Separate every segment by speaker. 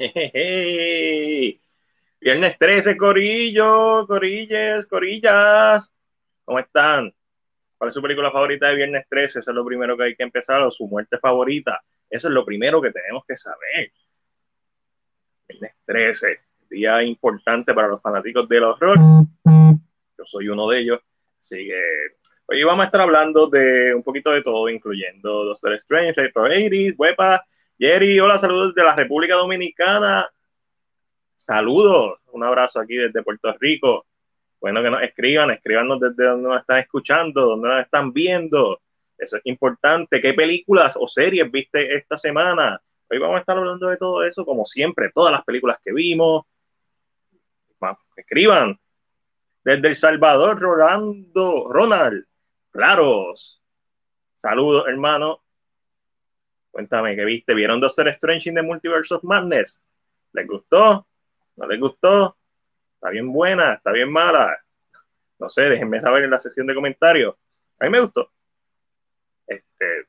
Speaker 1: Viernes 13, Corillo, Corilles, Corillas. ¿Cómo están? ¿Cuál es su película favorita de Viernes 13? Eso es lo primero que hay que empezar, o su muerte favorita. Eso es lo primero que tenemos que saber. Viernes 13, día importante para los fanáticos del horror. Yo soy uno de ellos. Así que hoy vamos a estar hablando de un poquito de todo, incluyendo Doctor Strange, Retro 80 Wepa, Jerry, hola, saludos de la República Dominicana. Saludos, un abrazo aquí desde Puerto Rico. Bueno, que nos escriban, escribanos desde donde nos están escuchando, donde nos están viendo. Eso es importante. ¿Qué películas o series viste esta semana? Hoy vamos a estar hablando de todo eso, como siempre, todas las películas que vimos. escriban. Desde El Salvador, Rolando, Ronald, Claros. Saludos, hermano. Cuéntame, ¿qué viste? ¿Vieron Doctor Strange in the Multiverse of Madness? ¿Les gustó? ¿No les gustó? ¿Está bien buena? ¿Está bien mala? No sé, déjenme saber en la sesión de comentarios. A mí me gustó. Este,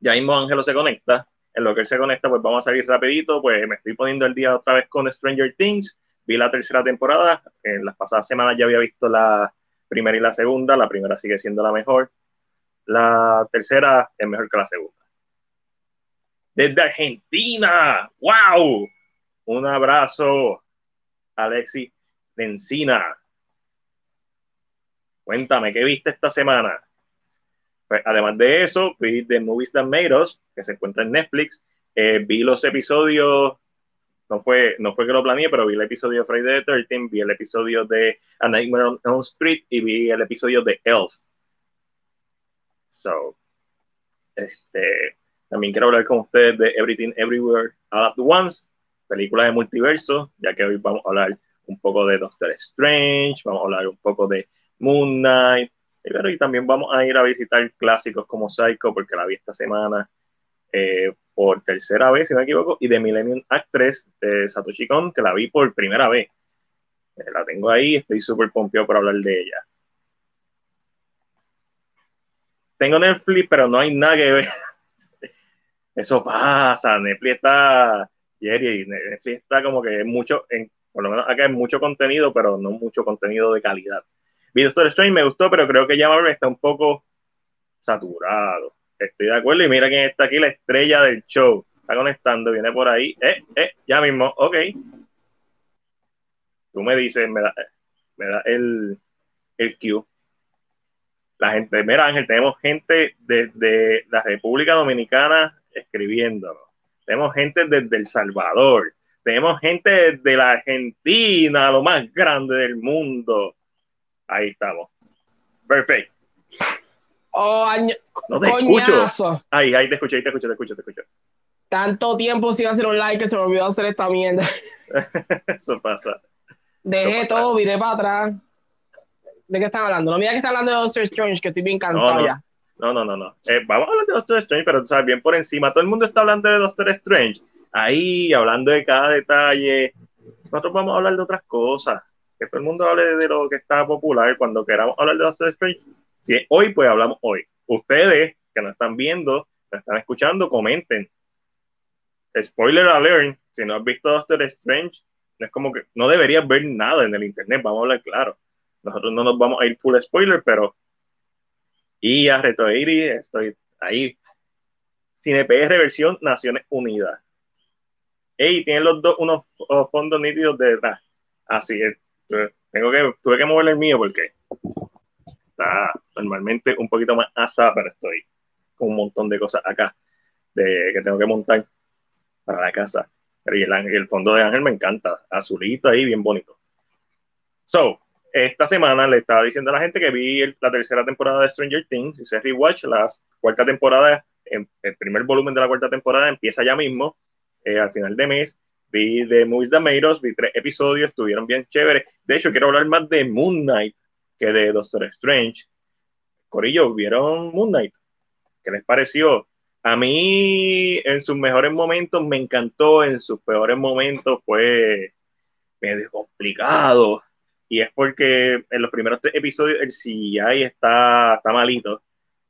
Speaker 1: ya mismo Ángelo se conecta. En lo que él se conecta, pues vamos a salir rapidito. Pues me estoy poniendo el día otra vez con Stranger Things. Vi la tercera temporada. En las pasadas semanas ya había visto la primera y la segunda. La primera sigue siendo la mejor. La tercera es mejor que la segunda desde Argentina. ¡Wow! Un abrazo, Alexi Encina. Cuéntame, ¿qué viste esta semana? Pues, además de eso, vi The Movies That Made Us, que se encuentra en Netflix. Eh, vi los episodios, no fue, no fue que lo planeé, pero vi el episodio de Friday the 13 vi el episodio de A Nightmare on Street y vi el episodio de Elf. So, este, también quiero hablar con ustedes de Everything Everywhere All at Once, película de multiverso, ya que hoy vamos a hablar un poco de Doctor Strange, vamos a hablar un poco de Moon Knight, y también vamos a ir a visitar clásicos como Psycho, porque la vi esta semana eh, por tercera vez, si no me equivoco, y de Millennium Actress de Satoshi Kon, que la vi por primera vez. Eh, la tengo ahí, estoy súper pompeado por hablar de ella. Tengo Netflix, pero no hay nada que ver eso pasa, Netflix está, Jerry, Netflix está como que mucho, en, por lo menos acá hay mucho contenido, pero no mucho contenido de calidad. Video Story Strange me gustó, pero creo que ya está un poco saturado. Estoy de acuerdo y mira quién está aquí, la estrella del show. Está conectando, viene por ahí. Eh, eh, ya mismo, ok. Tú me dices, me da, me da el, el cue. La gente, mira Ángel, tenemos gente desde la República Dominicana, escribiéndonos. Tenemos gente desde El Salvador. Tenemos gente desde la Argentina, lo más grande del mundo. Ahí estamos. Perfecto.
Speaker 2: Oh,
Speaker 1: no te escucho. Ahí, ahí te escucho, ahí te escucho, te escucho, te escucho.
Speaker 2: Tanto tiempo sin hacer un like que se me olvidó hacer esta mierda.
Speaker 1: Eso pasa.
Speaker 2: Dejé todo, viré para atrás. ¿De qué están hablando? No mira que está hablando de Doctor Strange, que estoy bien cansado ya.
Speaker 1: No, no, no, no. Eh, vamos a hablar de Doctor Strange, pero tú sabes, bien por encima. Todo el mundo está hablando de Doctor Strange. Ahí, hablando de cada detalle. Nosotros vamos a hablar de otras cosas. Que todo el mundo hable de lo que está popular cuando queramos hablar de Doctor Strange. Que hoy, pues hablamos hoy. Ustedes que nos están viendo, nos están escuchando, comenten. Spoiler alert, si no has visto Doctor Strange, no es como que no deberías ver nada en el internet, vamos a hablar claro. Nosotros no nos vamos a ir full spoiler, pero y a Reto estoy ahí. CinePR versión Naciones Unidas. Y tienen los dos unos, fondos nítidos detrás. Así es. Tengo que, tuve que mover el mío porque está normalmente un poquito más asada, pero estoy con un montón de cosas acá de, que tengo que montar para la casa. Pero el, el fondo de Ángel me encanta, azulito ahí, bien bonito. So, esta semana le estaba diciendo a la gente que vi la tercera temporada de Stranger Things, hice rewatch, la cuarta temporada, el primer volumen de la cuarta temporada empieza ya mismo, eh, al final de mes. Vi The Movies Made Us, vi tres episodios, estuvieron bien chéveres. De hecho, quiero hablar más de Moon Knight que de Doctor Strange. Corillo, ¿vieron Moon Knight? ¿Qué les pareció? A mí, en sus mejores momentos, me encantó, en sus peores momentos fue medio complicado y es porque en los primeros tres episodios el CGI está, está malito.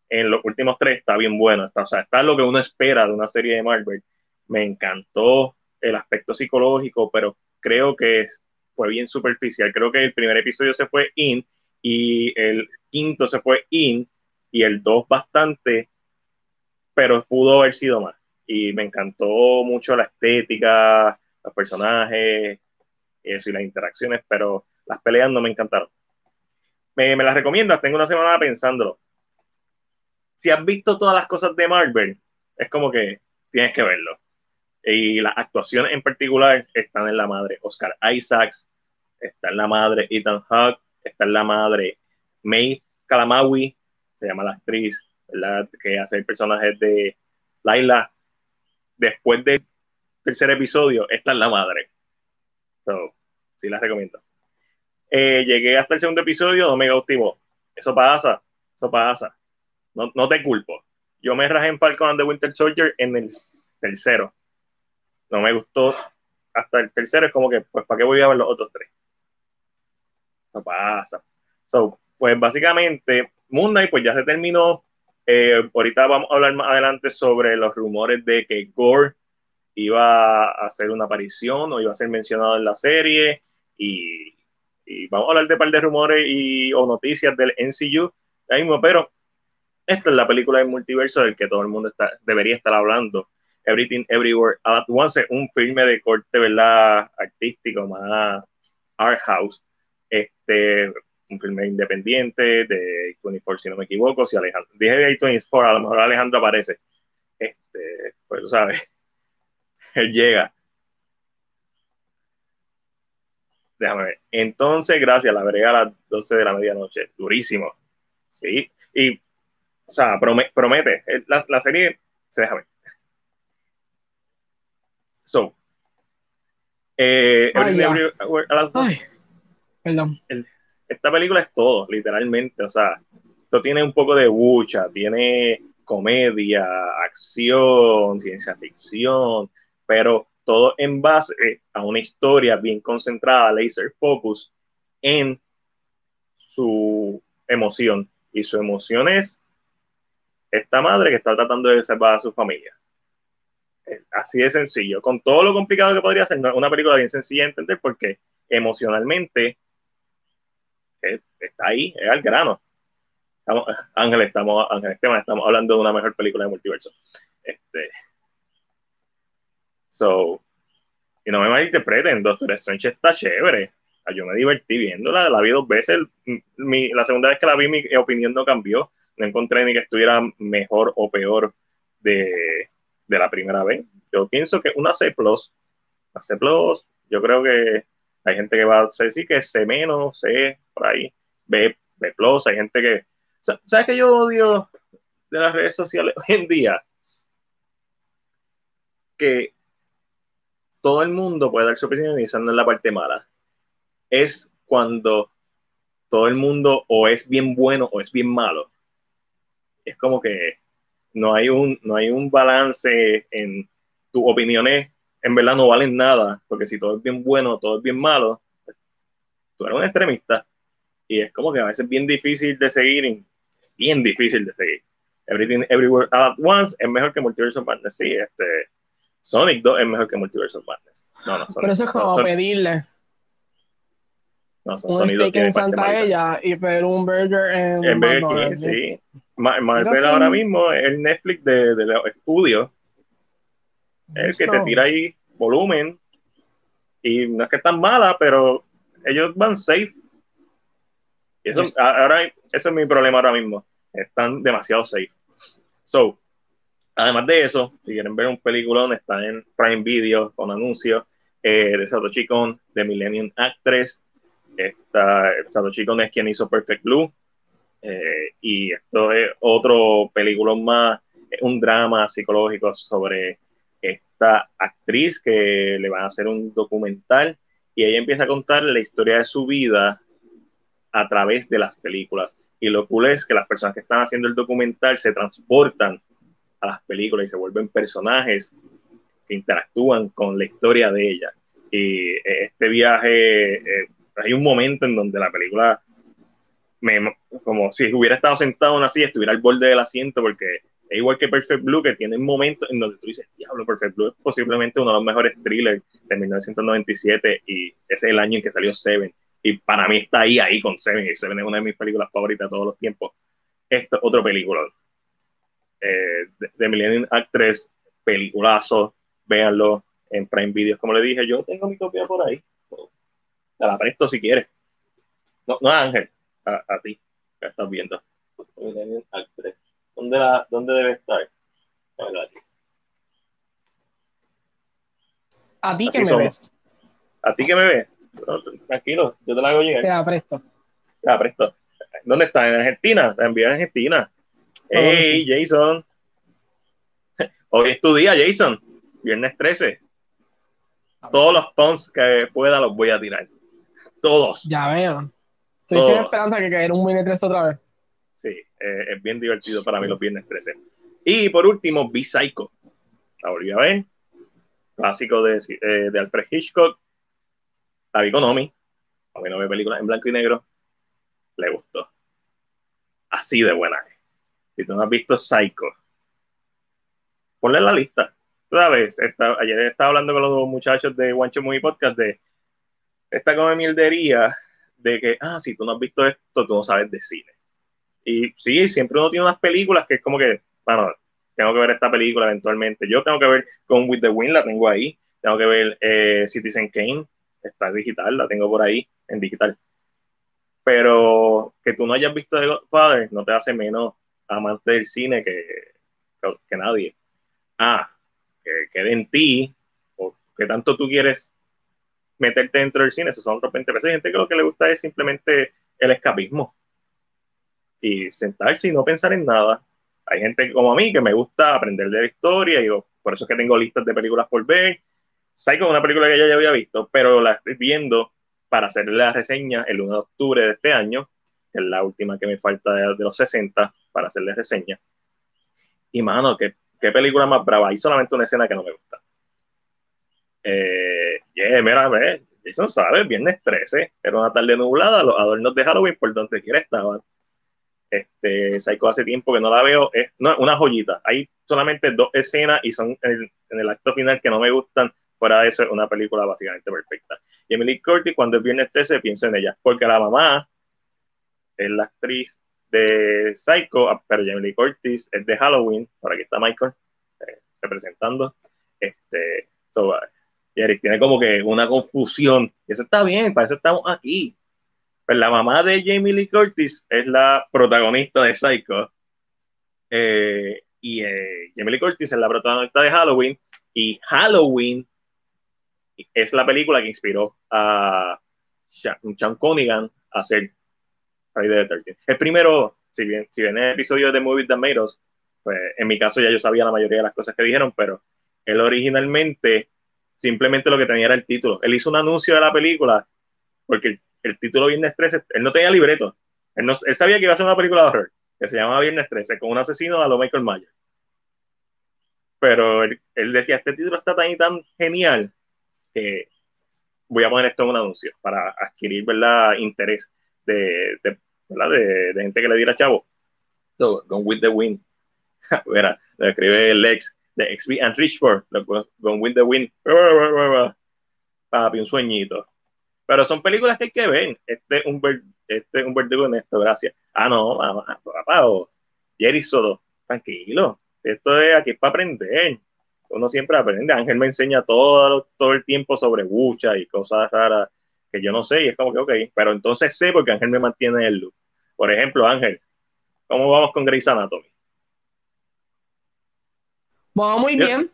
Speaker 1: En los últimos tres está bien bueno. Está, o sea, está lo que uno espera de una serie de Marvel. Me encantó el aspecto psicológico, pero creo que fue bien superficial. Creo que el primer episodio se fue in y el quinto se fue in y el dos bastante, pero pudo haber sido más. Y me encantó mucho la estética, los personajes, eso y las interacciones, pero las peleas no me encantaron. Me, las recomiendas, tengo una semana pensándolo. Si has visto todas las cosas de Marvel, es como que tienes que verlo. Y las actuaciones en particular están en la madre Oscar Isaacs, está en la madre Ethan Hawke, está en la madre May Kalamawi, se llama la actriz, ¿verdad? que hace el personaje de Laila. Después del tercer episodio, está en la madre. So, sí la recomiendo. Eh, llegué hasta el segundo episodio, no me cautivó. Eso pasa, eso pasa. No, no te culpo. Yo me rajé en Falcon and the Winter Soldier en el tercero. No me gustó hasta el tercero. Es como que, pues, ¿para qué voy a ver los otros tres? No pasa. So, pues básicamente, Moon Knight, pues ya se terminó. Eh, ahorita vamos a hablar más adelante sobre los rumores de que Gore iba a hacer una aparición o iba a ser mencionado en la serie. Y, vamos a hablar de un par de rumores y, o noticias del NCU mismo, pero esta es la película del multiverso del que todo el mundo está, debería estar hablando. Everything Everywhere at Once, un filme de corte, ¿verdad? Artístico, más art house. Este, un filme independiente de 24, si no me equivoco. Si Alejandro, dije de 24, a lo mejor Alejandro aparece. Este, pues tú sabes, él llega. Déjame ver. Entonces, gracias, la veré a las 12 de la medianoche. Durísimo. Sí. Y o sea, promete. Eh, la, la, serie se deja ver. So, eh,
Speaker 2: Ay, perdón.
Speaker 1: esta película es todo, literalmente. O sea, esto tiene un poco de bucha, tiene comedia, acción, ciencia ficción, pero todo en base a una historia bien concentrada, laser focus, en su emoción. Y su emoción es esta madre que está tratando de salvar a su familia. Así de sencillo, con todo lo complicado que podría ser, una película bien sencilla de entender porque emocionalmente está ahí, es al grano. Estamos, Ángel, estamos, Ángel Esteban, estamos hablando de una mejor película de multiverso. Este, so, y no me malinterpreten, Doctor Strange está chévere. Yo me divertí viéndola, la vi dos veces. la segunda vez que la vi, mi opinión no cambió no encontré ni que estuviera mejor o peor de, la primera vez. Yo pienso que una C+, una C+, yo creo que hay gente que va a decir que C menos, C, por ahí, B, B+, hay gente que... ¿Sabes qué yo odio de las redes sociales hoy en día? Que todo el mundo puede dar su opinión pensando en la parte mala. Es cuando todo el mundo o es bien bueno o es bien malo es como que no hay un, no hay un balance en tus opiniones, en verdad no valen nada, porque si todo es bien bueno, todo es bien malo, tú eres un extremista y es como que a veces es bien difícil de seguir, bien difícil de seguir. Everything Everywhere All at Once es mejor que Multiverse Madness, sí, este, Sonic 2 es mejor que Multiverse of Madness. No, no, Sonic,
Speaker 2: Pero eso es como pedirle.
Speaker 1: No,
Speaker 2: un steak en Santa Ella y pedir un burger en,
Speaker 1: en Burger King, sí. Marvel ahora mismo es el Netflix de, de los estudios. Es el que te tira ahí volumen. Y no es que están mala, pero ellos van safe. Y eso, ahora, eso es mi problema ahora mismo. Están demasiado safe. So, además de eso, si quieren ver un peliculón, está en Prime Video con anuncios eh, de Satoshi Kon, de Millennium Actress. Está, Satoshi Kon es quien hizo Perfect Blue eh, y esto es otro película más, un drama psicológico sobre esta actriz que le van a hacer un documental y ella empieza a contar la historia de su vida a través de las películas. Y lo cool es que las personas que están haciendo el documental se transportan a las películas y se vuelven personajes que interactúan con la historia de ella. Y este viaje, eh, hay un momento en donde la película me, como si hubiera estado sentado en una silla, estuviera al borde del asiento porque Es igual que Perfect Blue, que tiene momentos en donde tú dices, diablo, Perfect Blue es posiblemente uno de los mejores thrillers de 1997 y ese es el año en que salió Seven. Y para mí está ahí, ahí con Seven. Y Seven es una de mis películas favoritas de todos los tiempos. Esto otro película. Eh, de, de Millennium Actress, peliculazo, véanlo en Prime Videos, como le dije, yo tengo mi copia por ahí. Te la presto si quieres. No, no Ángel, a, a ti, que estás viendo. Millennium Actress. ¿Dónde, la, dónde debe estar?
Speaker 2: A ti que me
Speaker 1: somos.
Speaker 2: ves.
Speaker 1: ¿A ti que me ves? Tranquilo, yo te la hago llegar.
Speaker 2: Te la presto.
Speaker 1: Te la presto. ¿Dónde está? ¿En Argentina? Te envié a Argentina. Hey, Jason. Hoy es tu día, Jason. Viernes 13. Todos los puns que pueda los voy a tirar. Todos.
Speaker 2: Ya veo. Estoy con esperanza que caiga un mini 3 otra vez.
Speaker 1: Sí, eh, es bien divertido para mí los viernes 13. Y por último, Be Psycho. La volví a ver. Clásico de, eh, de Alfred Hitchcock. La vi con Omi. A mí no ve películas en blanco y negro. Le gustó. Así de buena es. Si tú no has visto Psycho, ponle la lista. Sabes, esta- ayer estaba hablando con los muchachos de Wancho Movie Podcast de esta come mierdería de que, ah, si tú no has visto esto, tú no sabes de cine. Y sí, siempre uno tiene unas películas que es como que, bueno, tengo que ver esta película eventualmente. Yo tengo que ver con With the Wind, la tengo ahí. Tengo que ver eh, Citizen Kane, está digital, la tengo por ahí en digital. Pero que tú no hayas visto The Godfather no te hace menos amante del cine que, que, nadie. Ah, que quede en ti, o que tanto tú quieres meterte dentro del cine, esos son otros 20 pesos. Hay gente que lo que le gusta es simplemente el escapismo y sentarse y no pensar en nada. Hay gente como a mí que me gusta aprender de la historia y yo, por eso es que tengo listas de películas por ver. Psycho es una película que ya, ya había visto, pero la estoy viendo para hacerle la reseña el 1 de octubre de este año, que es la última que me falta de, de los 60 para hacerle reseña. Y mano, qué, qué película más brava. Hay solamente una escena que no me gusta. Eh, yeah, mira, ve, Jason sabe, viernes 13, era una tarde nublada, los adornos de Halloween por donde quiera estaban. Este, Psycho hace tiempo que no la veo, es no, una joyita. Hay solamente dos escenas y son en, en, el acto final que no me gustan. Fuera de eso, es una película básicamente perfecta. Y Emily Curtis, cuando es viernes 13, pienso en ella, porque la mamá es la actriz de Psycho, pero Emily Curtis es de Halloween. Por aquí está Michael eh, representando. Este, uh, y Eric tiene como que una confusión. Y eso está bien, para eso estamos aquí. Pues la mamá de Jamie Lee Curtis es la protagonista de Psycho. Eh, y eh, Jamie Lee Curtis es la protagonista de Halloween. Y Halloween es la película que inspiró a Sean Cunningham a hacer 13 El primero, si bien, si bien el episodio de Movies That Made pues en mi caso ya yo sabía la mayoría de las cosas que dijeron, pero él originalmente simplemente lo que tenía era el título. Él hizo un anuncio de la película porque el, el título Viernes 13, él no tenía libreto. Él, no, él, sabía que iba a ser una película de horror que se llamaba Viernes 13 con un asesino a lo Michael Myers. Pero él, él, decía, este título está tan y tan genial que voy a poner esto en un anuncio para adquirir ¿verdad? interés de, de, de, gente que le diera chavo. So, Gone the Wind. Verá, lo escribe Lex de XB and Richford, Gone with the Wind. Papi, un sueñito. Pero son películas que hay que ver. Este es un, este es un verdugo en esto, gracias. Ah, no, mamá, papá, o Jerry Soto, tranquilo. Esto es aquí para aprender. Uno siempre aprende. Ángel me enseña todo, todo el tiempo sobre bucha y cosas raras que yo no sé. Y es como que, ok, pero entonces sé porque Ángel me mantiene el loop. Por ejemplo, Ángel, ¿cómo vamos con Grey's Anatomy?
Speaker 2: Vamos muy
Speaker 1: yo,
Speaker 2: bien.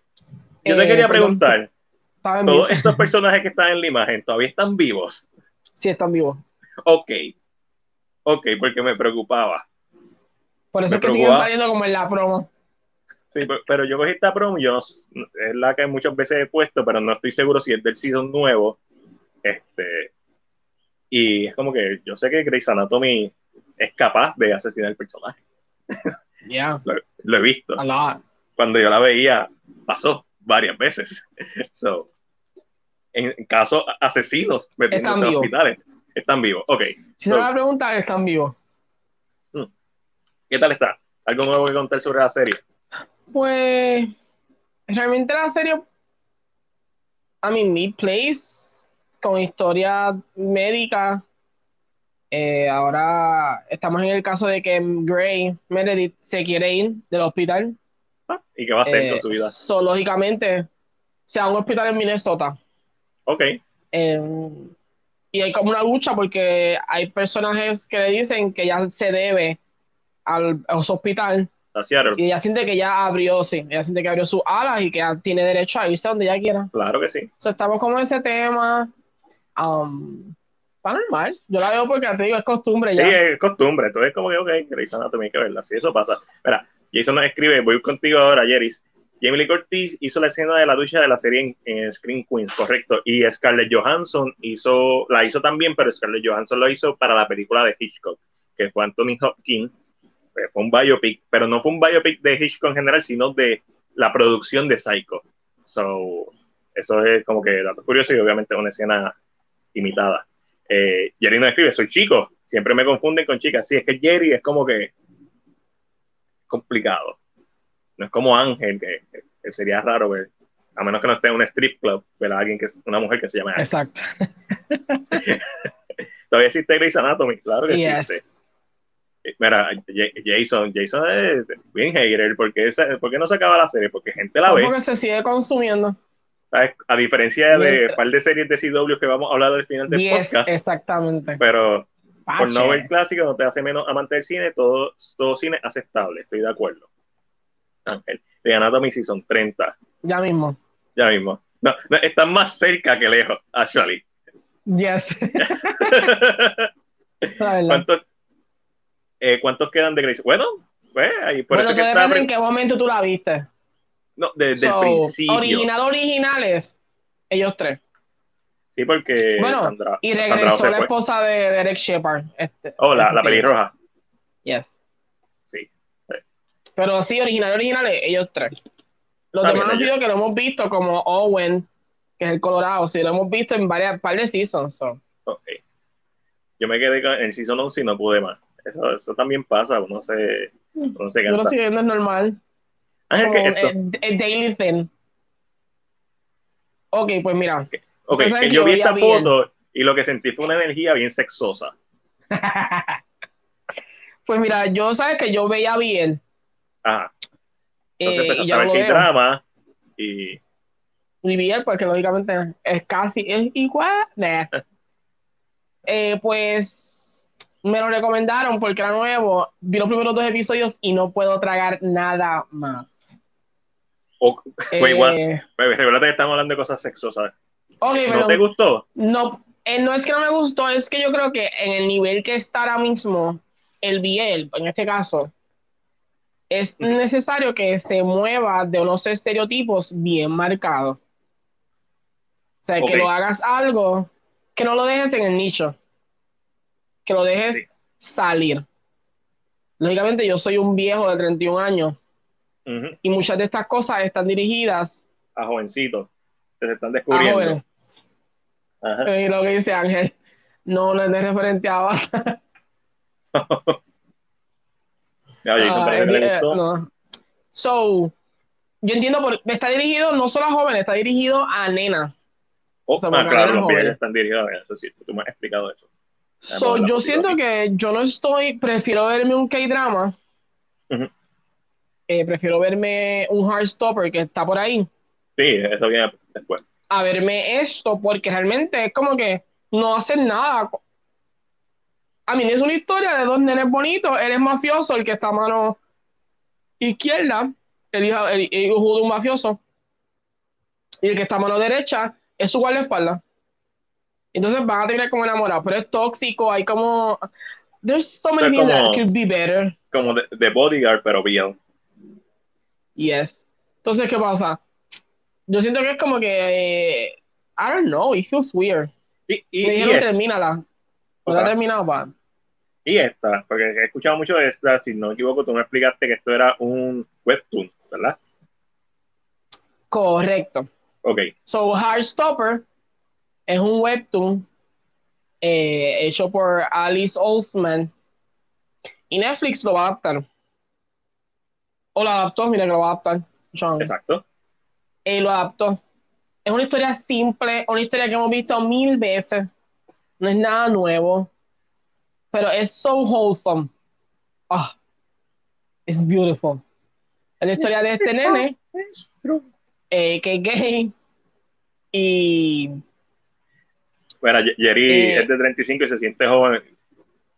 Speaker 1: Yo te eh, quería preguntar.
Speaker 2: Perdón,
Speaker 1: todos estos personajes que están en la imagen todavía están vivos.
Speaker 2: Sí, están vivos.
Speaker 1: Ok. Ok, porque me preocupaba.
Speaker 2: Por eso me es que preocupaba. siguen saliendo como en la promo.
Speaker 1: Sí, pero yo cogí esta promo, yo es la que muchas veces he puesto, pero no estoy seguro si es del season nuevo. Este, y es como que yo sé que Grey's Anatomy es capaz de asesinar al personaje.
Speaker 2: Yeah.
Speaker 1: lo, lo, he visto. Cuando yo la veía, pasó varias veces. So, en, en casos asesinos metiéndose en hospitales, están vivos. Ok.
Speaker 2: Si so, se va a preguntar, están vivos.
Speaker 1: ¿Qué tal está? ¿Algo nuevo que contar sobre la serie?
Speaker 2: Pues realmente la serie, I mean, Mid Place, con historia médica. Eh, ahora estamos en el caso de que Gray Meredith se quiere ir del hospital.
Speaker 1: Ah, ¿Y qué va a hacer
Speaker 2: Eh,
Speaker 1: con su vida?
Speaker 2: so, lógicamente, sea un hospital en Minnesota.
Speaker 1: Ok,
Speaker 2: Eh, y hay como una lucha porque hay personajes que le dicen que ya se debe al, a ese hospital y ella siente que ya abrió, sí, ella siente que abrió sus alas y que ya tiene derecho a irse donde ella quiera.
Speaker 1: Claro que sí.
Speaker 2: So, estamos como en ese tema. Um, está normal. Yo la veo porque digo, es costumbre
Speaker 1: Sí,
Speaker 2: ya.
Speaker 1: es costumbre. Entonces, como que, ok, Grey's Anatomy hay que verla. Sí, eso pasa. Mira, Jason nos escribe, voy contigo ahora, Jeris. Jamie Lee Curtis hizo la escena de la ducha de la serie en, en Screen Queens, correcto. Y Scarlett Johansson hizo, la hizo también, pero Scarlett Johansson lo hizo para la película de Hitchcock, que fue Anthony Hopkins. Fue un biopic, pero no fue un biopic de Hitchcock en general, sino de la producción de Psycho. So, eso es como que dato curioso y obviamente una escena imitada. Eh, Jerry nos escribe, soy chico, siempre me confunden con chicas. Sí, es que Jerry es como que complicado. No es como Ángel, que, que sería raro ver, a menos que no esté en un strip club, ver a alguien que es una mujer que se llama Ángel.
Speaker 2: Exacto.
Speaker 1: Todavía existe Grey's Anatomy, claro que
Speaker 2: Yes.
Speaker 1: existe. Mira, Jason, Jason es bien hater, porque esa, ¿por qué no se acaba la serie? Porque gente la ve.
Speaker 2: Porque se sigue consumiendo.
Speaker 1: A diferencia de un par de series de CW que vamos a hablar al final del
Speaker 2: Yes,
Speaker 1: podcast,
Speaker 2: exactamente.
Speaker 1: pero por no
Speaker 2: Pache.
Speaker 1: ver clásico no te hace menos amante del cine, todo, todo cine aceptable, estoy de acuerdo. Ángel, de Anatomy Season 30,
Speaker 2: Ya mismo.
Speaker 1: ya mismo. No, no, están más cerca que lejos, actually.
Speaker 2: Yes.
Speaker 1: ¿Cuántos, eh, ¿Cuántos quedan de Grace? Bueno, pues ahí por
Speaker 2: bueno,
Speaker 1: eso que está.
Speaker 2: depende en qué momento tú la viste.
Speaker 1: No, desde
Speaker 2: So,
Speaker 1: el principio.
Speaker 2: Original originales, ellos tres.
Speaker 1: Sí, porque
Speaker 2: Bueno,
Speaker 1: Sandra,
Speaker 2: Y
Speaker 1: Sandra
Speaker 2: regresó
Speaker 1: se
Speaker 2: la esposa de Derek Shepard. Este,
Speaker 1: Oh, la, la pelirroja.
Speaker 2: Yes.
Speaker 1: Sí.
Speaker 2: Pero sí, original originales, ellos tres. Los
Speaker 1: Está
Speaker 2: demás han sido que lo hemos visto como Owen, que es el Colorado. Sí, lo hemos visto en varias par de seasons. so.
Speaker 1: Ok. Yo me quedé en Season 11 y no pude más. Eso, eso también pasa, uno se, uno se cansa.
Speaker 2: viendo es normal.
Speaker 1: Ángel, que
Speaker 2: un
Speaker 1: esto,
Speaker 2: eh, eh, daily. Ok, pues mira.
Speaker 1: ok, que
Speaker 2: que
Speaker 1: yo vi esta
Speaker 2: bien.
Speaker 1: foto y lo que sentí fue una energía bien sexosa.
Speaker 2: Pues mira, yo sabes que yo veía bien.
Speaker 1: Ajá.
Speaker 2: eh,
Speaker 1: Entonces
Speaker 2: y
Speaker 1: empezaste
Speaker 2: ya
Speaker 1: a ver
Speaker 2: lo
Speaker 1: que drama y
Speaker 2: Y bien, porque lógicamente es casi es igual. Nah. Eh, pues me lo recomendaron porque era nuevo. Vi los primeros dos episodios y no puedo tragar nada más.
Speaker 1: o, Wait?
Speaker 2: Eh,
Speaker 1: que estamos hablando de cosas sexosas.
Speaker 2: ok,
Speaker 1: ¿No
Speaker 2: pero
Speaker 1: te gustó?
Speaker 2: no, eh, no es que no me gustó, es que yo creo que en el nivel que está ahora mismo el BL, en este caso, es necesario que se mueva de unos estereotipos bien marcados. O sea, que lo hagas algo, que no lo dejes en el nicho, que lo dejes
Speaker 1: Sí.
Speaker 2: salir. Lógicamente, yo soy un viejo de 31 años
Speaker 1: Ujú.
Speaker 2: y muchas de estas cosas están dirigidas
Speaker 1: A jovencitos que se están
Speaker 2: a
Speaker 1: descubriendo.
Speaker 2: jóvenes.
Speaker 1: Ajá.
Speaker 2: Y lo que dice Ángel, no, no es de referente a eh, no. So, yo entiendo, por, está dirigido no solo a jóvenes, está dirigido a nena.
Speaker 1: Oh,
Speaker 2: somos
Speaker 1: ah, claro, los
Speaker 2: jóvenes.
Speaker 1: están dirigidos a eso, sí, tú me has explicado eso.
Speaker 2: So,
Speaker 1: Vamos a la
Speaker 2: yo siento que yo no estoy, prefiero verme un K-drama, eh, prefiero verme un Heartstopper que está por ahí,
Speaker 1: Sí, eso viene después.
Speaker 2: a verme esto, porque realmente es como que no hacen nada. A mí es una historia de dos nenes bonitos, él es mafioso, el que está a mano izquierda, el hijo, el, el hijo de un mafioso, y el que está a mano derecha es su guardaespaldas. Entonces van a terminar como enamorados, pero es tóxico, hay como... There's so many things that could be better.
Speaker 1: Como de, de bodyguard, pero bien.
Speaker 2: Yes. Entonces, ¿qué pasa? Yo siento que es como que... eh, I don't know, it feels weird.
Speaker 1: Y, y,
Speaker 2: Me dijeron, termínala. No la he terminado, pa.
Speaker 1: y esta, porque he escuchado mucho de esta, si no me equivoco, tú me explicaste que esto era un webtoon, ¿verdad?
Speaker 2: Correcto.
Speaker 1: Ok,
Speaker 2: So, Heartstopper es un webtoon eh, hecho por Alice Olsman y Netflix lo va a adaptar. O lo adaptó, mira que lo va a adaptar.
Speaker 1: Exacto.
Speaker 2: Eh, lo adaptó. Es una historia simple, una historia que hemos visto mil veces. No es nada nuevo. Pero es so wholesome. Ah, it's beautiful. Es la historia de este nene eh, que es gay y
Speaker 1: bueno, Jerry
Speaker 2: Eh.
Speaker 1: es de 35 y se siente joven.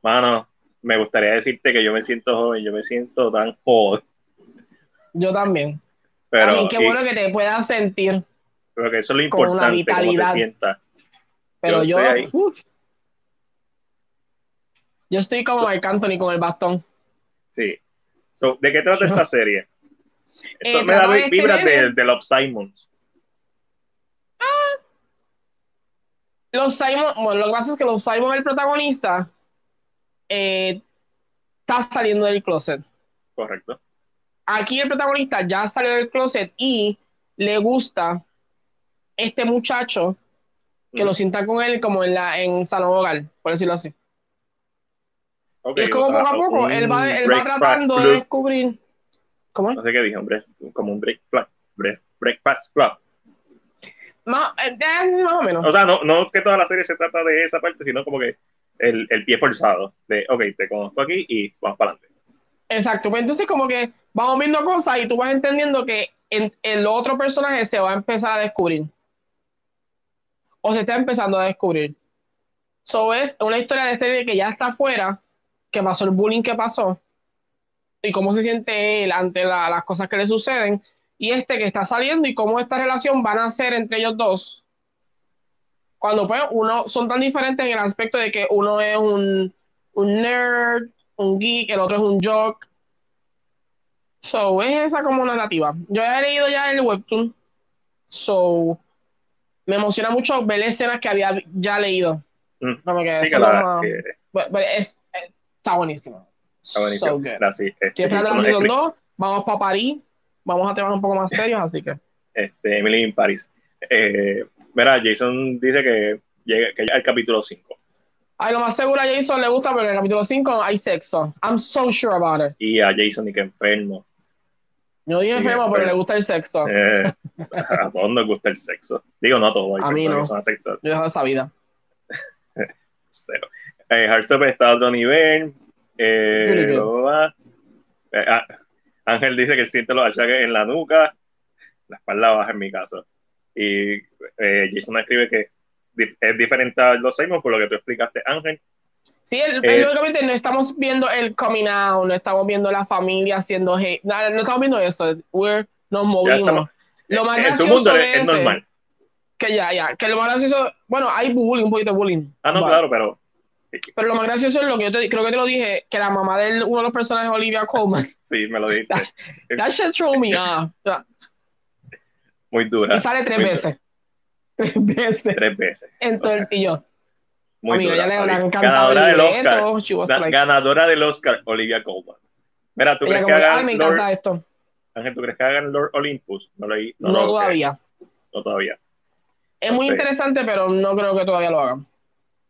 Speaker 1: Mano, me gustaría decirte que yo me siento joven, yo me siento tan joven.
Speaker 2: yo también.
Speaker 1: Pero,
Speaker 2: a mí, qué
Speaker 1: y-
Speaker 2: bueno que te puedas sentir.
Speaker 1: pero que eso es lo
Speaker 2: con una
Speaker 1: importante, te sientas.
Speaker 2: Pero
Speaker 1: Yo
Speaker 2: yo,
Speaker 1: estoy ahí.
Speaker 2: uf. yo estoy como Marc Anthony con el bastón.
Speaker 1: Sí. So, ¿De qué trata esta serie? Esto
Speaker 2: Eh,
Speaker 1: me da
Speaker 2: este
Speaker 1: vibras de, de Love Simons.
Speaker 2: Los Simon, bueno, lo que pasa es que los Simon, el protagonista, eh, está saliendo del closet.
Speaker 1: Correcto.
Speaker 2: Aquí el protagonista ya salió del closet y le gusta este muchacho que
Speaker 1: Mm.
Speaker 2: lo sienta con él como en la en salón hogar, por decirlo así. Y es como poco a
Speaker 1: ah,
Speaker 2: poco, él va, él va tratando de descubrir. ¿Cómo es?
Speaker 1: No sé qué dije, hombre. Como un break, break- breakfast club.
Speaker 2: Más, eh, más o menos.
Speaker 1: O sea, no, no que toda la serie se trata de esa parte, sino como que el, el pie forzado. De, ok, te conozco aquí y vamos para adelante.
Speaker 2: Exacto, pues entonces como que vamos viendo cosas y tú vas entendiendo que en- el otro personaje se va a empezar a descubrir. O se está empezando a descubrir. So es una historia de este que ya está afuera, que pasó el bullying que pasó, y cómo se siente él ante la- las cosas que le suceden, y este que está saliendo y cómo esta relación van a ser entre ellos dos. Cuando pues uno son tan diferentes en el aspecto de que uno es un, un nerd, un geek, el otro es un jock. So, es esa como narrativa. Yo he leído ya el webtoon. So, me emociona mucho ver escenas que había ya leído.
Speaker 1: Mm.
Speaker 2: Como que
Speaker 1: Sí,
Speaker 2: eso
Speaker 1: que
Speaker 2: es
Speaker 1: la- que
Speaker 2: but- but es- es- está buenísimo.
Speaker 1: está buenísimo.
Speaker 2: So good.
Speaker 1: Gracias. Este,
Speaker 2: Estoy esperando la season
Speaker 1: Eclipse,
Speaker 2: 2. Vamos para París. Vamos a temas un poco más serios, así que.
Speaker 1: este, Emily in Paris. Eh, mira, Jason dice que llega que ya el capítulo 5.
Speaker 2: Ay, lo más seguro a Jason le gusta porque en el capítulo 5 hay sexo. I'm so sure about it.
Speaker 1: Y a Jason y que enfermo.
Speaker 2: Yo dije
Speaker 1: Sí,
Speaker 2: enfermo, pero le gusta el sexo.
Speaker 1: Eh, a todos nos gusta el sexo. Digo, no a todos.
Speaker 2: A mí no.
Speaker 1: son.
Speaker 2: Yo dejo esa vida.
Speaker 1: Eh, está a otro nivel. Eh. Eh, ah, Ángel dice que siente los achaques en la nuca, la espalda baja en mi caso. Y eh, Jason escribe que es diferente a los Simon por lo que tú explicaste, Ángel.
Speaker 2: Sí, el,
Speaker 1: Eh,
Speaker 2: lógicamente no estamos viendo el coming out, no estamos viendo la familia haciendo hate, nada, no estamos viendo eso. We're, nos movimos. Lo más
Speaker 1: en tu
Speaker 2: gracioso
Speaker 1: mundo es, es normal.
Speaker 2: Que ya, ya, que lo más gracioso, bueno, hay bullying, un poquito de bullying.
Speaker 1: Ah, no,
Speaker 2: But-
Speaker 1: claro, pero
Speaker 2: Pero lo más gracioso es lo que yo te, creo que te lo dije, que la mamá de uno de los personajes, Olivia Colman,
Speaker 1: sí, me lo dijiste.
Speaker 2: that shit threw me off.
Speaker 1: Muy dura.
Speaker 2: Y sale tres veces. Tres veces.
Speaker 1: Tres veces.
Speaker 2: En todo el pillo.
Speaker 1: Muy
Speaker 2: Amiga,
Speaker 1: dura.
Speaker 2: ya le, le
Speaker 1: Ganadora
Speaker 2: el
Speaker 1: del. Oscar.
Speaker 2: Like,
Speaker 1: Ganadora del Oscar, Olivia Colman. Mira, ¿tú
Speaker 2: ella
Speaker 1: crees que
Speaker 2: que, ay,
Speaker 1: hagan
Speaker 2: me
Speaker 1: Lord,
Speaker 2: encanta esto.
Speaker 1: Ángel, ¿tú crees que hagan Lord Olympus? No, leí,
Speaker 2: No,
Speaker 1: lo-
Speaker 2: todavía.
Speaker 1: No todavía.
Speaker 2: Es muy interesante, pero no creo que todavía lo hagan.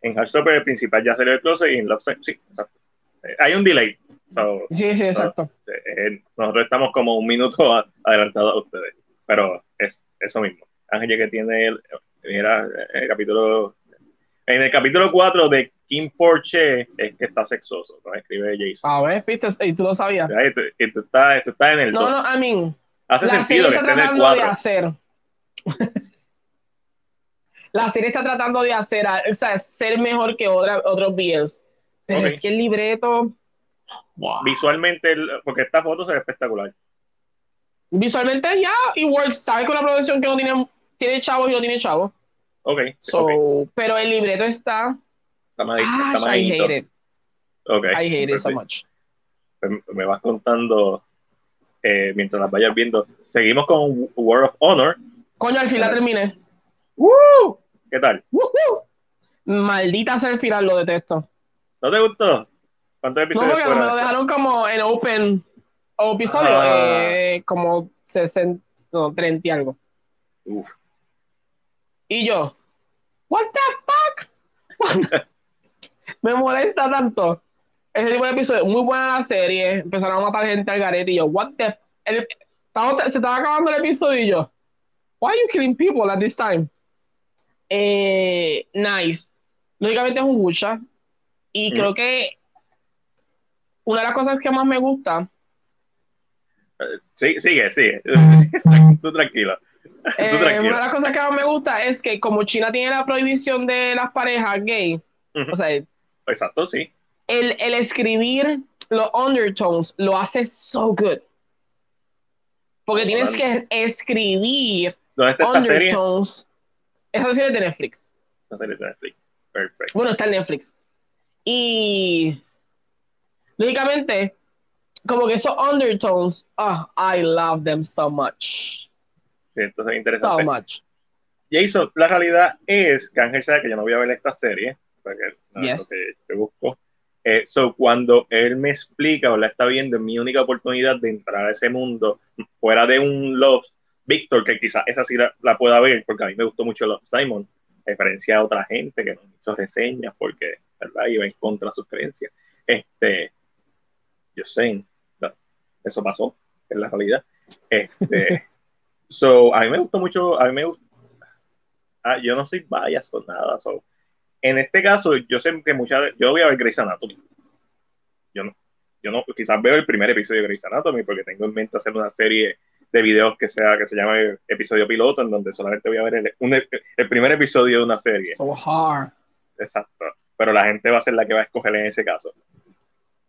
Speaker 1: En Heartstopper el principal ya salió el closet y en Love sí, exacto. Eh, hay un delay. So,
Speaker 2: Sí, sí, exacto.
Speaker 1: eh, nosotros estamos como un minuto adelantados a ustedes. Pero es eso mismo. Ángel que tiene el, mira, el capítulo. En el capítulo 4 de Kim Porche es que está sexoso, ¿no? escribe Jason.
Speaker 2: A ver, viste, y tú lo sabías.
Speaker 1: Ya, Esto, esto está, esto está en el
Speaker 2: No,
Speaker 1: 2.
Speaker 2: no, I mean,
Speaker 1: Hace
Speaker 2: la
Speaker 1: sentido que esté en el
Speaker 2: tratando de
Speaker 1: 4.
Speaker 2: hacer. la serie está tratando de hacer, o sea, ser mejor que otra, otros BLs. Pero es que el libreto, wow.
Speaker 1: Visualmente, porque esta foto se ve espectacular.
Speaker 2: visualmente ya, y works, sabe que una producción que no tiene, tiene chavos y no tiene chavos.
Speaker 1: Ok,
Speaker 2: So,
Speaker 1: ok.
Speaker 2: Pero el libreto está,
Speaker 1: Está está
Speaker 2: ah,
Speaker 1: más
Speaker 2: I
Speaker 1: ahí,
Speaker 2: hate it.
Speaker 1: Ok,
Speaker 2: I hate it so
Speaker 1: perfecto.
Speaker 2: much.
Speaker 1: me, me vas contando eh, mientras las vayas viendo. Seguimos con World of Honor.
Speaker 2: Coño, al final
Speaker 1: Ah.
Speaker 2: terminé.
Speaker 1: ¡Woo! ¿Qué tal?
Speaker 2: Maldita el final, lo detesto.
Speaker 1: ¿No te gustó? ¿Cuántos
Speaker 2: No,
Speaker 1: episodios
Speaker 2: porque me lo dejaron como en open o episodio,
Speaker 1: Ah.
Speaker 2: eh, como 60, no, 30 y algo.
Speaker 1: Uf,
Speaker 2: Y yo, ¿What the fuck? me molesta tanto. Ese tipo de episodio, muy buena la serie. Empezaron a matar gente al garete y yo, ¿What the el- se estaba acabando el episodio y yo, why are you killing people at this time? Eh, nice. Lógicamente es un Wucha. Y
Speaker 1: Mm.
Speaker 2: creo que una de las cosas que más me gusta,
Speaker 1: Sí, sigue, sigue. Tú
Speaker 2: eh,
Speaker 1: Tú
Speaker 2: una de las cosas que más me gusta es que como China tiene la prohibición de las parejas gay, o sea,
Speaker 1: Exacto, sí.
Speaker 2: el, el escribir los undertones lo hace so good. Porque tienes que escribir
Speaker 1: ¿Dónde está esta serie?
Speaker 2: Esa serie es de Netflix.
Speaker 1: Serie de Netflix. Perfecto.
Speaker 2: Bueno, está en Netflix. Y lógicamente, como que esos undertones, ah, I love them so much.
Speaker 1: Sí, entonces es
Speaker 2: So
Speaker 1: interesante.
Speaker 2: much.
Speaker 1: Jason, la realidad es que Ángel sabe que yo no voy a ver esta serie, porque no es
Speaker 2: Yes.
Speaker 1: lo que yo busco. Eh, so, cuando él me explica o la está viendo, es mi única oportunidad de entrar a ese mundo, fuera de un Love Victor, que quizás esa sí la, la pueda ver, porque a mí me gustó mucho Love Simon, a diferencia de otra gente que nos hizo reseñas, porque ¿verdad? iba en contra de sus creencias. Este, yo sé, eso pasó, es la realidad. Este, so, a mí me gustó mucho, a mí me ah, yo no soy bias con nada. So. En este caso, yo sé que muchas, yo voy a ver Grey's Anatomy. Yo no, yo no, quizás veo el primer episodio de Grey's Anatomy porque tengo en mente hacer una serie de videos que sea que se llame episodio piloto, en donde solamente voy a ver el, un- el primer episodio de una serie.
Speaker 2: So hard.
Speaker 1: Exacto. Pero la gente va a ser la que va a escoger en ese caso.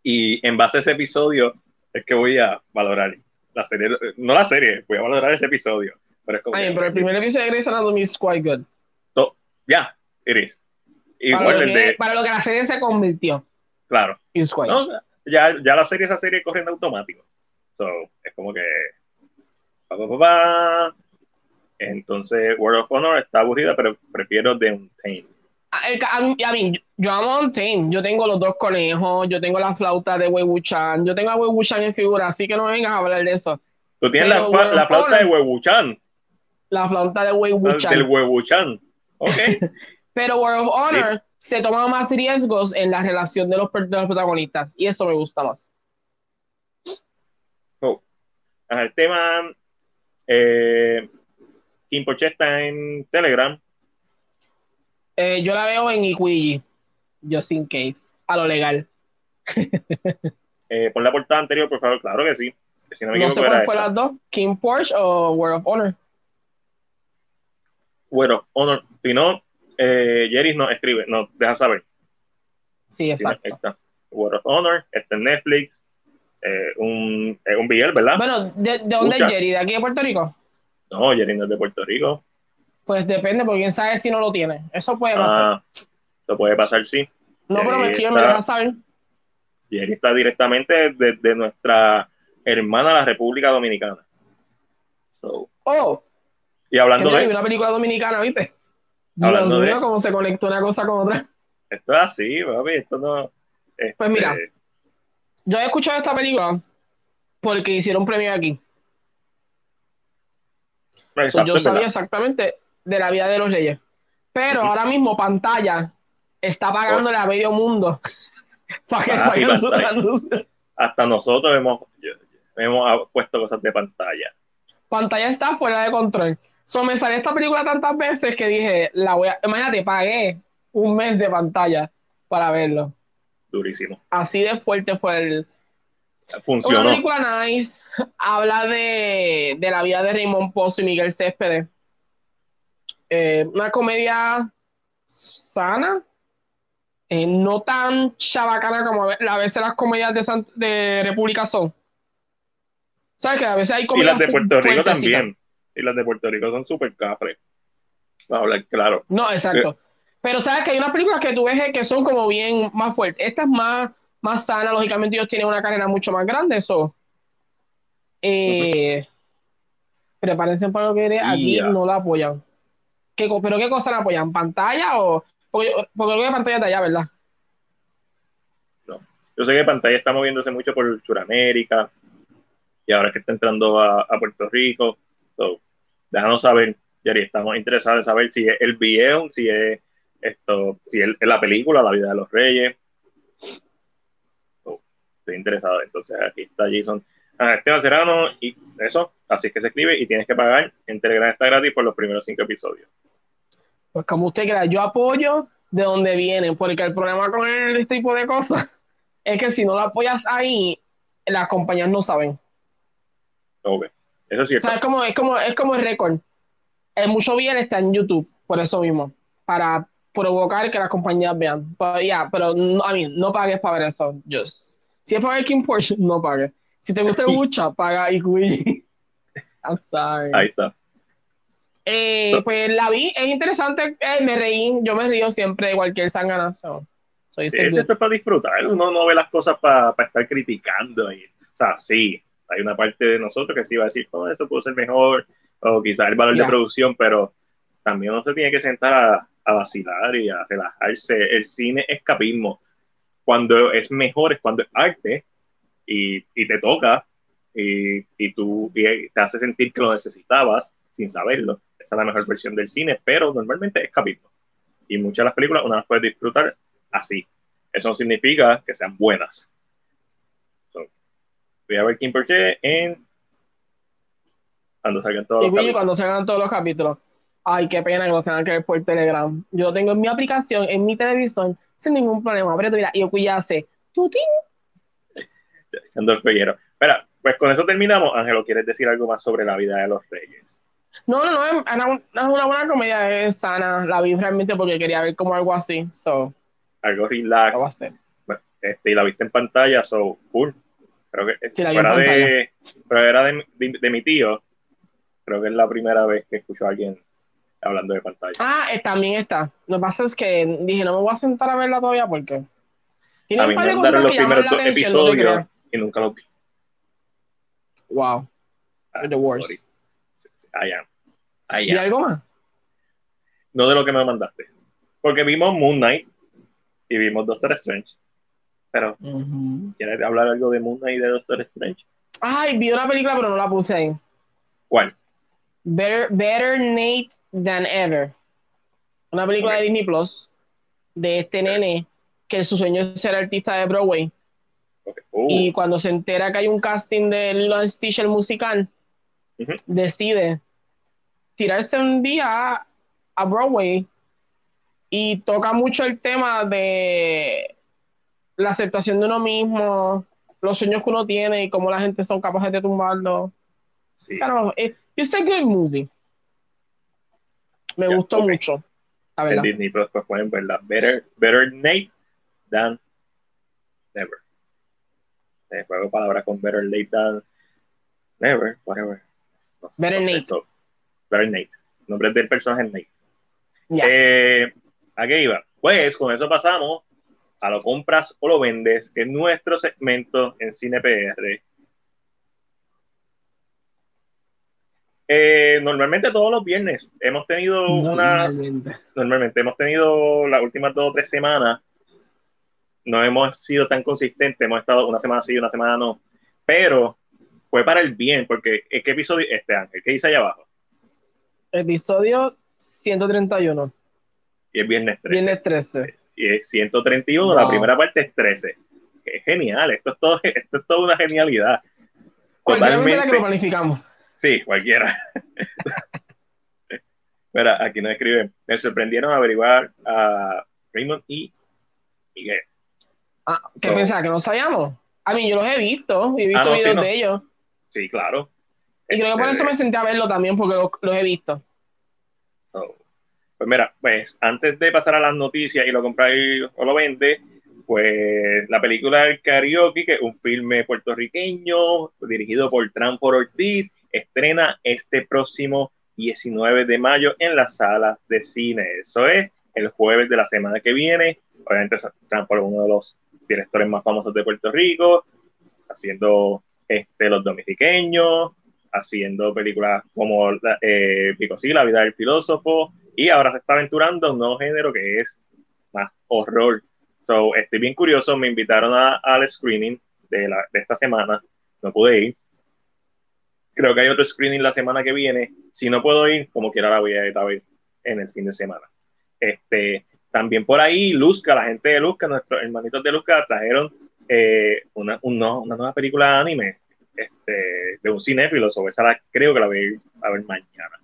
Speaker 1: Y en base a ese episodio es que voy a valorar la serie, no la serie, voy a valorar ese episodio. Pero es como
Speaker 2: Ay, pero el primer episodio de Grey's Anatomy es quite good.
Speaker 1: ya, it is.
Speaker 2: Para lo, que,
Speaker 1: de,
Speaker 2: para lo que la serie se convirtió.
Speaker 1: claro,
Speaker 2: quite.
Speaker 1: no, ya, ya la serie, esa serie corriendo automático. So, es como que, pa, pa, pa, pa. entonces World of Honor está aburrida, pero prefiero The Untamed.
Speaker 2: A, el ca- a mí, yo amo Untamed. Yo tengo los dos conejos, yo tengo la flauta de Wei Wuchan, yo tengo a Wei Wuchan en figura, así que no vengas a hablar de eso.
Speaker 1: Tú tienes
Speaker 2: Pero
Speaker 1: la, flauta de
Speaker 2: Honor-
Speaker 1: Huevuchan,
Speaker 2: La flauta de Wei Wuchan.
Speaker 1: del Huevuchan. Ok,
Speaker 2: Pero World of Honor se toma más riesgos en la relación de los, de protagonistas y eso me gusta más.
Speaker 1: Oh. Ajá, el tema, eh, Kim Poche está en Telegram.
Speaker 2: Eh, yo la veo en Iquiji, just in case, a lo legal.
Speaker 1: Eh, pon la portada anterior, por favor, claro que sí. Que si no me
Speaker 2: No sé cuál fue las dos, King Porsche o World of Honor.
Speaker 1: Bueno, Honor, si no, eh, Jerry no escribe, no, deja saber.
Speaker 2: Sí,
Speaker 1: Si no, ahí
Speaker 2: exacto.
Speaker 1: está. World of Honor, está en Netflix, eh, un, eh, un BL, ¿verdad?
Speaker 2: Bueno, ¿de, de dónde es Jerry? ¿De aquí de Puerto Rico?
Speaker 1: No, Jerry no es de Puerto Rico.
Speaker 2: Pues depende, porque quién sabe si no lo tiene. Eso puede pasar.
Speaker 1: Ah, eso puede pasar, sí.
Speaker 2: no, pero me
Speaker 1: Jerry
Speaker 2: escribe, me
Speaker 1: está-
Speaker 2: deja saber.
Speaker 1: Jerry está directamente desde nuestra hermana, la República Dominicana. So,
Speaker 2: Oh,
Speaker 1: y hablando de
Speaker 2: una película dominicana, ¿viste?
Speaker 1: Hablando
Speaker 2: Dios
Speaker 1: de-
Speaker 2: mío, cómo se conectó una cosa con otra.
Speaker 1: esto es así, papi, esto no. este,
Speaker 2: Pues mira. Yo he escuchado esta película porque hicieron premio aquí. Pues
Speaker 1: exacto,
Speaker 2: yo sabía
Speaker 1: verdad.
Speaker 2: exactamente de la vida de los reyes. Pero ahora mismo pantalla está pagándole a medio mundo para que
Speaker 1: Papi,
Speaker 2: saquen su anuncio.
Speaker 1: Hasta nosotros hemos, hemos puesto cosas de pantalla.
Speaker 2: Pantalla está fuera de control. So, me salió esta película tantas veces que dije, la voy a, imagínate, pagué un mes de pantalla para verlo.
Speaker 1: Durísimo.
Speaker 2: Así de fuerte fue el, Una
Speaker 1: Funcionó.
Speaker 2: película nice. Habla de, de la vida de Raymond Pozo y Miguel Céspedes. Eh, una comedia sana. eh, no tan chabacana como a ve- a veces las comedias de, de República son. ¿Sabes que a veces hay
Speaker 1: Y
Speaker 2: comedias
Speaker 1: las de Puerto Rico también. Y las de Puerto Rico son súper cafres. Vamos a hablar claro.
Speaker 2: No, exacto. Pero sabes que hay unas películas que tú ves que son como bien más fuertes. Esta es más, más sana, lógicamente ellos tienen una carrera mucho más grande, eso. Eh, Prepárense para lo que viene. Aquí no la apoyan. ¿Qué, ¿Pero qué cosa la apoyan? ¿Pantalla o...? Porque, porque creo que pantalla es de allá, ¿verdad?
Speaker 1: Yo sé que pantalla está moviéndose mucho por Sudamérica y ahora que está entrando a, a Puerto Rico. So, déjanos saber, Jerry, estamos interesados en saber si es el video, si es esto, si es, es la película, La vida de los reyes. So, estoy interesado. Entonces aquí está Jason. a Esteban Serrano y eso, así que se escribe y tienes que pagar. En Telegram está gratis por los primeros cinco episodios.
Speaker 2: Pues como usted quiera, yo apoyo de donde vienen, porque el problema con este tipo de cosas es que si no lo apoyas ahí, las compañías no saben.
Speaker 1: Ok, eso sí.
Speaker 2: O sea, es como, es como, es como el récord. El mucho bien está en YouTube, por eso mismo, para provocar que las compañías vean. Pero ya, pero a mí, no pagues para ver eso. Just. Si es para ver King Porsche, no pagues. Si te gusta mucho, paga Ikuiji. I'm sorry.
Speaker 1: Ahí está.
Speaker 2: Eh, pues la vi, es interesante, eh, me reí, yo me río siempre de cualquier sanganazo.
Speaker 1: Soy sí, esto es para disfrutar, uno no ve las cosas para estar criticando. Y, o sea, sí, hay una parte de nosotros que sí va a decir, oh, esto puede ser mejor, o quizás el valor de producción, pero también uno se tiene que sentar a, a, vacilar y a relajarse. El cine es escapismo. Cuando es mejor es cuando es arte y, y te toca y, y tú y te hace sentir que lo necesitabas sin saberlo. Esa es la mejor versión del cine, pero normalmente es capítulo. Y muchas de las películas uno las puede disfrutar así. Eso no significa que sean buenas. voy a ver Kim Porche en cuando salgan todos los
Speaker 2: capítulos. cuando salgan todos los capítulos. Ay, qué pena que los tengan que ver por Telegram. Yo lo tengo en mi aplicación, en mi televisión, sin ningún problema. Pero mira, y yo ya hace tutín.
Speaker 1: Echando el Espera, pues con eso terminamos. Ángelo, ¿quieres decir algo más sobre la vida de los reyes?
Speaker 2: No, no, no, es una, buena comedia, es sana. La vi realmente porque quería ver como algo así. So,
Speaker 1: algo relax. Este, y la viste en pantalla, so cool. Creo que
Speaker 2: sí,
Speaker 1: fuera de, pero era de, de, mi tío. Creo que es la primera vez que escucho a alguien hablando de pantalla.
Speaker 2: Ah, eh, también está. Lo que pasa es que dije, no me voy a sentar a verla todavía porque.
Speaker 1: a mí me mandaron los primeros dos episodios y nunca los vi.
Speaker 2: Wow.
Speaker 1: Ah, the worst. I am.
Speaker 2: ¿Y algo más?
Speaker 1: No de lo que me mandaste. Porque vimos Moon Knight y vimos Doctor Strange. Pero, ¿quieres hablar algo de Moon Knight y de Doctor Strange?
Speaker 2: Ay, vi una película, pero no la puse ahí.
Speaker 1: ¿Cuál?
Speaker 2: Better, Better Nate Than Ever. Una película de Disney Plus de este nene que su sueño es ser artista de Broadway.
Speaker 1: Oh.
Speaker 2: Y cuando se entera que hay un casting de Lilo Stitch el musical, decide tirarse un día a Broadway y toca mucho el tema de la aceptación de uno mismo, los sueños que uno tiene y cómo la gente son capaces de tumbarlo. Sí. It's a good movie. Me gustó mucho.
Speaker 1: A en Disney Plus pues pueden verla. Better, better Nate than never. Eh, juego palabras con better late than never, whatever.
Speaker 2: better Nate.
Speaker 1: Better Nate. nombre del personaje Nate. Eh, ¿A qué iba? Pues con eso pasamos a lo compras o lo vendes, que es nuestro segmento en Cine Eh, normalmente todos los viernes hemos tenido unas. Normalmente hemos tenido las últimas dos o tres semanas. No hemos sido tan consistentes, hemos estado una semana sí, una semana no. Pero fue para el bien, porque ¿qué episodio este Ángel? ¿Qué dice allá abajo?
Speaker 2: Episodio 131.
Speaker 1: Y es viernes 13.
Speaker 2: Viernes 13.
Speaker 1: Y es 131, la primera parte es 13. Es genial, esto es, todo, esto es toda una genialidad.
Speaker 2: Totalmente. que lo planificamos.
Speaker 1: Sí, cualquiera. Mira, aquí nos escriben. Me sorprendieron averiguar a Raymond y Miguel.
Speaker 2: Ah, ¿qué pensaba? ¿Que no sabíamos? A mí, yo los he visto. He visto ah, videos de ellos.
Speaker 1: Sí, claro.
Speaker 2: Y creo que por eso me senté a verlo también, porque los, he visto.
Speaker 1: Pues mira, pues antes de pasar a las noticias y lo compráis o lo vende, pues la película El Karaoke, que es un filme puertorriqueño dirigido por Transport Ortiz, estrena este próximo 19 de mayo en la sala de cine. Eso es el jueves de la semana que viene. Obviamente Transport es uno de los directores más famosos de Puerto Rico, haciendo este, Los Dominiqueños, haciendo películas como eh, Pico sí, La vida del filósofo, y ahora se está aventurando un nuevo género que es más horror. So, estoy bien curioso, me invitaron al screening de, la, de esta semana, no pude ir. Creo que hay otro screening la semana que viene. Si no puedo ir, como quiera la voy a ir a ver en el fin de semana. Este, también por ahí, Luzca, la gente de Luzca, nuestros hermanitos de Luzca, trajeron eh, una, una, nueva película de anime este, de un cinéfilo, sobre esa creo que la voy a ver mañana.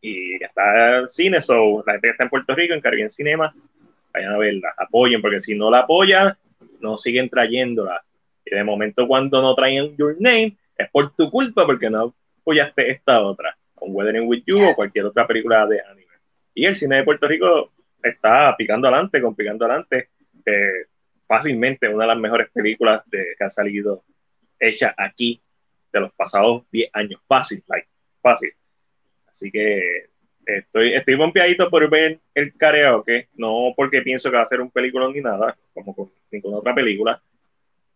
Speaker 1: Y ya está el cine, so, la gente que está en Puerto Rico, en Caribbean Cinema, vayan a verla, apoyen, porque si no la apoyan, no siguen trayéndola. Y de momento cuando no traen Your Name, es por tu culpa, porque no apoyaste esta otra, con Weathering With You o cualquier otra película de anime. Y el cine de Puerto Rico está picando adelante, con picando adelante. Eh, fácilmente una de las mejores películas de, que ha salido hecha aquí de los pasados 10 años. Fácil, like, fácil. Así que estoy, estoy bombeadito por ver el karaoke, no porque pienso que va a ser un película ni nada, como con ninguna otra película,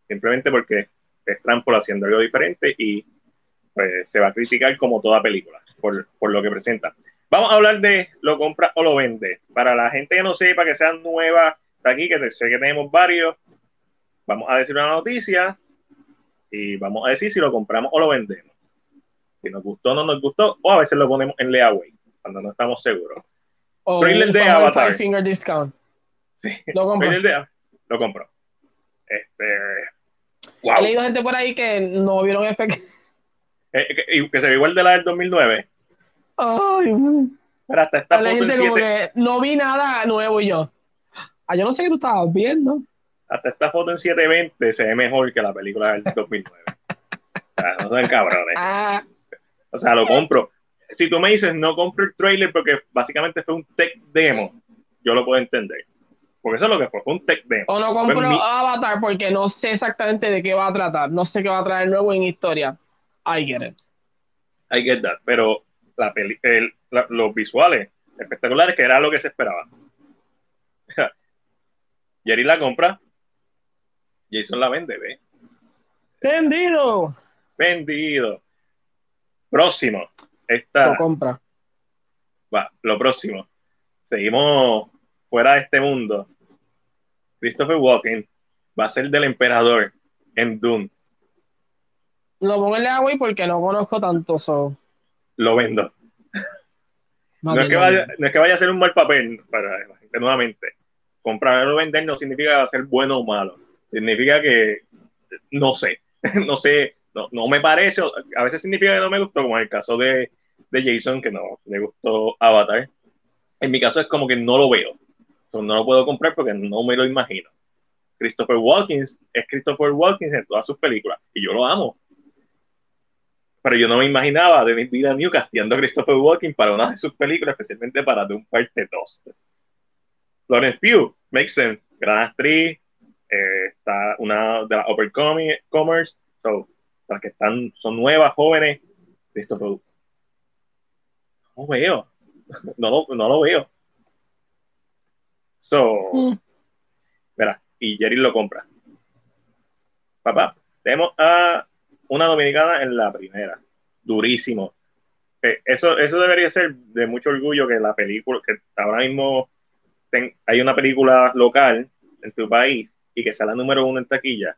Speaker 1: simplemente porque es Trampol haciendo algo diferente y pues, se va a criticar como toda película por, por lo que presenta. Vamos a hablar de lo compra o lo vende. Para la gente que no sepa, que sean nuevas aquí, que sé que tenemos varios, vamos a decir una noticia y vamos a decir si lo compramos o lo vendemos. Si nos gustó o no nos gustó, o a veces lo ponemos en layaway, cuando no estamos seguros.
Speaker 2: O
Speaker 1: Trailer de Avatar.
Speaker 2: five finger discount.
Speaker 1: Sí.
Speaker 2: Lo compro.
Speaker 1: De- lo compro. Este,
Speaker 2: He
Speaker 1: wow.
Speaker 2: leído gente por ahí que no vieron efecto.
Speaker 1: Eh, que, y que se ve igual de la del 2009.
Speaker 2: Ay, man.
Speaker 1: Pero hasta esta
Speaker 2: la
Speaker 1: foto en
Speaker 2: gente como
Speaker 1: 7
Speaker 2: que no vi nada nuevo y yo. Ah, yo no sé qué tú estabas viendo.
Speaker 1: hasta esta foto en 720 se ve mejor que la película del 2009. O sea, no sean cabrones.
Speaker 2: Ah,
Speaker 1: O sea, lo compro. Si tú me dices no compro el trailer porque básicamente fue un tech demo, yo lo puedo entender. Porque eso es lo que fue, fue un tech demo.
Speaker 2: o no compro
Speaker 1: mi-
Speaker 2: Avatar porque no sé exactamente de qué va a tratar. No sé qué va a traer nuevo en historia. I get it.
Speaker 1: I get that. Pero la peli- el- la- los visuales espectaculares, que era lo que se esperaba. Jerry la compra, Jason la vende, ve.
Speaker 2: Vendido.
Speaker 1: Vendido. Próximo. Esta,
Speaker 2: compra.
Speaker 1: va, lo próximo. Seguimos fuera de este mundo. Christopher Walken va a ser del emperador en Dune.
Speaker 2: Lo pongo en agua porque no conozco tanto. So.
Speaker 1: Lo vendo. No es, que vaya, no es que vaya a ser un mal papel para la gente nuevamente. Comprarlo o vender no significa ser bueno o malo. Significa que no sé. No sé. No, no me parece. A veces significa que no me gustó, como en el caso de, de Jason, que no le gustó Avatar. En mi caso es como que no lo veo. No lo puedo comprar porque no me lo imagino. Christopher Walken es Christopher Walken en todas sus películas. Y yo lo amo. Pero yo no me imaginaba de David New casteando a Christopher Walken para una de sus películas, especialmente para un parte 2. Florence Pugh, makes sense. Gran actriz, eh, está una de las uppercomers, so, las que están, son nuevas, jóvenes. Christopher no veo. No lo, no lo veo. So,
Speaker 2: Mm.
Speaker 1: Verá, y Jerry lo compra. Papá, tenemos a una dominicana en la primera. Durísimo. Eh, eso, eso debería ser de mucho orgullo que la película, que ahora mismo ten- hay una película local en tu país y que sea la número uno en taquilla.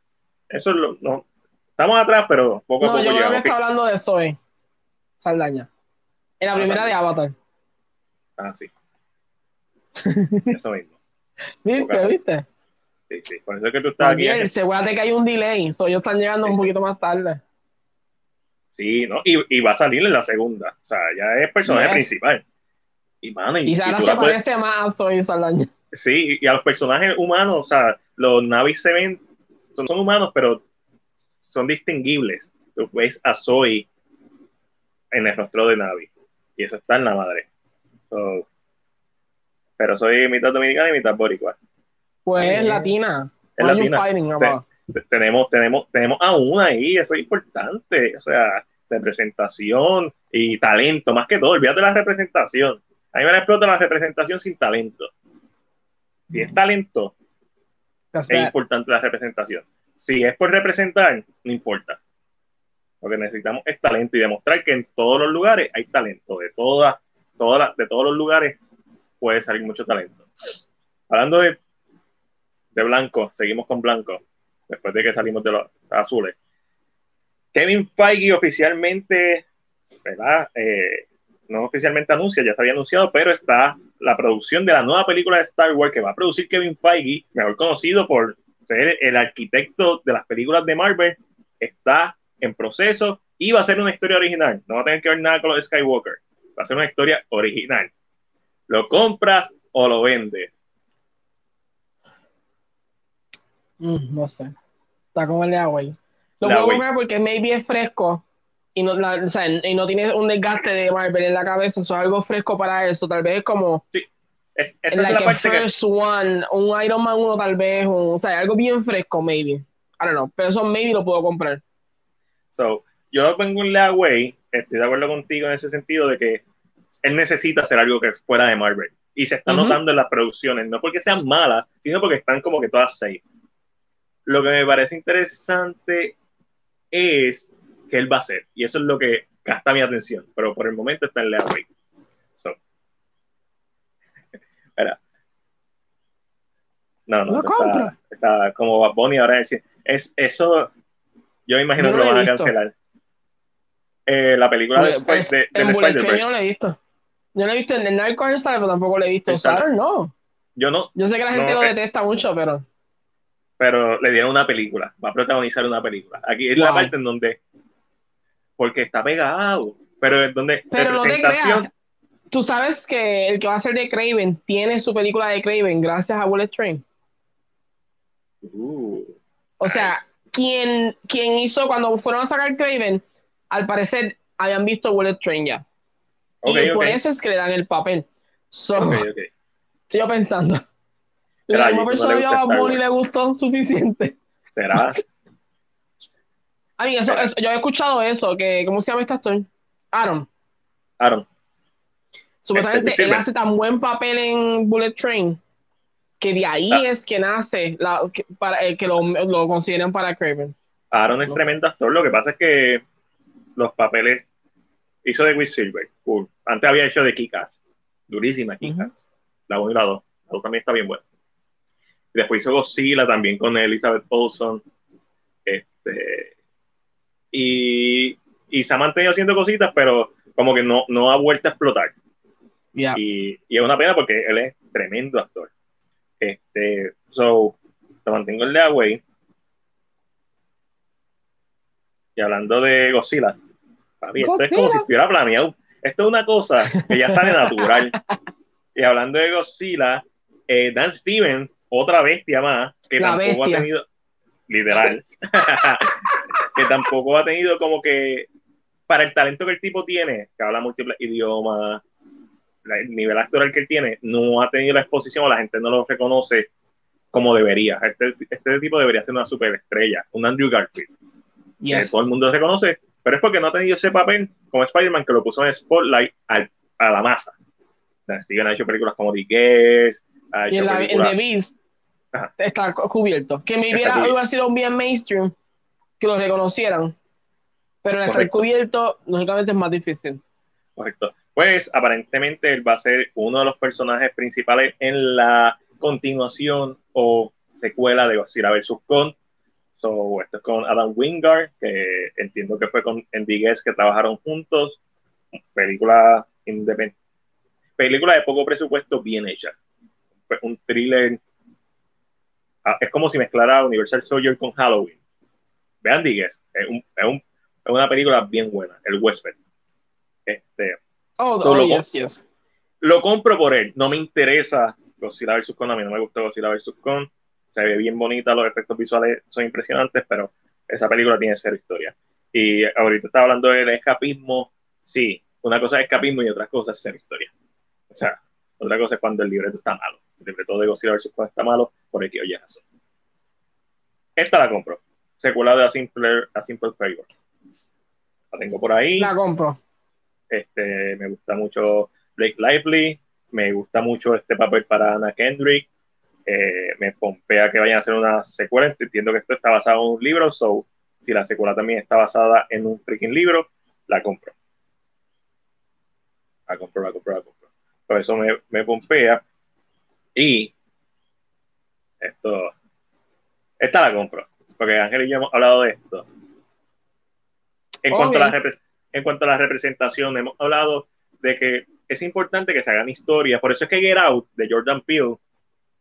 Speaker 1: Eso es lo, no, estamos atrás, pero poco a
Speaker 2: No,
Speaker 1: poco
Speaker 2: yo creo que está hablando de Zoe Saldaña. En la
Speaker 1: Ah,
Speaker 2: primera de. Avatar.
Speaker 1: Ah, sí. Eso mismo.
Speaker 2: ¿Viste? ¿Viste?
Speaker 1: Sí, sí. Por eso es que tú estás aquí.
Speaker 2: También, acuérdate que hay un delay. So, ellos están llegando
Speaker 1: Sí,
Speaker 2: un poquito más tarde.
Speaker 1: Sí, ¿no? Y, y va a salir en la segunda. O sea, ya es personaje
Speaker 2: Yes.
Speaker 1: principal. Y, mano, y,
Speaker 2: se
Speaker 1: puedes-
Speaker 2: parece más a Zoe Saldaña.
Speaker 1: Sí, y a los personajes humanos, o sea, los Navis se ven, son, son humanos, pero son distinguibles. Tú ves a Zoe en el rostro de Navi. Y eso está en la madre. So, pero soy mitad dominicana y mitad boricua.
Speaker 2: Pues es latina.
Speaker 1: Es latina.
Speaker 2: fighting?
Speaker 1: Te- Tenemos, tenemos, tenemos a una ahí, eso es importante. O sea, representación y talento, más que todo. Olvídate de la representación. A mí me la explota la representación sin talento. Si es talento,
Speaker 2: That's
Speaker 1: es
Speaker 2: that.
Speaker 1: importante la representación. Si es por representar, no importa. Lo que necesitamos es talento y demostrar que en todos los lugares hay talento. De, todas, todas las- de todos los lugares puede salir mucho talento. Hablando de, de blanco, seguimos con blanco, después de que salimos de los azules. Kevin Feige oficialmente, ¿verdad? Eh, no oficialmente anuncia, ya se había anunciado, pero está la producción de la nueva película de Star Wars que va a producir Kevin Feige, mejor conocido por ser el arquitecto de las películas de Marvel, está en proceso y va a ser una historia original. No va a tener que ver nada con los Skywalker. Va a ser una historia original. ¿Lo compras o lo vendes?
Speaker 2: Mm, no sé. Está como el de agua. Lo puedo comprar porque maybe es fresco y no, o sea, y no tiene un desgaste de Marvel en la cabeza. Eso es algo fresco para eso. Tal vez como.
Speaker 1: Sí. Es, esa es la parte
Speaker 2: first one, un Iron Man 1 tal vez, o sea, algo bien fresco, maybe. I don't know, pero eso maybe lo puedo comprar.
Speaker 1: So, yo lo pongo en Leaway, estoy de acuerdo contigo en ese sentido de que él necesita hacer algo que fuera de Marvel. Y se está notando en las producciones, no porque sean malas, sino porque están como que todas safe. Lo que me parece interesante es que él va a hacer, y eso es lo que gasta mi atención, pero por el momento está en Leaway. So. No, no, está, está, como Bad Bunny ahora es, es eso, yo imagino que lo van a cancelar. Eh, la película de, pues, de,
Speaker 2: de, Spider-Man. Yo Yo no he visto en el Night pero tampoco lo he visto. Saturn no.
Speaker 1: Yo no.
Speaker 2: Yo sé que la gente lo detesta mucho, pero.
Speaker 1: Pero le dieron una película. Va a protagonizar una película. Aquí es la parte en donde. Porque está pegado. Pero es donde.
Speaker 2: Pero no te creas. Tú sabes que el que va a ser de Craven tiene su película de Craven gracias a Bullet Train.
Speaker 1: Uh,
Speaker 2: o sea, quien, quien hizo cuando fueron a sacar Craven, al parecer habían visto Bullet Train ya. Y por eso es que le dan el papel. estoy yo pensando. La misma persona no a Bonnie le gustó suficiente.
Speaker 1: ¿Será?
Speaker 2: A mí, eso, yo he escuchado eso, que, ¿cómo se llama este actor? Aaron.
Speaker 1: Aaron.
Speaker 2: Supuestamente este, él hace tan buen papel en Bullet Train que de ahí ah. es que nace la, que, para, eh, que lo, lo, consideran para Craven.
Speaker 1: Aaron es tremendo actor, lo que pasa es que los papeles hizo de Silver, cool. Antes había hecho de Kikas, durísima Kikas, la 1 y la 2, la 2 también está bien buena. después hizo Godzilla también con Elizabeth Olsen. Este, y, y se ha mantenido haciendo cositas, pero como que no, no ha vuelto a explotar. Y, y, es una pena porque él es tremendo actor. Este, so, lo mantengo el de Away. Y hablando de Godzilla, esto es como si estuviera planeado. Esto es una cosa que ya sale natural. y hablando de Godzilla, eh, Dan Stevens, otra bestia más, que tampoco ha tenido, literal, que tampoco ha tenido como que, para el talento que el tipo tiene, que habla múltiples idiomas, el nivel actoral que él tiene, no ha tenido la exposición o la gente no lo reconoce como debería. Este, este tipo debería ser una superestrella, un Andrew Garfield. Que todo el mundo reconoce, pero es porque no ha tenido ese papel como Spider-Man que lo puso en Spotlight a la masa. Steven ha hecho películas como The Guest,
Speaker 2: y en, The Beast está cubierto. Que me hubiera, hubiera sido un bien mainstream, que lo reconocieran. Pero el estar cubierto, lógicamente, es más difícil.
Speaker 1: Correcto pues aparentemente él va a ser uno de los personajes principales en la continuación o secuela de Godzilla vs. Kong. So, esto es con Adam Wingard, que entiendo que fue con Andy Guest que trabajaron juntos. Película independiente. Película de poco presupuesto bien hecha. Un thriller. Ah, es como si mezclara Universal Soldier con Halloween. Vean Andy Guest. Es, un, es, un, es una película bien buena. El Western. Este,
Speaker 2: Oh, oh lo, yes, yes.
Speaker 1: Lo compro por él. No me interesa Godzilla vs. Kong. A mí no me gusta Godzilla vs. Kong. Se ve bien bonita, los efectos visuales son impresionantes, pero esa película tiene cero historia. Y ahorita estaba hablando del escapismo. Sí, una cosa es escapismo y otra cosa es ser historia. O sea, otra cosa es cuando el libreto está malo. El libreto de Godzilla vs. Kong está malo por aquí oye eso. Esta la compro. Secuela de A Simple, A Simple Favor. La tengo por ahí.
Speaker 2: La compro.
Speaker 1: Este, me gusta mucho Blake Lively, me gusta mucho este papel para Anna Kendrick, eh, me pompea que vayan a hacer una secuela, entiendo que esto está basado en un libro, so si la secuela también está basada en un freaking libro, la compro. La compro, la compro, la compro. Por eso me, me pompea. Y esto, esta la compro, porque Ángel y yo hemos hablado de esto. En cuanto a la en cuanto a la representación, hemos hablado de que es importante que se hagan historias. Por eso es que Get Out de Jordan Peele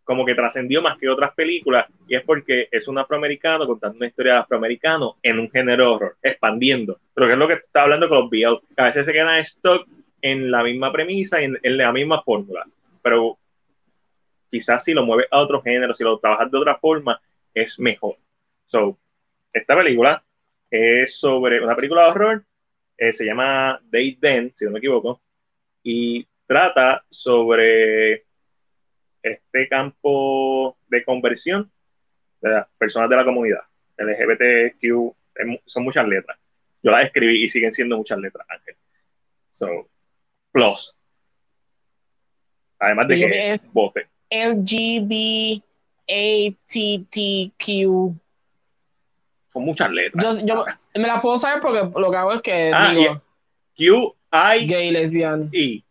Speaker 1: como que trascendió más que otras películas y es porque es un afroamericano contando una historia de afroamericano en un género horror, expandiendo. Pero que es lo que está hablando con los BL, a veces se quedan stock en la misma premisa, en, en la misma fórmula, pero quizás si lo mueves a otro género, si lo trabajas de otra forma, es mejor. So, esta película es sobre una película de horror, eh, se llama Day Then, si no me equivoco, y trata sobre este campo de conversión de las personas de la comunidad, LGBTQ, son muchas letras. Yo las escribí y siguen siendo muchas letras, Ángel. So, plus. Además de que es vote.
Speaker 2: LGBTQ.
Speaker 1: Son muchas letras.
Speaker 2: Yo, me la puedo saber porque lo que hago es que
Speaker 1: ah,
Speaker 2: digo,
Speaker 1: Q, I,
Speaker 2: gay, lesbian,
Speaker 1: y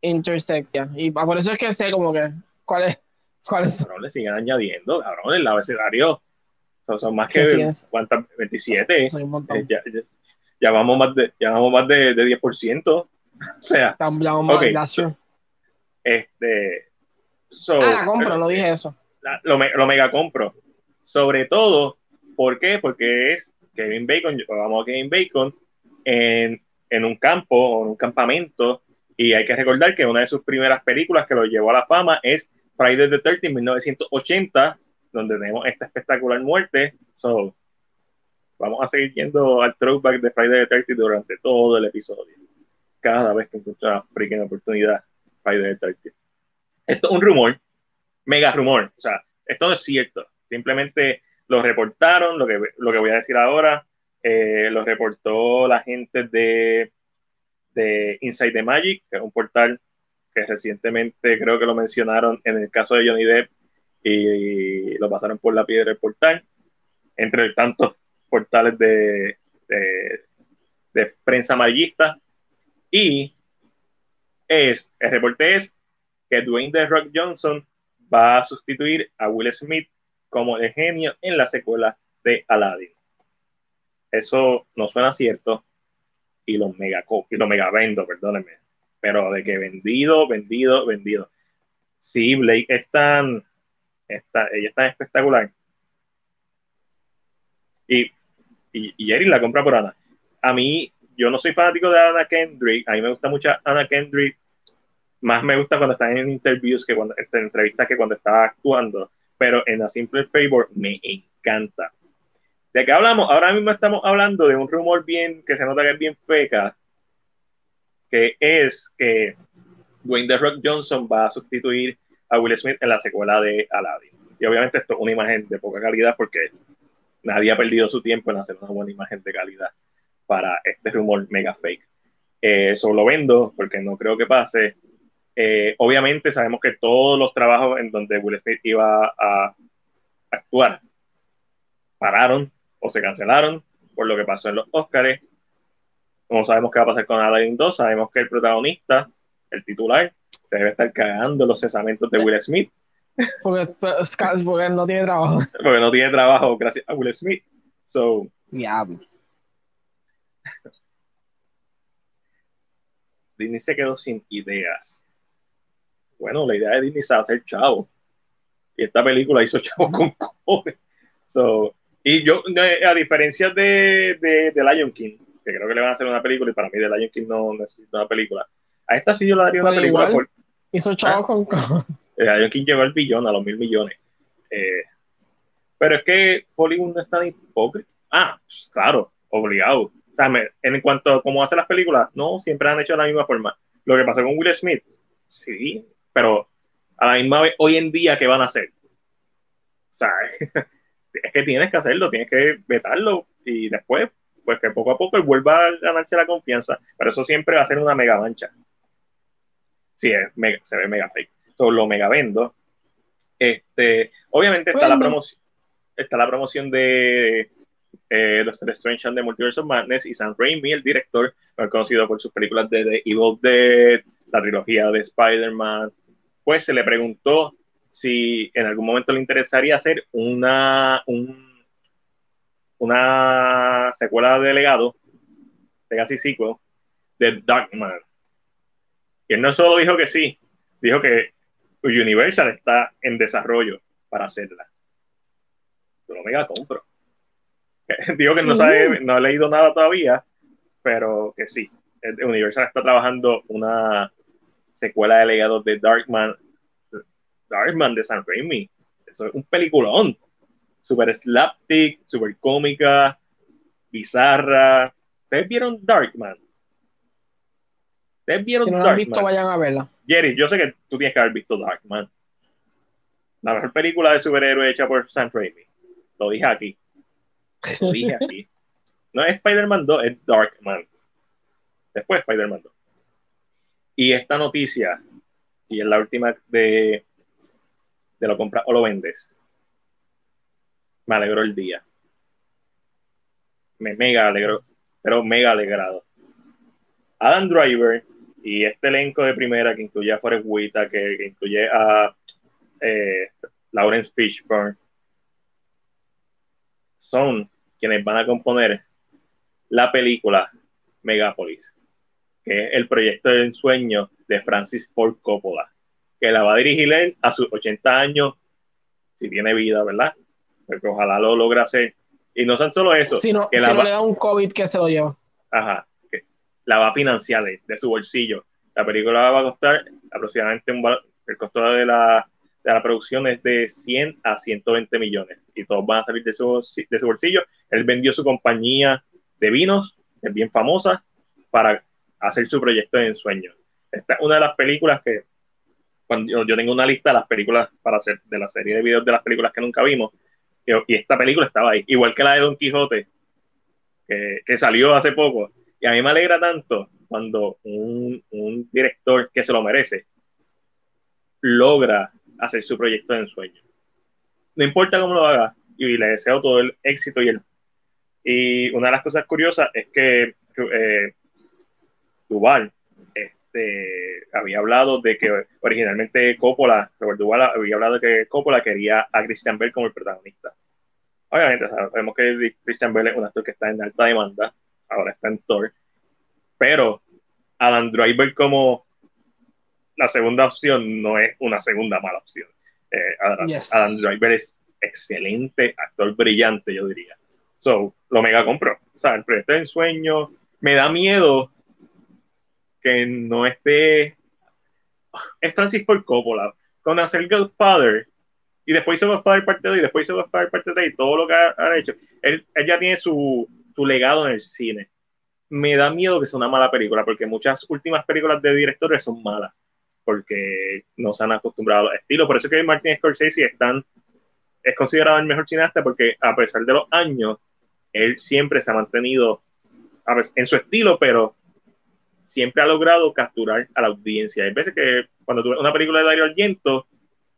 Speaker 2: intersex, Y por eso es que sé como que cuál es. ¿Cuál es?
Speaker 1: le siguen añadiendo, cabrón, el abecedario son, son más que, ¿cuántas? 27. Eh, ya, ya, vamos más de, ya vamos más de, de 10%. O sea,
Speaker 2: okay.
Speaker 1: este,
Speaker 2: ah, la compro, no dije eso.
Speaker 1: lo, lo, mega compro. Sobre todo, ¿por qué? Porque es Kevin Bacon, vamos a Kevin Bacon en, en un campo o en un campamento y hay que recordar que una de sus primeras películas que lo llevó a la fama es Friday the 13 en 1980, donde tenemos esta espectacular muerte. So, vamos a seguir yendo al throwback de Friday the 13 durante todo el episodio. Cada vez que encuentro una freaking oportunidad, Friday the 13. Esto es un rumor, mega rumor. O sea, esto no es cierto. Simplemente lo reportaron, lo que, lo que voy a decir ahora, eh, lo reportó la gente de de Inside the Magic, que es un portal que recientemente creo que lo mencionaron en el caso de Johnny Depp y, lo pasaron por la piedra del portal, entre tantos portales de, de, prensa amarillista. Y es, el reporte es que Dwayne The Rock Johnson va a sustituir a Will Smith como el genio en la secuela de Aladdin. Eso no suena cierto, y los mega, y los mega vendo, perdónenme. Pero de que vendido, vendido, vendido. Sí, Blake es tan, está, ella es tan espectacular. Y, y, y Jerry la compra por Ana. A mí, yo no soy fanático de Ana Kendrick. A mí me gusta mucho Ana Kendrick. Más me gusta cuando está en interviews que cuando en entrevistas que cuando está actuando. Pero en A Simple Favor me encanta. ¿De qué hablamos? Ahora mismo estamos hablando de un rumor bien, que se nota que es bien feca, que es que Dwayne The Rock Johnson va a sustituir a Will Smith en la secuela de Aladdin. Y obviamente esto es una imagen de poca calidad porque nadie ha perdido su tiempo en hacer una buena imagen de calidad para este rumor mega fake. Eh, eso lo vendo porque no creo que pase. Eh, obviamente sabemos que todos los trabajos en donde Will Smith iba a actuar pararon o se cancelaron por lo que pasó en los Oscars. Como sabemos qué va a pasar con Aladdin 2, sabemos que el protagonista, el titular, se debe estar cagando los cesamentos de Will Smith.
Speaker 2: Porque, porque no tiene trabajo.
Speaker 1: Porque no tiene trabajo gracias a Will Smith. So,
Speaker 2: Diablo.
Speaker 1: Disney se quedó sin ideas. Bueno, la idea de Disney es hacer chavo. Y esta película hizo chavo con cojones. So, y yo, a diferencia de, de, Lion King, que creo que le van a hacer una película, y para mí de Lion King no necesita una película, a esta sí yo le daría una película. Por,
Speaker 2: hizo chavo con...
Speaker 1: Lion King llegó al billón, a los mil millones. Eh, pero es que Hollywood no está tan hipócrita. Ah, pues, claro, obligado. O sea, en cuanto a cómo hace las películas, no, siempre han hecho de la misma forma. Lo que pasó con Will Smith, sí, pero a la misma vez, hoy en día, ¿qué van a hacer? O sea, es que tienes que hacerlo, tienes que vetarlo y después, pues que poco a poco él vuelva a ganarse la confianza, pero eso siempre va a ser una mega mancha. Sí, se ve mega fake. So, lo mega vendo. Este, obviamente está la promoción, está la promoción de eh, Doctor Strange and the Multiverse of Madness y Sam Raimi, el director, conocido por sus películas de The Evil Dead, la trilogía de Spider-Man, pues se le preguntó si en algún momento le interesaría hacer una, una secuela de legado, de casi sequel, de Darkman. Y él no solo dijo que sí, dijo que Universal está en desarrollo para hacerla. Yo lo mega compro. Digo que no, sabe, no he leído nada todavía, pero que sí. Universal está trabajando una secuela de legados de Darkman, Darkman de San Raimi. Eso es un peliculón. Super slapstick, super cómica, bizarra. ¿Ustedes vieron Darkman?
Speaker 2: ¿Ustedes vieron si no Darkman? visto, vayan a verla.
Speaker 1: Jerry, yo sé que tú tienes que haber visto Darkman. La mejor película de superhéroe hecha por Sam Raimi. Lo dije aquí. Lo dije aquí. No es Spider-Man 2, es Darkman. Después Spider-Man 2. Y esta noticia, y es la última de, de lo compras o lo vendes, me alegró el día. Me mega alegró, pero mega alegrado. Adam Driver y este elenco de primera que incluye a Forrest Whitaker, que, incluye a eh, Lawrence Fishburne, son quienes van a componer la película Megapolis que es el proyecto de ensueño de Francis Ford Coppola, que la va a dirigir él a sus 80 años, si tiene vida, ¿verdad? Porque ojalá lo logre hacer. Y no son solo eso.
Speaker 2: Si no,
Speaker 1: que
Speaker 2: le da un COVID que se lo lleva.
Speaker 1: Ajá. Que la va a financiar de, su bolsillo. La película va a costar aproximadamente un el costo de la, de la producción es de 100 a 120 millones y todos van a salir de su, de su bolsillo. Él vendió su compañía de vinos, es bien famosa, para hacer su proyecto de ensueño. Esta es una de las películas que, cuando yo, tengo una lista de las películas para hacer, de la serie de videos de las películas que nunca vimos, y, esta película estaba ahí, igual que la de Don Quijote, que, que, salió hace poco. Y a mí me alegra tanto cuando un, un director que se lo merece logra hacer su proyecto de ensueño. No importa cómo lo haga, y le deseo todo el éxito y el... Y una de las cosas curiosas es que eh, Duval este, había hablado de que originalmente Coppola, Robert Duval había hablado de que Coppola quería a Christian Bell como el protagonista. Obviamente sabemos que Christian Bell es un actor que está en alta demanda, ahora está en Thor, pero Adam Driver como la segunda opción no es una segunda mala opción. Eh, Adam, Driver es excelente, actor brillante, yo diría. So, lo mega compro. O sea, el proyecto de ensueño me da miedo que no esté. Es Francis Ford Coppola. Con hacer Godfather, y después hizo Godfather parte 2, y después hizo Godfather parte 3, y todo lo que ha, hecho. Él, ya tiene su, su legado en el cine. Me da miedo que sea una mala película, porque muchas últimas películas de directores son malas, porque no se han acostumbrado a los estilos. Por eso que Martin Scorsese es, es considerado el mejor cineasta, porque a pesar de los años, él siempre se ha mantenido en su estilo, pero siempre ha logrado capturar a la audiencia. Hay veces que cuando tú ves una película de Dario Argento,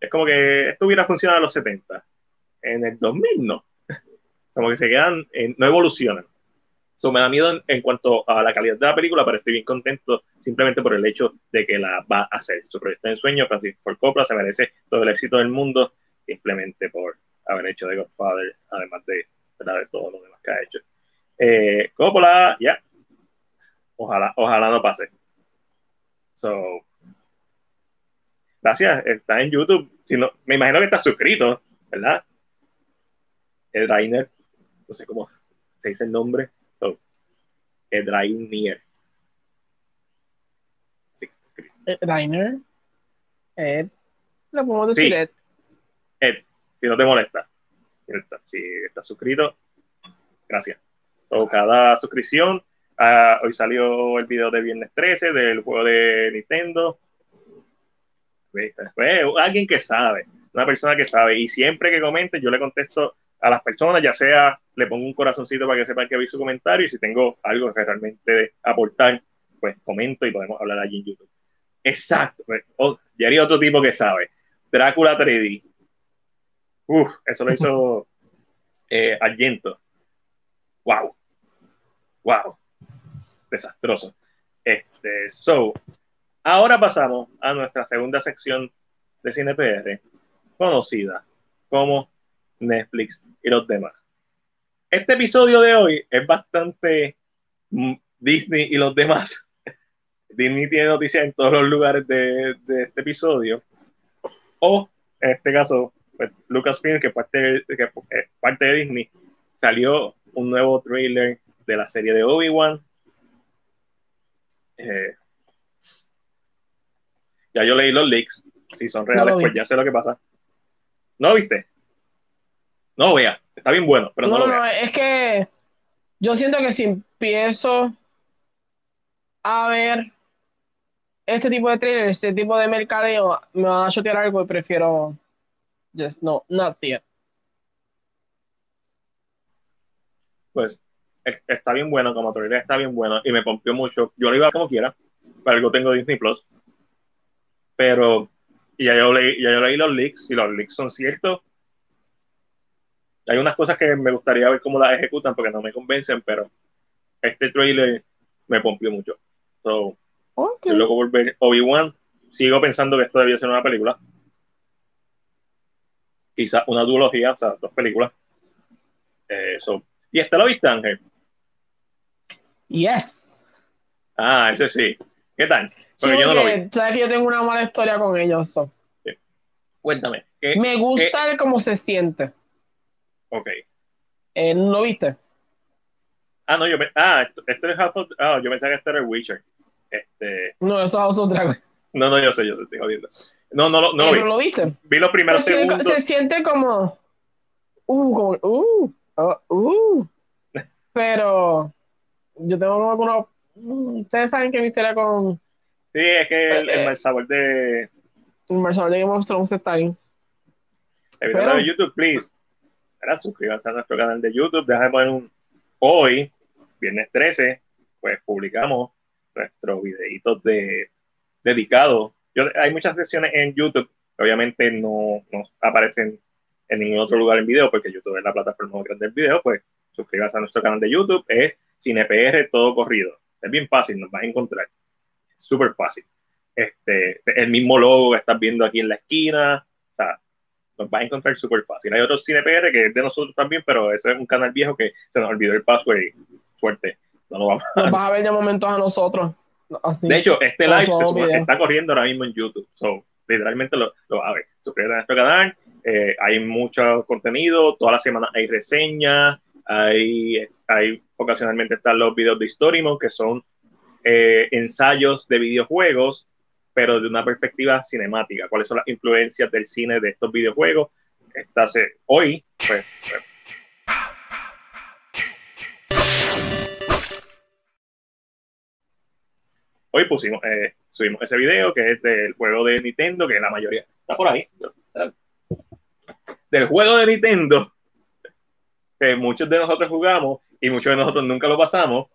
Speaker 1: es como que esto hubiera funcionado en los 70. En el 2000 no. Como que se quedan, no evolucionan. Eso me da miedo en, cuanto a la calidad de la película, pero estoy bien contento simplemente por el hecho de que la va a hacer. Su proyecto de sueño, Francis Ford Coppola, se merece todo el éxito del mundo, simplemente por haber hecho de Godfather, además de, de todo lo demás que ha hecho. Eh, Coppola, ya, Ojalá, ojalá no pase. So, gracias, está en YouTube. Si no, me imagino que está suscrito, ¿verdad? El Rainer, no sé cómo se dice el nombre. So, el Rainer.
Speaker 2: Sí, Rainer. Ed. Lo podemos decir Ed.
Speaker 1: Ed, si no te molesta. Si está suscrito, gracias. So, cada suscripción Ah, hoy salió el video de Viernes 13 del juego de Nintendo. alguien que sabe, una persona que sabe. Y siempre que comente, yo le contesto a las personas, ya sea le pongo un corazoncito para que sepan que vi su comentario y si tengo algo que realmente aportar, pues comento y podemos hablar allí en YouTube. Exacto. Oh, ya haría otro tipo que sabe. Drácula 3D. Uf, eso lo hizo eh, Argento. Wow. Wow desastroso. Este, so, ahora pasamos a nuestra segunda sección de Cine PR, conocida como Netflix y los demás. Este episodio de hoy es bastante mm, Disney y los demás. Disney tiene noticias en todos los lugares de, este episodio. O, en este caso, pues, Lucasfilm, que, parte que es parte de Disney, salió un nuevo trailer de la serie de Obi-Wan. Eh, ya yo leí los leaks. Si son reales, pues ya sé lo que pasa. ¿No viste? No vea. Está bien bueno, pero no,
Speaker 2: no
Speaker 1: lo no,
Speaker 2: es que yo siento que si empiezo a ver este tipo de trailer, este tipo de mercadeo, me va a chotear algo y prefiero just no, not see it.
Speaker 1: Pues está bien bueno, como trailer está bien bueno y me pompió mucho. Yo lo iba como quiera, para algo tengo Disney Plus. Pero ya yo, leí, ya yo leí los leaks y los leaks son ciertos hay unas cosas que me gustaría ver cómo las ejecutan porque no me convencen, pero este trailer me pompió mucho. So, okay. loco por ver Obi-Wan. Sigo pensando que esto debía ser una película. Quizás una duología, o sea, dos películas. Eh, ¿Y esta lo viste, Ángel?
Speaker 2: Yes.
Speaker 1: Ah, ese sí. ¿Qué tal?
Speaker 2: Porque yo no lo vi. Sabes que yo tengo una mala historia con ellos.
Speaker 1: Cuéntame.
Speaker 2: me gusta cómo se siente.
Speaker 1: Ok.
Speaker 2: Eh, ¿No lo viste?
Speaker 1: Ah, no, yo me, ah, este es House of, ah, yo pensaba que este era el Witcher. Este,
Speaker 2: no, eso es House of Dragon.
Speaker 1: No, no, yo sé, yo sé, estoy jodiendo. No, no, no, no
Speaker 2: lo, lo viste.
Speaker 1: Vi los primeros
Speaker 2: se,
Speaker 1: segundos.
Speaker 2: Se siente como, uh, como, uh, uh, uh. Pero yo tengo algunos, mm, ustedes saben que mi historia con...
Speaker 1: Sí, es que el, eh, sabor de...
Speaker 2: El mal sabor de Game of Thrones está ahí.
Speaker 1: Pero, de YouTube, please suscríbanse a nuestro canal de YouTube. Déjame poner un. Hoy, viernes 13, pues publicamos nuestros videitos de dedicados. Yo, hay muchas secciones en YouTube obviamente no, no, aparecen en ningún otro lugar en video, porque YouTube es la plataforma más grande del video. Pues suscríbanse a nuestro canal de YouTube. Es CinePR todo corrido. Es bien fácil, nos vas a encontrar. Súper fácil. Este, el mismo logo que estás viendo aquí en la esquina. O sea, nos vas a encontrar súper fácil. Hay otro CinePR que es de nosotros también, pero ese es un canal viejo que se nos olvidó el password y suerte. No lo vamos
Speaker 2: a Nos vas a ver de momentos a nosotros.
Speaker 1: de hecho, este live se está corriendo ahora mismo en YouTube. So, literalmente lo, lo vas a ver. Suscríbete a nuestro canal. Eh, hay mucho contenido. Toda la semana hay reseñas. Hay, hay ocasionalmente están los videos de Storymo, que son eh, ensayos de videojuegos pero de una perspectiva cinemática. ¿Cuáles son las influencias del cine de estos videojuegos? Esta hoy, pues, pues, hoy pusimos, eh, subimos ese video que es del juego de Nintendo, que la mayoría está por ahí. Del juego de Nintendo, que muchos de nosotros jugamos y muchos de nosotros nunca lo pasamos,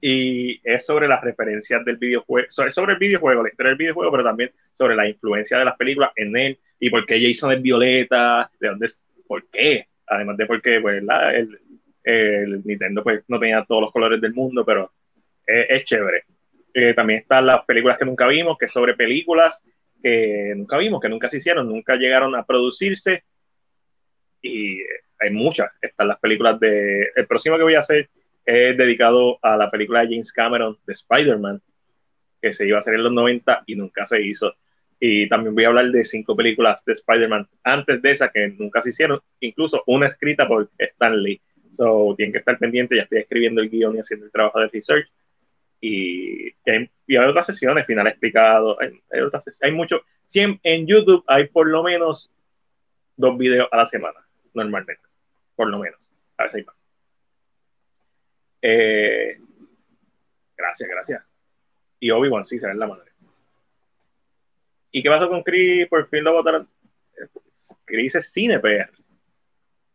Speaker 1: y es sobre las referencias del videojuego, sobre, el videojuego, la historia del videojuego, pero también sobre la influencia de las películas en él y por qué Jason es violeta, de dónde, por qué, además de por qué, pues el, el, Nintendo pues no tenía todos los colores del mundo, pero es, chévere. Eh, también están las películas que nunca vimos, que es sobre películas que nunca vimos, que nunca se hicieron, nunca llegaron a producirse y hay muchas. Están las películas de, el próximo que voy a hacer es dedicado a la película de James Cameron de Spider-Man, que se iba a hacer en los 90 y nunca se hizo. Y también voy a hablar de cinco películas de Spider-Man antes de esa que nunca se hicieron, incluso una escrita por Stan Lee. So, tienen que estar pendientes, ya estoy escribiendo el guion y haciendo el trabajo de research. Y, hay, otras sesiones, final explicado, hay, hay en YouTube hay por lo menos dos videos a la semana, normalmente, por lo menos. A veces hay más. Eh, gracias, gracias. Y Obi-Wan sí se ve en la madre. ¿Y qué pasó con Chris? Por fin lo votaron. Chris es cine PR.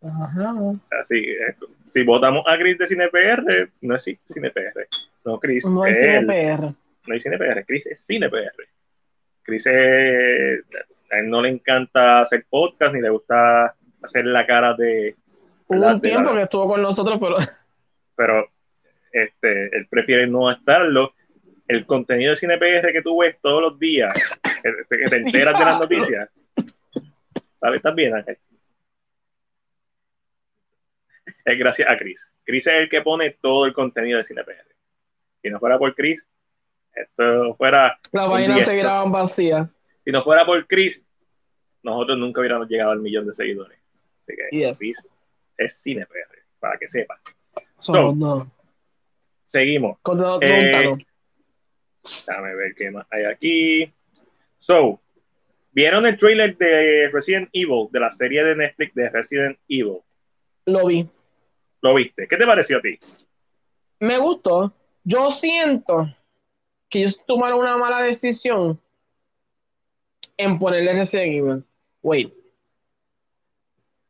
Speaker 2: Ajá.
Speaker 1: Así, eh, si votamos a Chris de cine PR, no es cine PR. No, Chris.
Speaker 2: No es cine PR.
Speaker 1: No es cine PR. Chris es cine PR. Chris es, a él no le encanta hacer podcast ni le gusta hacer la cara de.
Speaker 2: Hubo un tiempo que estuvo con nosotros, pero.
Speaker 1: Pero este, él prefiere no estarlo. El contenido de CinePR que tú ves todos los días, que, te enteras de las noticias, ¿sabes? ¿Estás bien, Ángel? Es gracias a Chris. Chris es el que pone todo el contenido de CinePR. Si no fuera por Chris, esto fuera.
Speaker 2: La vaina seguirá vacía.
Speaker 1: Si no fuera por Chris, nosotros nunca hubiéramos llegado al millón de seguidores. Así que
Speaker 2: Yes.
Speaker 1: Es cine PR, para que sepan.
Speaker 2: So,
Speaker 1: So,
Speaker 2: no.
Speaker 1: Seguimos.
Speaker 2: Con- no,
Speaker 1: Eh. Déjame ver qué más hay aquí. So, ¿vieron el trailer de Resident Evil, de la serie de Netflix de Resident Evil?
Speaker 2: Lo vi.
Speaker 1: ¿Lo viste? ¿Qué te pareció a ti?
Speaker 2: Me gustó. Yo siento que ellos tomaron una mala decisión en ponerle Resident Evil. Wait.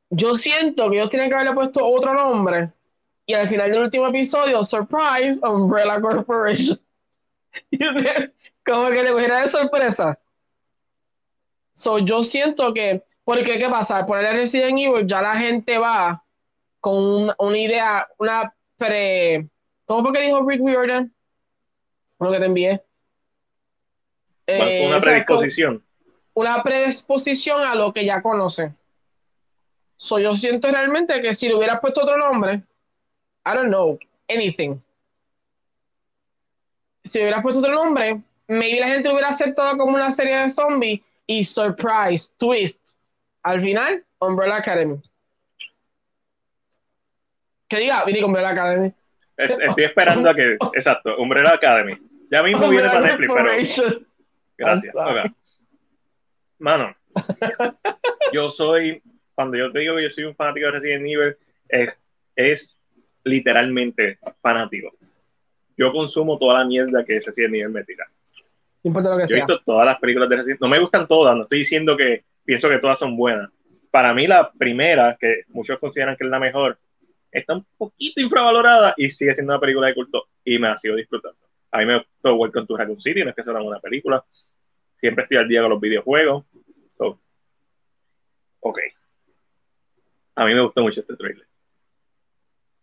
Speaker 2: Yo siento que ellos tienen que haberle puesto otro nombre y al final del último episodio, surprise, Umbrella Corporation. Como que le cogiera de sorpresa. So, yo siento que, porque ¿qué pasa? Al ponerle Resident Evil, ya la gente va con una, una idea, una pre. ¿Cómo fue que dijo Rick Riordan? Lo que te envié. Eh,
Speaker 1: Una
Speaker 2: o sea,
Speaker 1: predisposición.
Speaker 2: una predisposición a lo que ya conocen. So, yo siento realmente que si le hubieras puesto otro nombre, I don't know, anything. Si le hubieras puesto otro nombre, maybe la gente lo hubiera aceptado como una serie de zombies y surprise, twist. Al final, Umbrella Academy. Que diga, vine con Umbrella Academy.
Speaker 1: Es- Estoy esperando a que. Exacto, Umbrella Academy. Ya mismo viene para Netflix, pero. Gracias. Mano, yo soy, cuando yo te digo que yo soy un fanático de Resident Evil, es, es literalmente fanático. Yo consumo toda la mierda que Resident Evil me tira.
Speaker 2: No importa lo que
Speaker 1: Yo he
Speaker 2: sea.
Speaker 1: visto todas las películas de Resident No me gustan todas, no estoy diciendo que pienso que todas son buenas. Para mí la primera, que muchos consideran que es la mejor, está un poquito infravalorada y sigue siendo una película de culto y me la sigo disfrutando. A mí me gustó Welcome to Raccoon City, no es que sea una película. Siempre estoy al día con los videojuegos. So, ok. A mí me gustó mucho este trailer.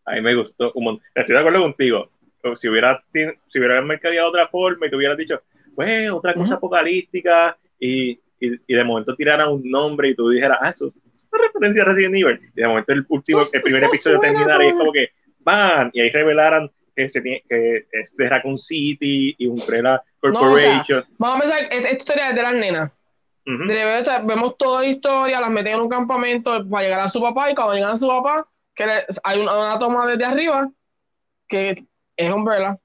Speaker 1: A mí me gustó un montón. Estoy de acuerdo contigo. Si hubiera, si hubiera mercadeado de otra forma y te hubieras dicho, pues, otra cosa apocalíptica y, y, y de momento tiraran un nombre y tú dijeras, ah, eso es una referencia a Resident Evil. Y de momento el último,
Speaker 2: Eso-
Speaker 1: el primer
Speaker 2: eso
Speaker 1: episodio terminara y es
Speaker 2: como-
Speaker 1: que, ¡bam! Y ahí revelaran que, se tiene, que es de Raccoon City y Umbrella Corporation.
Speaker 2: Vamos a esta esta historia es de las nenas.
Speaker 1: Ujú.
Speaker 2: De bebé, vemos toda la historia, las meten en un campamento para llegar a su papá y cuando llegan a su papá, que le- hay una, una toma desde arriba que es Umbrella.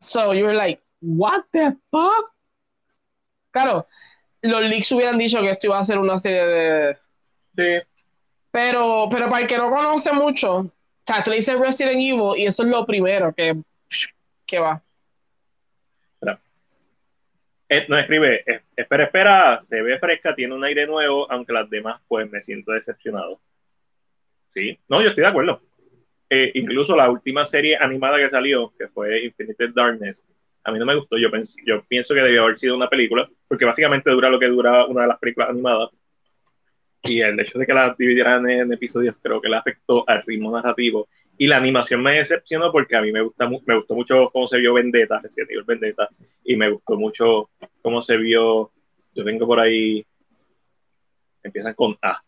Speaker 2: So you're like, what the fuck? Claro, los leaks hubieran dicho que esto iba a ser una serie de...
Speaker 1: Sí.
Speaker 2: Pero, pero para el que no conoce mucho, o sea, tú le dices Resident Evil y eso es lo primero que, que va.
Speaker 1: Eh, no escribe, espera, espera, se ve fresca, tiene un aire nuevo, aunque las demás, pues me siento decepcionado. Sí, no, yo estoy de acuerdo. Eh, incluso la última serie animada que salió, que fue Infinite Darkness, a mí no me gustó. Yo, pens yo pienso que debió haber sido una película, porque básicamente dura lo que dura una de las películas animadas. Y el hecho de que la dividieran en episodios creo que le afectó al ritmo narrativo. Y la animación me decepcionó porque a mí me, gusta, me gustó mucho cómo se vio Vendetta, Resident Evil Vendetta, y me gustó mucho cómo se vio. Yo tengo por ahí. Empiezan con A.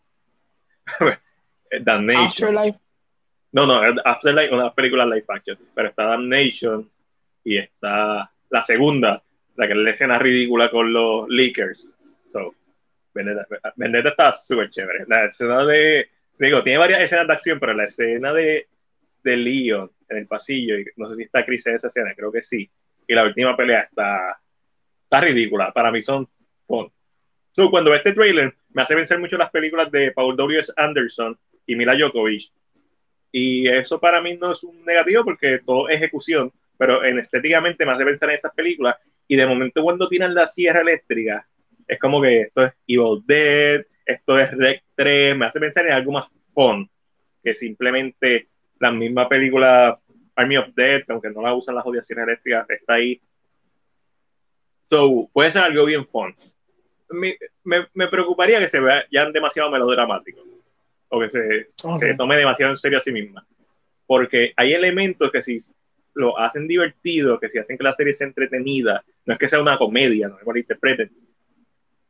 Speaker 1: Damnation.
Speaker 2: Afterlife.
Speaker 1: No, no, Afterlife, una película live action. Pero está Damnation y está la segunda, la que es la escena ridícula con los leakers. So, Vendetta, Vendetta está súper chévere. La escena de. Digo, tiene varias escenas de acción, pero la escena de, de Leon en el pasillo, y no sé si está Chris en esa escena, creo que sí. Y la última pelea está, está ridícula. Para mí son. So, cuando veo este trailer, me hace pensar mucho las películas de Paul W.S. Anderson y Mila Djokovic. Y eso para mí no es un negativo porque todo es ejecución, pero en estéticamente me hace pensar en esas películas. Y de momento, cuando tiran la sierra eléctrica, es como que esto es Evil Dead, esto es Rec 3, me hace pensar en algo más fun que simplemente la misma película Army of Dead, que aunque no la usan las sierras eléctricas, está ahí. So, puede ser algo bien fun. Me, me, me preocuparía que se vean demasiado melodramáticos o que se,
Speaker 2: Ok.
Speaker 1: se tome demasiado en serio a sí misma. Porque hay elementos que si lo hacen divertido, que si hacen que la serie sea entretenida, no es que sea una comedia, no me interpreten,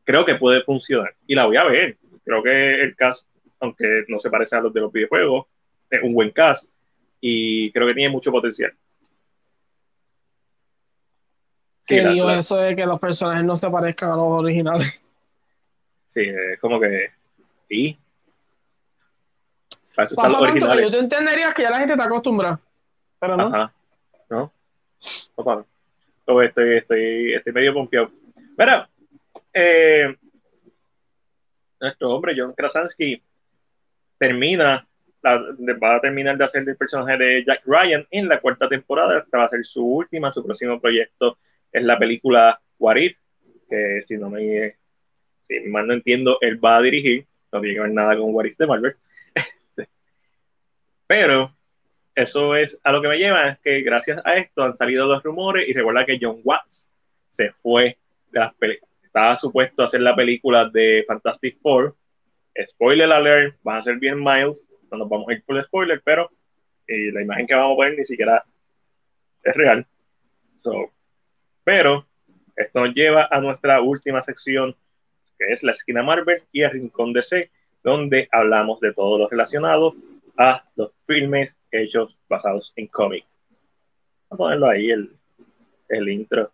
Speaker 1: creo que puede funcionar. Y la voy a ver. Creo que el cast, aunque no se parece a los de los videojuegos, es un buen cast y creo que tiene mucho potencial. Sí,
Speaker 2: que digo eso de que los personajes no se parezcan a los originales.
Speaker 1: sí, es como que Y.
Speaker 2: Para eso Pasa tanto originales. que yo te entendería que ya la gente está acostumbrada. Pero no. Ajá.
Speaker 1: No. No, no. Estoy, estoy, estoy medio pompeado. Pero, eh, nuestro hombre, John Krasansky, termina, va a terminar de hacer el personaje de Jack Ryan en la cuarta temporada. Esta va a ser su última, su próximo proyecto es la película What If, que si no me, si mal no entiendo, él va a dirigir, no tiene que ver nada con What If de Marvel. Pero eso es a lo que me lleva, es que gracias a esto han salido los rumores y recuerda que John Watts se fue de las películas. Estaba supuesto a hacer la película de Fantastic Four. Spoiler alert, van a ser bien Miles, no nos vamos a ir por el spoiler, pero eh, la imagen que vamos a ver ni siquiera es real. pero esto nos lleva a nuestra última sección, que es la esquina Marvel y el rincón DC, donde hablamos de todo lo relacionado a los filmes hechos basados en cómics. Vamos a ponerlo ahí, el, el intro.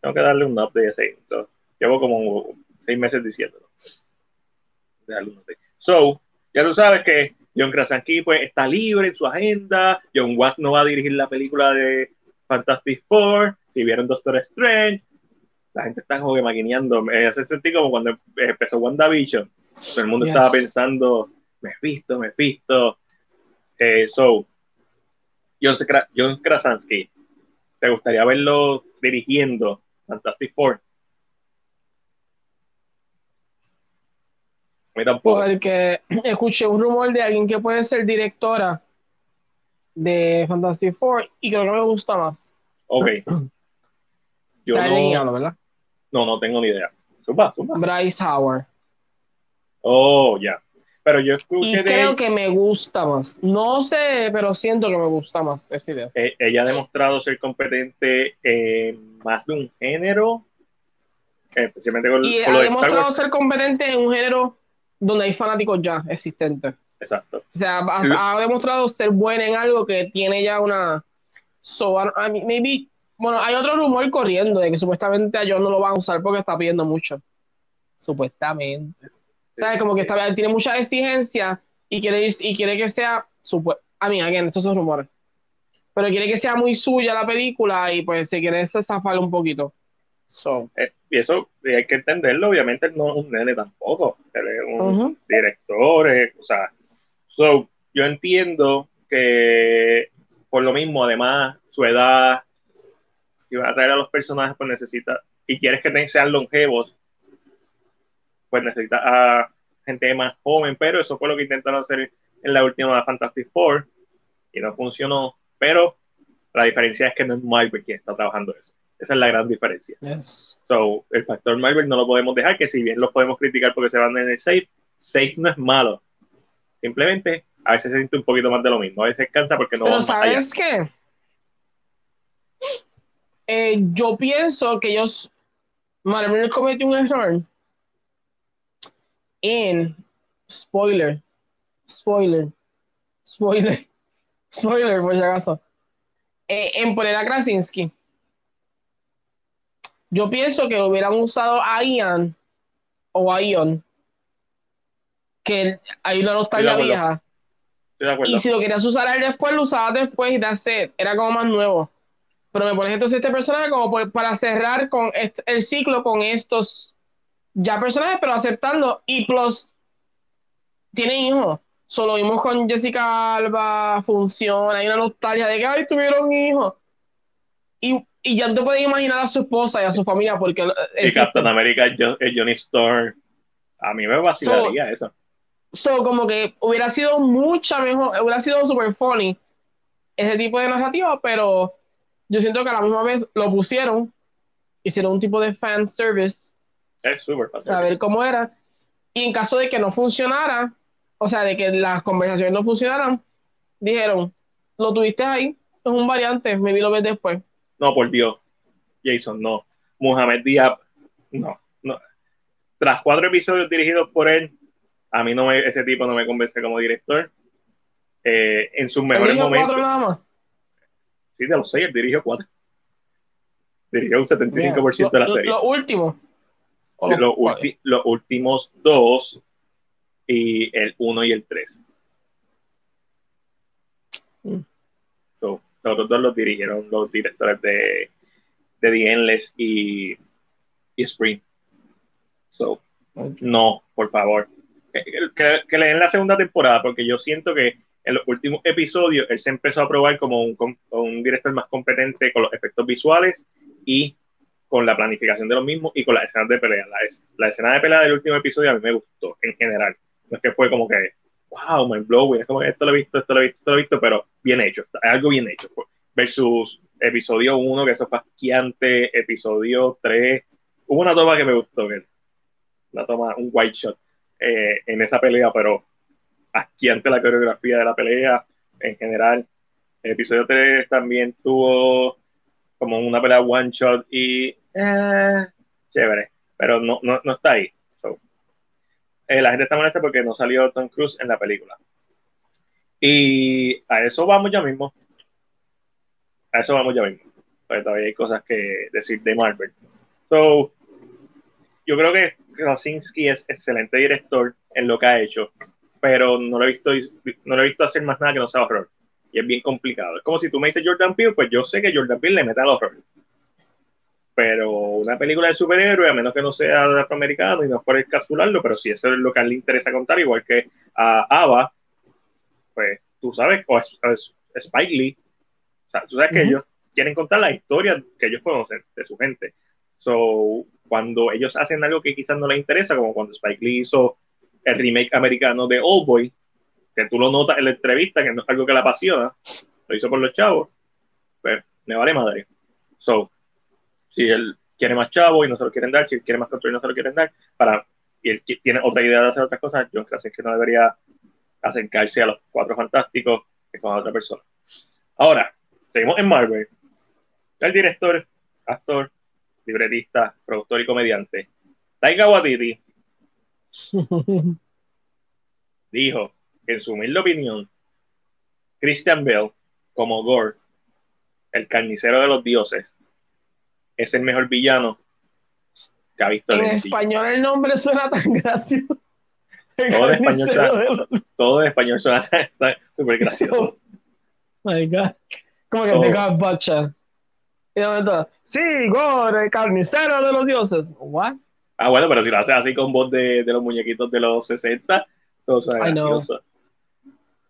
Speaker 1: Tengo que darle un update a ese intro. Llevo como seis meses diciéndolo. So, ya tú sabes que John Krasinski pues, está libre en su agenda. John Watt no va a dirigir la película de Fantastic Four. Si vieron Doctor Strange, la gente está como que maquineando. Me hace sentir como cuando empezó WandaVision. Todo el mundo estaba pensando, me visto, me visto. Eh, so, John, John Krasinski, ¿te gustaría verlo dirigiendo Fantastic Four?
Speaker 2: Porque escuché un rumor de alguien que puede ser directora de Fantasy Four y creo que me gusta más.
Speaker 1: Ok.
Speaker 2: Yo no, ¿verdad?
Speaker 1: No, no tengo ni idea.
Speaker 2: Bryce Howard.
Speaker 1: Oh, ya. Pero yo escuché
Speaker 2: y creo que me gusta más. No sé, pero siento que me gusta más esa idea.
Speaker 1: Eh, ella ha demostrado ser competente en más de un género. Especialmente con,
Speaker 2: y ha demostrado ser competente en un género donde hay fanáticos ya existentes.
Speaker 1: Exacto.
Speaker 2: O sea, ha, demostrado ser buena en algo que tiene ya una. So, maybe. Bueno, hay otro rumor corriendo de que supuestamente a John no lo van a usar porque está pidiendo mucho. Supuestamente. O sea, como que está, tiene mucha exigencia y quiere, y quiere que sea. A mí, again, estos son rumores. Pero quiere que sea muy suya la película y pues se quiere zafar un poquito. So.
Speaker 1: Eh, y eso hay que entenderlo, obviamente él no es un nene tampoco, él es un director, o sea, so, yo entiendo que por lo mismo, además, su edad, si vas a traer a los personajes, pues necesita, y quieres que sean longevos, pues necesita a gente más joven, pero eso fue lo que intentaron hacer en la última Fantastic Four y no funcionó, pero la diferencia es que no es Marvel quien está trabajando eso. Esa es la gran diferencia. So, el factor Marvel no lo podemos dejar, que si bien lo podemos criticar porque se van en el safe, safe no es malo. Simplemente a veces se siente un poquito más de lo mismo. A veces cansa porque no
Speaker 2: Pero ¿sabes qué? Eh, yo pienso que ellos, Marvel cometió un error en spoiler, spoiler, spoiler, spoiler por si acaso, eh, en poner a Krasinski yo pienso que hubieran usado a Ian o a Ion, que hay una nostalgia vieja. Y si lo querías usar a él después, lo usabas después y de hacer, era como más nuevo. Pero me pones entonces este personaje como para cerrar con el ciclo con estos ya personajes, pero aceptando. Y plus, tiene hijos. Solo vimos con Jessica Alba, funciona, hay una nostalgia de que ay, tuvieron hijos. Y y ya te puedes imaginar a su esposa y a su familia porque...
Speaker 1: Y Captain America es Johnny Storm. A mí me vacilaría eso.
Speaker 2: So, como que hubiera sido mucha mejor, hubiera sido super funny ese tipo de narrativa, pero yo siento que a la misma vez lo pusieron, hicieron un tipo de fan service.
Speaker 1: Es super fan
Speaker 2: Saber cómo era. Y en caso de que no funcionara, o sea, de que las conversaciones no funcionaran, dijeron, lo tuviste ahí, es un variante, me vi lo ves después.
Speaker 1: No, por Dios. Jason, no. Muhammad Diab, no, no. Tras cuatro episodios dirigidos por él, a mí no me, ese tipo no me convence como director. Eh, en sus mejores momentos. cuatro nada más? Sí, de los seis, él dirigió cuatro. Dirigió un 75% de la serie.
Speaker 2: Lo último.
Speaker 1: Los, los últimos dos y el 1 y el 3.
Speaker 2: Mm.
Speaker 1: So, los otros dos los dirigieron los directores de, de The Endless y, y Spring. So, no, por favor. Que, que, que le den la segunda temporada, porque yo siento que en los últimos episodios él se empezó a probar como un, director más competente con los efectos visuales y con la planificación de los mismos y con las escenas de pelea. La, la escena de pelea del último episodio a mí me gustó en general. No es que fue como que, wow, mind blowing, es como esto lo he visto, esto lo he visto, esto lo he visto, pero bien hecho, es algo bien hecho. Versus episodio 1, que eso fue asqueante, episodio 3, hubo una toma que me gustó, que una toma, un white shot eh, en esa pelea, pero asqueante la coreografía de la pelea en general. El episodio 3 también tuvo como una pelea one shot y eh, chévere, pero no, no, no está ahí. Eh, la gente está molesta porque no salió Tom Cruise en la película. Y a eso vamos ya mismo. A eso vamos ya mismo. Porque todavía hay cosas que decir de Marvel. So, yo creo que Krasinski es excelente director en lo que ha hecho, pero no lo he visto, no lo he visto hacer más nada que no sea horror. Y es bien complicado. Es como si tú me dices Jordan Peele, pues yo sé que Jordan Peele le mete al horror. Pero una película de superhéroe, a menos que no sea de afroamericano y no es por encapsularlo, pero si eso es lo que a él le interesa contar, igual que a Ava, pues tú sabes, o es Spike Lee, o sea, tú sabes que ellos quieren contar la historia que ellos conocen de su gente. So, cuando ellos hacen algo que quizás no les interesa, como cuando Spike Lee hizo el remake americano de Old Boy, que tú lo notas en la entrevista, que no es algo que le apasiona, lo hizo por los chavos, pues me vale madre. So, si él quiere más chavo y no se lo quieren dar, si él quiere más control y no se lo quieren dar, para, y él tiene otra idea de hacer otras cosas, yo creo que no debería acercarse a los cuatro fantásticos que con otra persona. Ahora, seguimos en Marvel. El director, actor, libretista, productor y comediante, Taika Waititi, dijo que en su humilde opinión, Christian Bale, como Gore, el carnicero de los dioses, es el mejor villano que ha visto
Speaker 2: en
Speaker 1: el
Speaker 2: español el nombre suena tan gracioso.
Speaker 1: Todo en español suena-
Speaker 2: los-
Speaker 1: Todo en español suena está súper gracioso.
Speaker 2: My God. Como que
Speaker 1: Todo.
Speaker 2: te God Butcher. Y de momento, sí, Gore, el carnicero de los dioses. What?
Speaker 1: Ah, bueno, pero si lo haces así con voz de, de los muñequitos de los 60, todo suena
Speaker 2: I know.
Speaker 1: gracioso.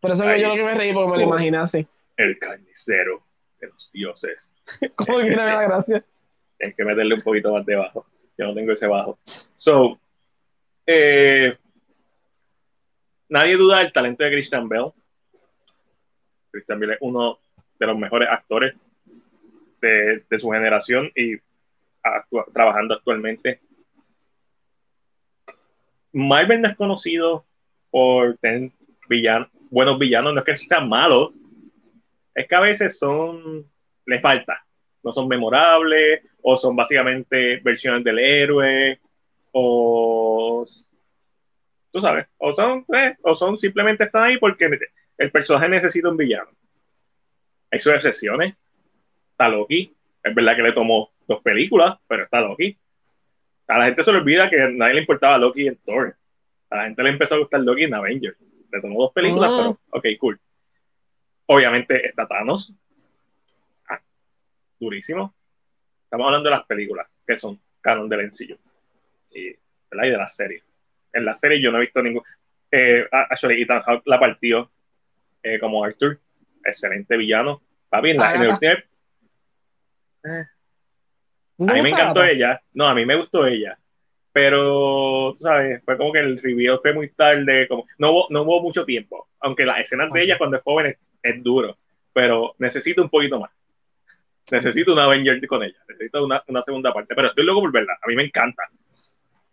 Speaker 2: Por eso que
Speaker 1: Ahí.
Speaker 2: yo lo que me reí porque me lo
Speaker 1: Oh.
Speaker 2: imaginé así.
Speaker 1: El carnicero de los dioses.
Speaker 2: Como que no me da gracia.
Speaker 1: Hay que meterle un poquito más de bajo. Yo no tengo ese bajo. So, eh, nadie duda del talento de Christian Bell. Christian Bell es uno de los mejores actores de, su generación y trabajando actualmente. Marvel no es conocido por tener villan- buenos villanos, no es que sean malos, es que a veces son, le falta, no son memorables, o son básicamente versiones del héroe, o tú sabes, o son, eh, o son simplemente están ahí porque el personaje necesita un villano. Hay sus excepciones. Está Loki, es verdad que le tomó dos películas, pero está Loki. A la gente se le olvida que a nadie le importaba Loki en Thor. A la gente le empezó a gustar Loki en Avengers. Le tomó dos películas,
Speaker 2: Mm.
Speaker 1: pero ok, cool. Obviamente está Thanos. Ah, durísimo. Estamos hablando de las películas, que son canon del encillo. Y, ¿verdad? y de las series. En la serie yo no he visto ningún. Eh, actually, Ethan Hawke la partió eh, como Arthur. Excelente villano. Papi, en la, en el
Speaker 2: Agatha.
Speaker 1: último- eh,
Speaker 2: ¿No
Speaker 1: a mí me encantó ella. No, a mí me gustó ella. Pero, tú sabes, fue como que el reveal fue muy tarde. Como, no, hubo, no hubo mucho tiempo. Aunque las escenas de ella cuando es joven es, es duro. Pero necesito un poquito más. Necesito una Avenger con ella. Necesito una, una segunda parte. Pero estoy loco por verla. A mí me encanta.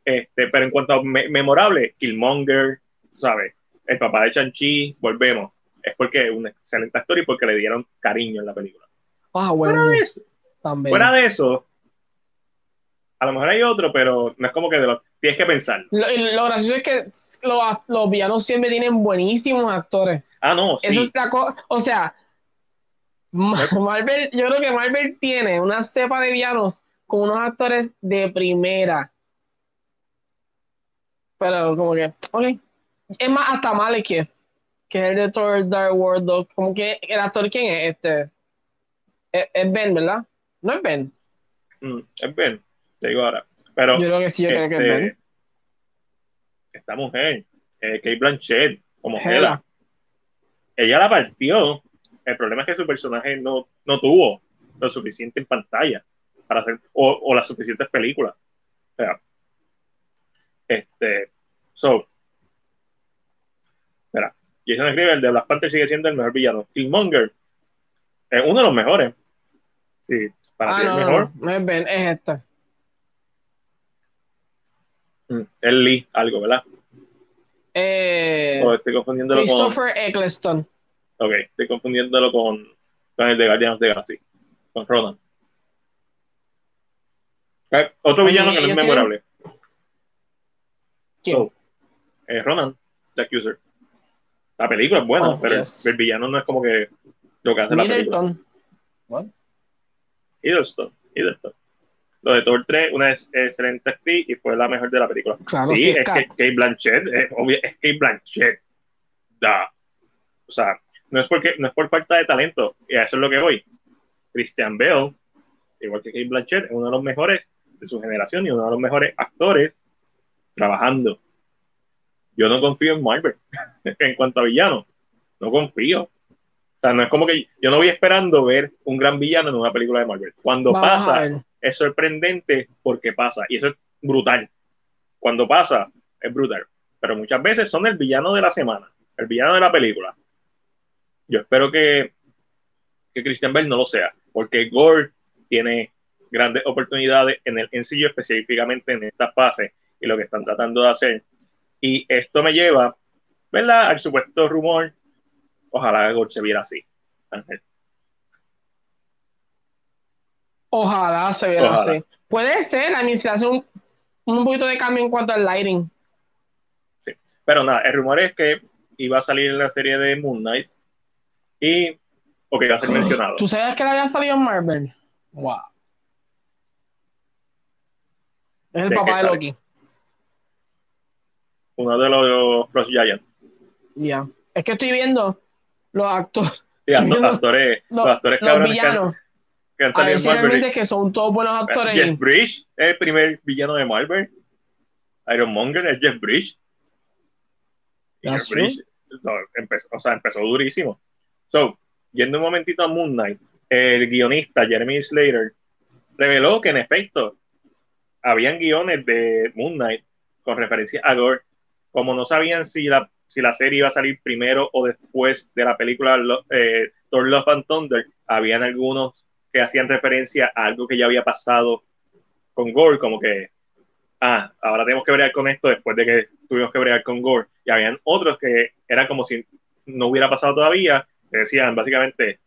Speaker 1: Este, pero en cuanto a me- memorable, Killmonger, ¿sabes? El papá de Chanchi, volvemos. Es porque es un excelente actor y porque le dieron cariño en la película.
Speaker 2: Ah,
Speaker 1: Fuera
Speaker 2: bueno,
Speaker 1: de eso,
Speaker 2: también.
Speaker 1: fuera de eso, a lo mejor hay otro, pero no es como que de tienes que pensar.
Speaker 2: Lo, gracioso es que los, los villanos siempre tienen buenísimos actores.
Speaker 1: Ah, no, sí.
Speaker 2: Eso es la cosa. O sea, Marvel, yo creo que Marvel tiene una cepa de villanos con unos actores de primera. Pero como que, ok. Es más, hasta Malekith, que es el de Thor Dark World, como que el actor, ¿quién es? Este, es, es Ben, ¿verdad? No es Ben.
Speaker 1: Mm, es Ben, te digo ahora. Pero,
Speaker 2: Yo creo que sí, yo creo que es
Speaker 1: este,
Speaker 2: Ben.
Speaker 1: esta mujer, eh, Kate Blanchett, como
Speaker 2: Hela.
Speaker 1: Hela, ella la partió. El problema es que su personaje no, no tuvo lo suficiente en pantalla para hacer, o, o las suficientes películas. O sea, este, so, espera, Jason escribe, el de Black Panther sigue siendo el mejor villano. Killmonger es uno de los mejores. Sí, para
Speaker 2: Ah,
Speaker 1: ti
Speaker 2: no,
Speaker 1: el mejor.
Speaker 2: no, es Ben, es este.
Speaker 1: Mm, es Lee, algo, ¿verdad?
Speaker 2: Eh,
Speaker 1: O estoy confundiéndolo con.
Speaker 2: Christopher Eccleston.
Speaker 1: Ok, estoy confundiéndolo con, con el de Guardians of the Galaxy, con Ronan. Eh, otro
Speaker 2: Oye,
Speaker 1: villano que no es memorable.
Speaker 2: ¿Quién?
Speaker 1: Oh, eh, Ronan, The Accuser. La película es buena,
Speaker 2: Oh,
Speaker 1: pero
Speaker 2: yes.
Speaker 1: el villano no es como que lo que hace la película. Hiddleston, Hiddleston. Lo de Thor 3, una es- excelente actriz y fue la mejor de la película.
Speaker 2: Claro,
Speaker 1: sí,
Speaker 2: sí,
Speaker 1: es
Speaker 2: Kat.
Speaker 1: que Kate Blanchett, es, obvio, es Kate Blanchett. Da. O sea, no es, porque, no es por falta de talento, y a eso es lo que voy. Christian Bale, igual que Kate Blanchett, es uno de los mejores de su generación y uno de los mejores actores trabajando. Yo no confío en Marvel en cuanto a villano. No confío. O sea, no es como que yo no voy esperando ver un gran villano en una película de Marvel. Cuando
Speaker 2: Vamos
Speaker 1: pasa, es sorprendente porque pasa. Y eso es brutal. Cuando pasa, es brutal. Pero muchas veces son el villano de la semana, el villano de la película. Yo espero que, que Christian Bale no lo sea, porque Gore tiene grandes oportunidades en el MCU, específicamente en esta fase y lo que están tratando de hacer. Y esto me lleva, ¿verdad?, al supuesto rumor. Ojalá Gore se viera así. Ángel.
Speaker 2: Ojalá se viera
Speaker 1: Ojalá.
Speaker 2: así. Puede ser, a mí se hace un, un poquito de cambio en cuanto al lighting.
Speaker 1: Pero nada, el rumor es que iba a salir en la serie de Moon Knight y, o que iba a ser mencionado.
Speaker 2: ¿Tú sabías que le había salido en Marvel? Wow. Es el
Speaker 1: ¿De qué
Speaker 2: papá de
Speaker 1: sale?
Speaker 2: Loki.
Speaker 1: Uno de los Frost Giants.
Speaker 2: Ya. Es que estoy viendo los actores, Viendo
Speaker 1: actores,
Speaker 2: los,
Speaker 1: los actores
Speaker 2: los
Speaker 1: cabrones que han,
Speaker 2: villanos.
Speaker 1: que han salido en Marvel.
Speaker 2: que son todos buenos actores.
Speaker 1: Jeff Bridge es el primer villano de Marvel. Iron Monger es Jeff Bridge. Jeff Bridge empezó, o sea, empezó durísimo. So, yendo un momentito a Moon Knight, el guionista Jeremy Slater reveló que en efecto habían guiones de Moon Knight con referencia a Gore, como no sabían si la, si la serie iba a salir primero o después de la película eh, Thor Love and Thunder, habían algunos que hacían referencia a algo que ya había pasado con Gore, como que, ah, ahora tenemos que bregar con esto después de que tuvimos que bregar con Gore. Y habían otros que era como si no hubiera pasado todavía, decían básicamente,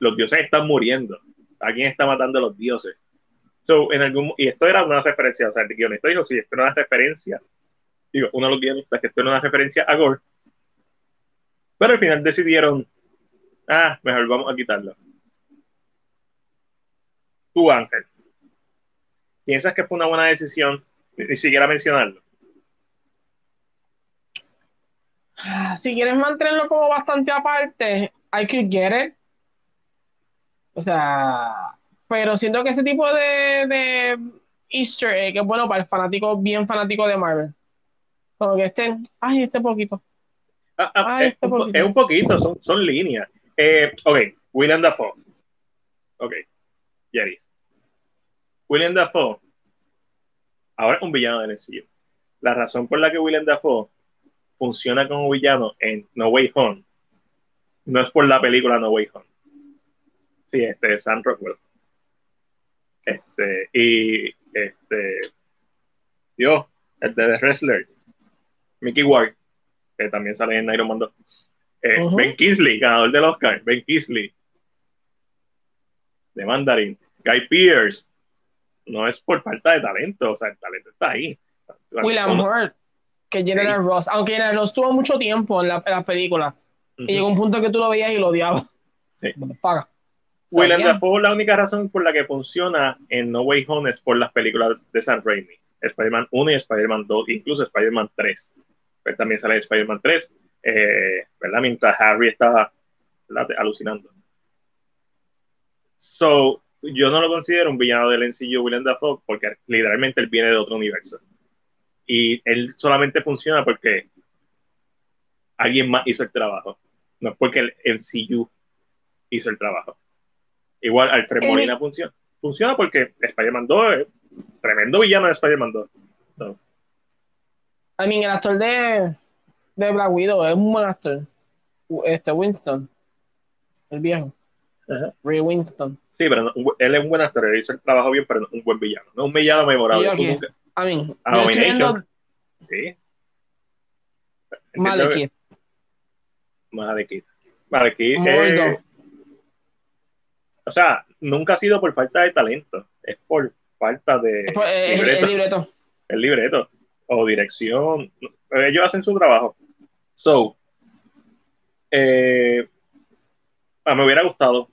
Speaker 1: los dioses están muriendo, alguien está matando a los dioses. So, en algún, y esto era una referencia, o sea, el guionista dijo, sí, esto era una referencia, digo, uno de los guionistas, que esto era una referencia a Gore, pero al final decidieron, ah, mejor vamos a quitarlo. Tú, Ángel, ¿piensas que fue una buena decisión ni siquiera mencionarlo?
Speaker 2: Si quieres mantenerlo como bastante aparte, I could get it. O sea, pero siento que ese tipo de, de Easter egg es bueno para el fanático, bien fanático de Marvel. Como que estén, ay, este poquito.
Speaker 1: Ah, ah,
Speaker 2: Ay,
Speaker 1: es,
Speaker 2: este
Speaker 1: un, po-
Speaker 2: poquito.
Speaker 1: es un poquito, son, son líneas. Eh, ok, William Dafoe. Ok, Jerry. William Dafoe. Ahora es un villano del MCU. La razón por la que William Dafoe funciona como villano en No Way Home no es por la película No Way Home. Sí, este es Sam Rockwell. Este, y este, Dios, el de The Wrestler, Mickey Ward, que también sale en Iron Man 2. Eh. Ben Kingsley, ganador del Oscar, Ben Kingsley. De Mandarin. Guy Pearce. No es por falta de talento, o sea, el talento está ahí.
Speaker 2: William Hurt, que General Ross, aunque General Ross tuvo mucho tiempo en la, en la película,
Speaker 1: Ujú.
Speaker 2: y llegó un punto que tú lo veías y lo odiabas.
Speaker 1: Sí.
Speaker 2: Paga.
Speaker 1: William
Speaker 2: Sabía.
Speaker 1: Dafoe, la única razón por la que funciona en No Way Home es por las películas de Sam Raimi. Spider-Man 1 y Spider-Man 2, incluso Spider-Man 3. Pues también sale Spider-Man 3, eh, ¿verdad? Mientras Harry estaba alucinando. So, yo no lo considero un villano del NCU William Dafoe porque literalmente él viene de otro universo. Y él solamente funciona porque alguien más hizo el trabajo. No es porque el MCU hizo el trabajo. Igual Alfred Molina funciona. Funciona porque Spider-Man 2 es tremendo villano de Spider-Man 2. No.
Speaker 2: I mean, el actor de, de Black Widow es un buen actor. Este Winston, el viejo. Ray Winston.
Speaker 1: Sí, pero él es un buen actor, él hizo el trabajo bien, pero no un buen villano. No un villano memorable.
Speaker 2: Nunca... I mean,
Speaker 1: Abomination. Sí.
Speaker 2: Malekith.
Speaker 1: Malekith. Malekith. Eh, o sea, nunca ha sido por falta de talento, es por falta de
Speaker 2: el, libreto.
Speaker 1: El libreto. O dirección. Ellos hacen su trabajo. So, eh, me hubiera gustado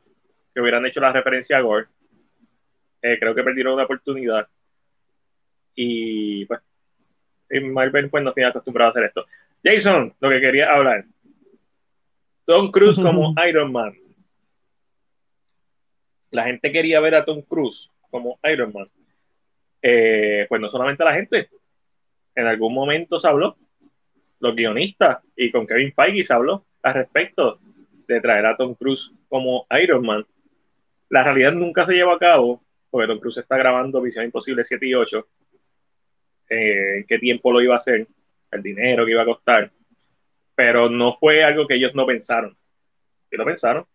Speaker 1: que hubieran hecho la referencia a Gore. Eh, creo que perdieron una oportunidad. Y pues, Marvel pues no tiene acostumbrado a hacer esto. Jason, lo que quería hablar. Tom Cruise como Iron Man. La gente quería ver a Tom Cruise como Iron Man. Eh, pues no solamente la gente. En algún momento se habló, los guionistas y con Kevin Feige se habló al respecto de traer a Tom Cruise como Iron Man. La realidad nunca se llevó a cabo porque Tom Cruise está grabando Visión Imposible 7 y 8. Eh, ¿Qué tiempo lo iba a hacer? El dinero que iba a costar. Pero no fue algo que ellos no pensaron. Sí lo pensaron.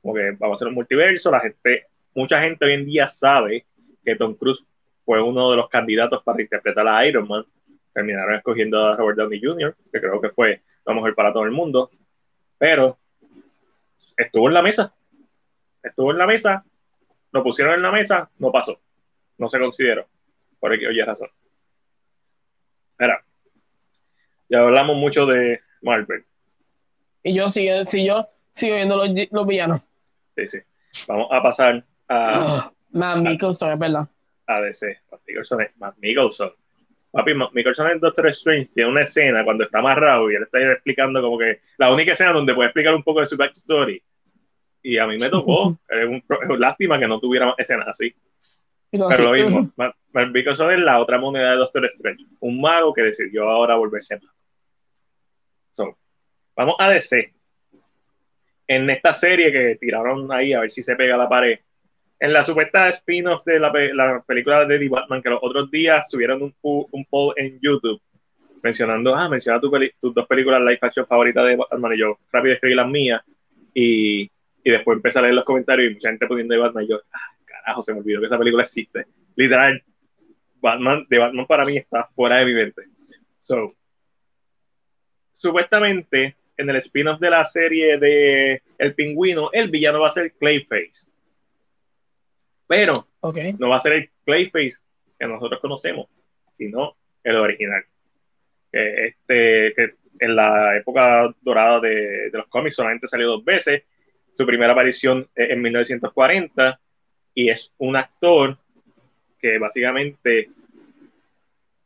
Speaker 1: Como que vamos a hacer un multiverso. La gente, mucha gente hoy en día sabe que Tom Cruise fue uno de los candidatos para interpretar a Iron Man. Terminaron escogiendo a Robert Downey Jr., que creo que fue lo mejor para todo el mundo. Pero estuvo en la mesa. Estuvo en la mesa, lo pusieron en la mesa, no pasó. No se consideró. Por aquí, oye, razón. Mira, ya hablamos mucho de Marvel.
Speaker 2: Y yo sigo, si yo sigo viendo los, los, villanos.
Speaker 1: Sí, sí. Vamos a pasar a.
Speaker 2: Oh, Matt Mickelson, es verdad.
Speaker 1: A DC. Matt Mickelson es Matt Mickelson. Papi, Mickelson en Doctor Strange tiene una escena cuando está amarrado y él está explicando como que la única escena donde puede explicar un poco de su backstory. Y a mí me tocó. es, un, es lástima que no tuviera escenas así. Pero lo mismo, Matt Mickelson es la otra moneda de Doctor Strange. Un mago que decidió ahora volverse mago. So, vamos a DC. En esta serie que tiraron ahí a ver si se pega la pared, en la supuesta spin-off de la, la, película de The Batman, que los otros días subieron un, un poll en YouTube mencionando, ah, menciona tu tus dos películas live action favoritas de Batman, y yo rápido escribí las mías, y, y, después empecé a leer los comentarios y mucha gente poniendo de Batman, y yo, ah, carajo, se me olvidó que esa película existe. Literal, Batman, de Batman para mí está fuera de mi mente. So, supuestamente, en el spin-off de la serie de El Pingüino, el villano va a ser Clayface pero no va a ser el Clayface que nosotros conocemos, sino el original. este, que en la época dorada de, los cómics solamente salió dos veces. Su primera aparición en 1940 y es un actor que básicamente,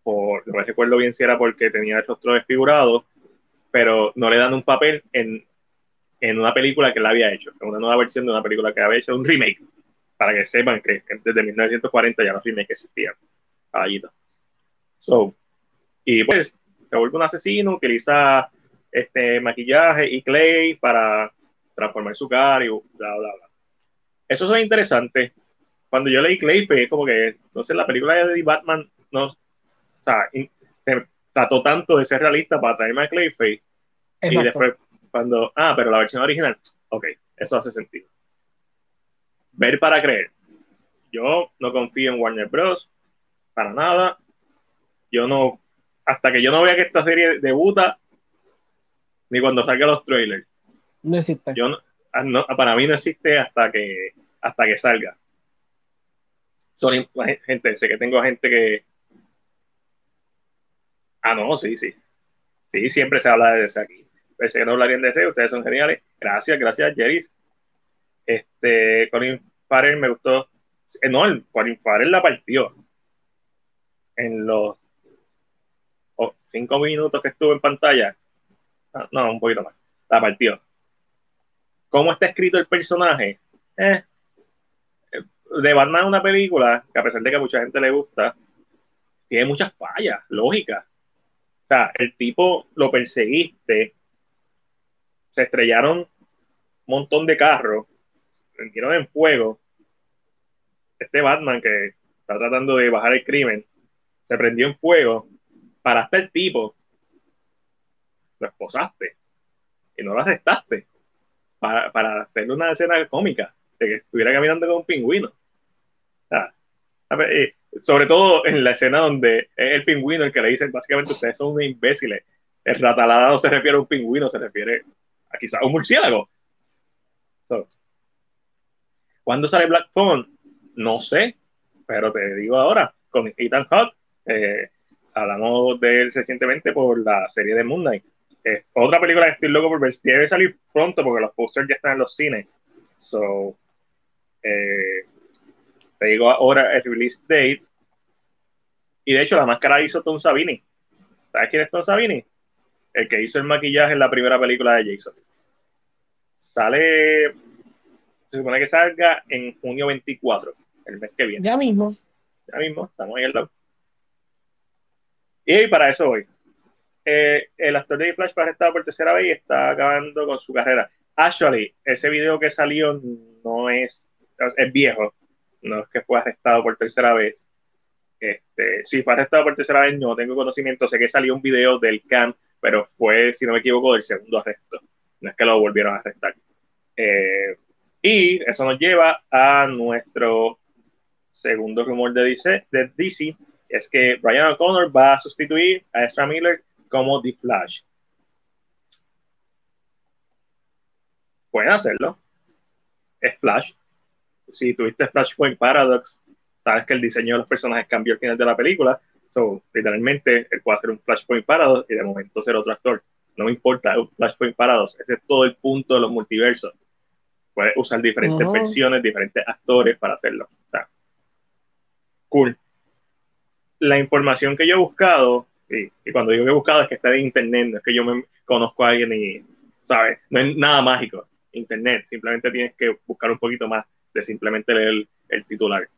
Speaker 1: por, no me recuerdo bien si era porque tenía el rostro desfigurado, pero no le dan un papel en, en una película que él había hecho, en una nueva versión de una película que había hecho, un remake para que sepan que, desde 1940 ya los remakes existían. Caballito. So, y pues se vuelve un asesino, utiliza este maquillaje y clay para transformar su cara y bla, bla, bla. Eso es interesante. Cuando yo leí Clay, pues como que, no sé, la película de Batman no, o sea, se trató tanto de ser realista para traerme a Clayface. Y después, cuando, ah, pero la versión original, ok, eso hace sentido ver para creer. Yo no confío en Warner Bros. para nada. Yo no, hasta que yo no vea que esta serie debuta, ni cuando salga los trailers.
Speaker 2: No existe.
Speaker 1: Yo ah, no, para mí no existe hasta que, hasta que salga. Son, gente, sé que tengo gente que. Ah, no, sí, sí. Sí, siempre se habla de ese aquí. Pensé que no hablarían de ese, ustedes son geniales. Gracias, gracias, Jerry. Este, Colin Farrell me gustó. Eh, no, Colin Farrell la partió en los o cinco minutos que estuvo en pantalla, ah, no, un poquito más, la partió. ¿Cómo está escrito el personaje? Eh, de Batman una película que a pesar de que a mucha gente le gusta, tiene muchas fallas lógicas. O sea, el tipo lo perseguiste, se estrellaron un montón de carros, prendieron en fuego. Este Batman que está tratando de bajar el crimen, se prendió en fuego, paraste el tipo, lo esposaste y no lo arrestaste para, para hacerle una escena cómica de que estuviera caminando con un pingüino. Eh, sobre todo en la escena donde es el pingüino el que le dice básicamente ustedes son unos imbéciles. El ratalada no se refiere a un pingüino, se refiere a quizás un murciélago. ¿Cuándo sale Black Phone? No sé, pero te digo ahora, con Ethan Hawke, eh, hablamos de él recientemente por la serie de Moon Knight. Otra película que estoy loco por ver, debe salir pronto porque los posters ya están en los cines. So, eh, te digo ahora el release date. Y de hecho, la máscara hizo Tom Savini. ¿Sabes quién es Tom Savini? El que hizo el maquillaje en la primera película de Jason. Sale. Se supone que salga en junio 24, el mes que viene.
Speaker 2: Ya mismo.
Speaker 1: Ya mismo, estamos ahí al lado. Y para eso voy. Eh, el actor de Flash fue arrestado por tercera vez y está acabando con su carrera. Actually, ese video que salió no es, es viejo no es que fue arrestado por tercera vez. Este, si fue arrestado por tercera vez, no tengo conocimiento. Sé que salió un video del camp, pero fue, si no me equivoco, del segundo arresto. No es que lo volvieron a arrestar. Eh, y eso nos lleva a nuestro segundo rumor de DC, de DC, es que Brian O'Connor va a sustituir a Ezra Miller como The Flash. Pueden hacerlo. Es Flash si tuviste Flashpoint Paradox, sabes que el diseño de los personajes cambió al final de la película. So, literalmente, él puede hacer un Flashpoint Paradox y de momento ser otro actor. No me importa, un Flashpoint Paradox. Ese es todo el punto de los multiversos. Puedes usar diferentes versiones, diferentes actores para hacerlo. cool. La información que yo he buscado, y, y, cuando digo que he buscado es que está de internet, no es que yo me conozco a alguien y, ¿sabes? No es nada mágico. Internet, simplemente tienes que buscar un poquito más de simplemente leer el, titular,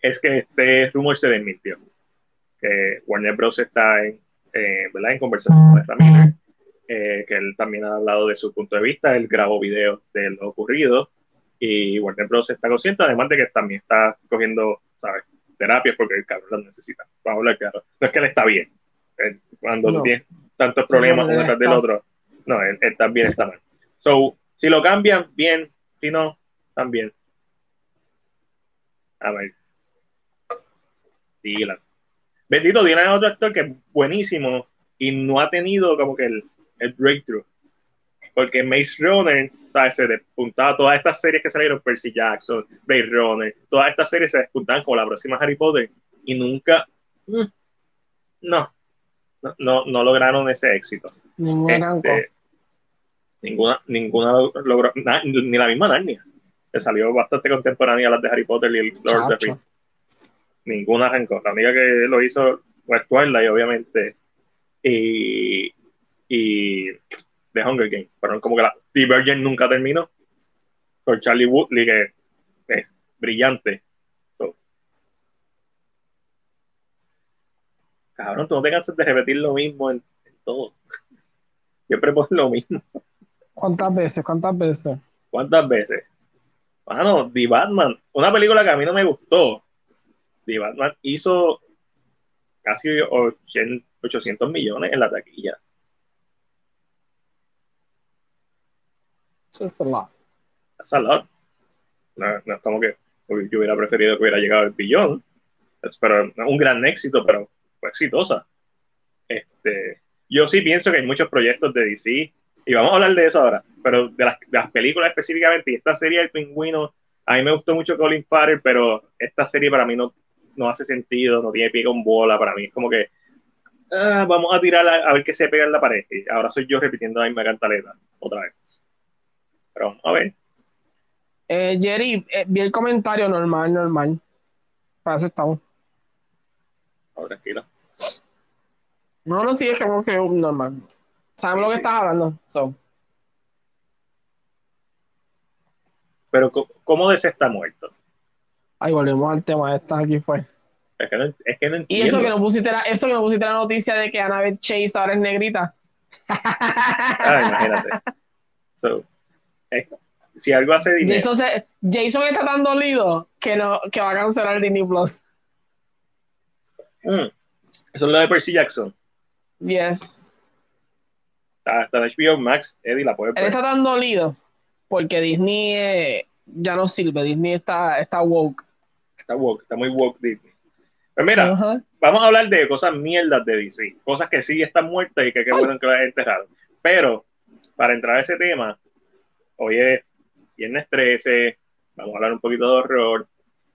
Speaker 1: es que este rumor se desmintió. Que Warner Bros. está en, eh, ¿verdad? en conversación con Ezra eh, que él también ha hablado de su punto de vista, él grabó videos de lo ocurrido y Warner Bros. está consciente, además de que también está cogiendo ¿sabes? Terapias porque el cabrón las necesita. Vamos a hablar claro. No es que él está bien. cuando no. tiene tantos problemas uno detrás del otro, no, él, él, también está mal. So, si lo cambian, bien. Si no, también. A ver. Dylan. Bendito, tiene otro actor que es buenísimo y no ha tenido como que el, el breakthrough. Porque Maze Runner, ¿sabes? Se despuntaba todas estas series que salieron, Percy Jackson, Maze Runner, todas estas series se despuntaban como la próxima Harry Potter y nunca, mm, no, no, no, lograron ese éxito. Este, ninguna, ninguna logró, ni la misma Narnia salió bastante contemporánea a las de Harry Potter y el Lord of the Rings. Ninguna arrancó. La única que lo hizo fue Twilight, obviamente. Y, y The Hunger Games. Pero como que la Divergent nunca terminó. Con Charlie Woodley, que es brillante. cabrón, tú no te cansas de repetir lo mismo en, todo. Siempre pones lo mismo.
Speaker 2: ¿Cuántas veces? ¿Cuántas veces?
Speaker 1: ¿Cuántas veces? Bueno, The Batman, una película que a mí no me gustó. The Batman hizo casi 800 millones en la taquilla.
Speaker 2: Es a lot.
Speaker 1: Es a lot. No, es como que yo hubiera preferido que hubiera llegado el billón. Pero un gran éxito, pero fue exitosa. Este, yo sí pienso que hay muchos proyectos de DC y vamos a hablar de eso ahora, pero de las, películas específicamente, y esta serie El Pingüino, a mí me gustó mucho Colin Farrell, pero esta serie para mí no, no hace sentido, no tiene pie con bola, para mí es como que ah, vamos a tirar a, ver qué se pega en la pared. Y ahora soy yo repitiendo la misma cantaleta otra vez. Pero vamos a ver.
Speaker 2: Eh, Jerry, eh, vi el comentario normal, normal. Para eso estamos.
Speaker 1: Oh, tranquilo.
Speaker 2: No, no, sí, es como que normal. Sabemos lo que estás hablando. So.
Speaker 1: Pero, ¿cómo DC está muerto?
Speaker 2: Ay, volvemos al tema de esta aquí fue.
Speaker 1: Es que no, es que no
Speaker 2: Y eso que no pusiste la, eso que no pusiste la noticia de que Annabeth Chase ahora es negrita.
Speaker 1: Ah, imagínate. So, eh, si algo hace dinero.
Speaker 2: Jason, se- Jason está tan dolido que no, que va a cancelar Disney Plus.
Speaker 1: Mm, Eso es lo de Percy Jackson.
Speaker 2: Yes.
Speaker 1: Está, está en HBO Max. Eddie la puede
Speaker 2: Él
Speaker 1: ver.
Speaker 2: está tan dolido porque Disney eh, ya no sirve. Disney está, está woke.
Speaker 1: Está woke, está muy woke Disney. Pues mira, vamos a hablar de cosas mierdas de DC, cosas que sí están muertas y que qué bueno que las enterrado. Pero, para entrar a ese tema, hoy es viernes 13, vamos a hablar un poquito de horror.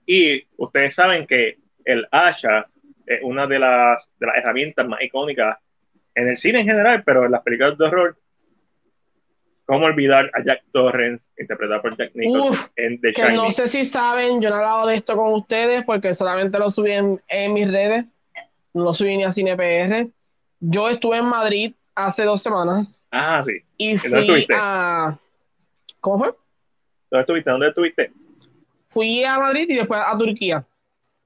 Speaker 1: Y ustedes saben que el Asha es una de las, de las herramientas más icónicas en el cine en general, pero en las películas de horror. ¿Cómo olvidar a Jack Torrance, interpretado por Jack Nicholson
Speaker 2: Uf,
Speaker 1: en The
Speaker 2: Que
Speaker 1: Shining?
Speaker 2: no sé si saben, yo no he hablado de esto con ustedes porque solamente lo subí en, en mis redes. No lo subí ni a CinePR. Yo estuve en Madrid hace dos semanas
Speaker 1: Ah, sí.
Speaker 2: y fui a. ¿Cómo fue?
Speaker 1: ¿Dónde estuviste? ¿Dónde estuviste?
Speaker 2: Fui a Madrid y después a Turquía.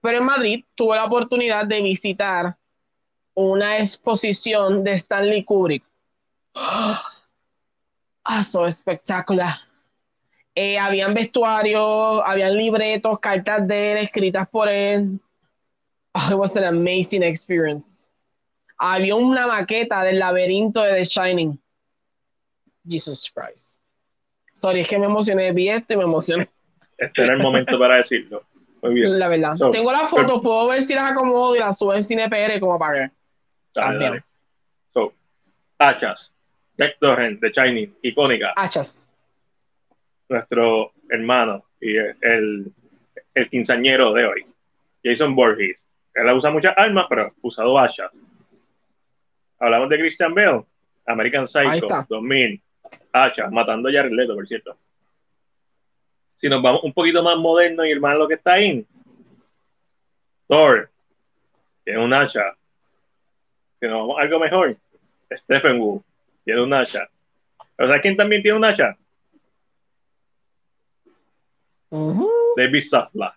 Speaker 2: Pero en Madrid tuve la oportunidad de visitar una exposición de Stanley Kubrick. Ah, so espectacular. Eh, habían vestuarios, habían libretos, cartas de él escritas por él. Oh, it was an amazing experience. Había una maqueta del laberinto de The Shining. Jesus Christ. Sorry, es que me emocioné, vi esto y me emocioné.
Speaker 1: Este era el momento para decirlo. Muy bien.
Speaker 2: La verdad.
Speaker 1: So,
Speaker 2: Tengo la foto, puedo ver si las acomodo y las subo en CinePR como para ver.
Speaker 1: Dale,
Speaker 2: También.
Speaker 1: dale. So, Hachas, Jack Torrance, The Shining, icónica,
Speaker 2: Hachas.
Speaker 1: nuestro hermano y el, el quinceañero de hoy, Jason Voorhees. Él usa muchas armas, pero ha usado hachas. Hablamos de Christian Bale, American Psycho,
Speaker 2: está.
Speaker 1: 2000, hachas, matando a Jared Leto, por cierto. Si nos vamos un poquito más moderno y hermano lo que está ahí, Thor, tiene un hacha. Si nos vamos a algo mejor, Stephen Wu, tiene un hacha. ¿Pero sabes quién también tiene un hacha?
Speaker 2: Ujú.
Speaker 1: David Zaslav.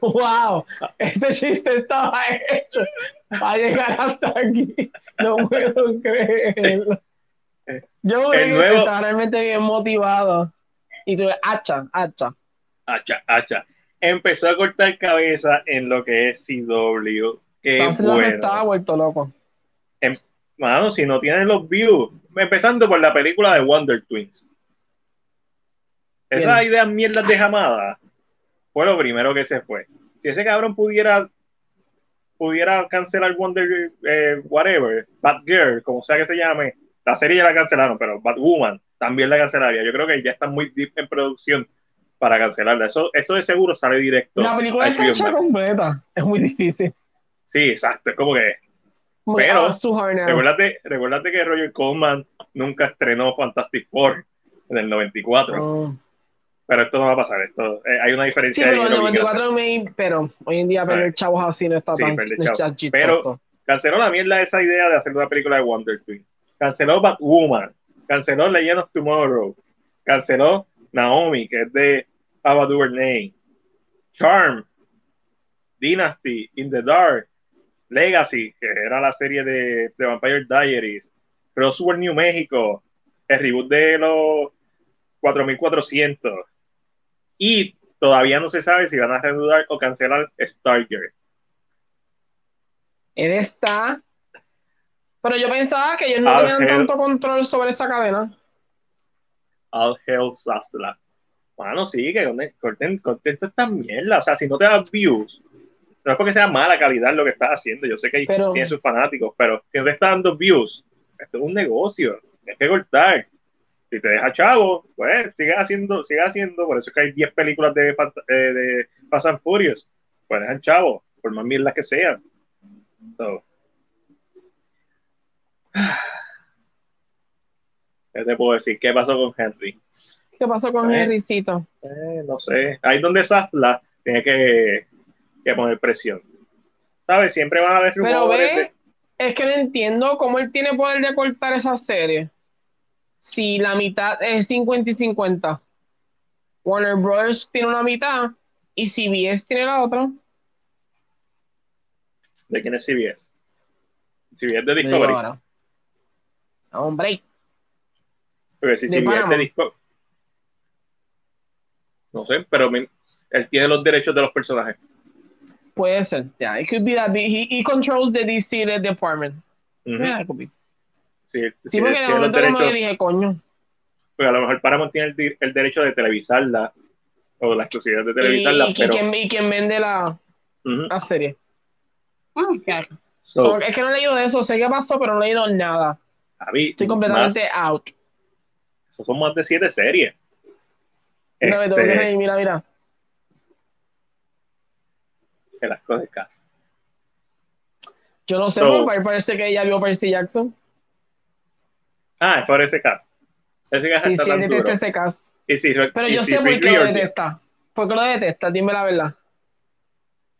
Speaker 2: Wow, ese chiste estaba hecho para llegar hasta aquí. No puedo creerlo. Yo
Speaker 1: El nuevo-
Speaker 2: estaba realmente bien motivado. Y tú, hacha, hacha.
Speaker 1: hacha, hacha. Empezó a cortar cabeza en lo que es CW. Qué
Speaker 2: Zaslav estaba
Speaker 1: bueno.
Speaker 2: vuelto loco.
Speaker 1: Mano, si no tienen los views. Empezando por la película de Wonder Twins. Esas ideas mierdas de Jamada fue lo primero que se fue. Si ese cabrón pudiera pudiera cancelar Wonder eh, whatever, Batgirl, como sea que se llame, la serie ya la cancelaron, pero Batwoman también la cancelaría. Yo creo que ya está muy deep en producción para cancelarla. Eso, eso de seguro sale directo.
Speaker 2: La película
Speaker 1: Max.
Speaker 2: completa. Es muy difícil.
Speaker 1: Sí, exacto. Es como que
Speaker 2: Muy,
Speaker 1: Pero. Recuérdate, recuérdate que Roger Coleman nunca estrenó Fantastic Four en el 94,
Speaker 2: Oh.
Speaker 1: pero esto no va a pasar. Esto, eh, hay una
Speaker 2: Sí,
Speaker 1: diferencia
Speaker 2: pero
Speaker 1: ahí
Speaker 2: en
Speaker 1: que
Speaker 2: 94 me, pero hoy en día perder chavos así no está
Speaker 1: Sí,
Speaker 2: tan, no está
Speaker 1: chavos.
Speaker 2: chistoso.
Speaker 1: Canceló la mierda esa idea de hacer una película de Wonder Twin. Canceló Batwoman. Canceló Legend of Tomorrow. Canceló Naomi, que es de Ava DuVernay. Charm. Dynasty. In the Dark. Legacy, que era la serie de, Vampire Diaries. Crossword New México. El reboot de los 4400. Y todavía no se sabe si van a reanudar o cancelar Stargirl.
Speaker 2: Él está. Pero yo pensaba que ellos no tenían tanto control sobre esa cadena.
Speaker 1: All Hell Sasla. Bueno, sí, que corten, corten, esta mierda. O sea, si no te das views, no es porque sea mala calidad lo que estás haciendo. Yo sé que hay-
Speaker 2: Pero-
Speaker 1: tiene sus fanáticos, pero si no te está dando views, esto es un negocio. Tienes que cortar. Si te deja chavo, pues sigue haciendo, sigue haciendo. Por eso es que hay 10 películas de, eh, de Fast and Furious. Pues dejan chavo, por más mierda que sean. So. ¿Qué te puedo decir? ¿Qué pasó con Henry?
Speaker 2: ¿Qué pasó con
Speaker 1: Eh.
Speaker 2: Henrycito?
Speaker 1: Eh, no sé. Ahí donde Safla tiene que, que poner presión. ¿Sabes? Siempre van a haber
Speaker 2: Pero ve,
Speaker 1: de-
Speaker 2: es que no entiendo cómo él tiene poder de cortar esa serie. Si la mitad es 50 y 50. Warner Bros. tiene una mitad y CBS tiene la otra.
Speaker 1: ¿De quién es CBS? CBS de Discovery.
Speaker 2: Hombre.
Speaker 1: Porque si CBS de Discovery. No sé, pero él tiene los derechos de los personajes.
Speaker 2: Puede ser. Yeah, it could be that he, he controls the DC department. Yeah, it could be. Sí, sí porque el momento como yo dije, coño.
Speaker 1: Pues a lo mejor Paramount tiene el, el, derecho de televisarla o la exclusividad de televisarla.
Speaker 2: Y, pero... y, quien, y quien vende la, uh -huh. la serie. Oh, so, es que no he leído de eso, sé qué pasó, pero no he leído nada.
Speaker 1: Javi,
Speaker 2: Estoy completamente
Speaker 1: más,
Speaker 2: out.
Speaker 1: Eso son más de siete series.
Speaker 2: Mira, este, me que mira, mira.
Speaker 1: Que las cosas de casa.
Speaker 2: Yo no sé, so, pero parece que ella vio Percy Jackson.
Speaker 1: Ah, es por ese caso. Ese caso
Speaker 2: sí,
Speaker 1: está
Speaker 2: sí,
Speaker 1: tan duro.
Speaker 2: ese caso.
Speaker 1: Y si,
Speaker 2: Pero
Speaker 1: y
Speaker 2: yo
Speaker 1: si
Speaker 2: sé por qué lo detesta. ¿Por qué lo detesta? Dime la verdad.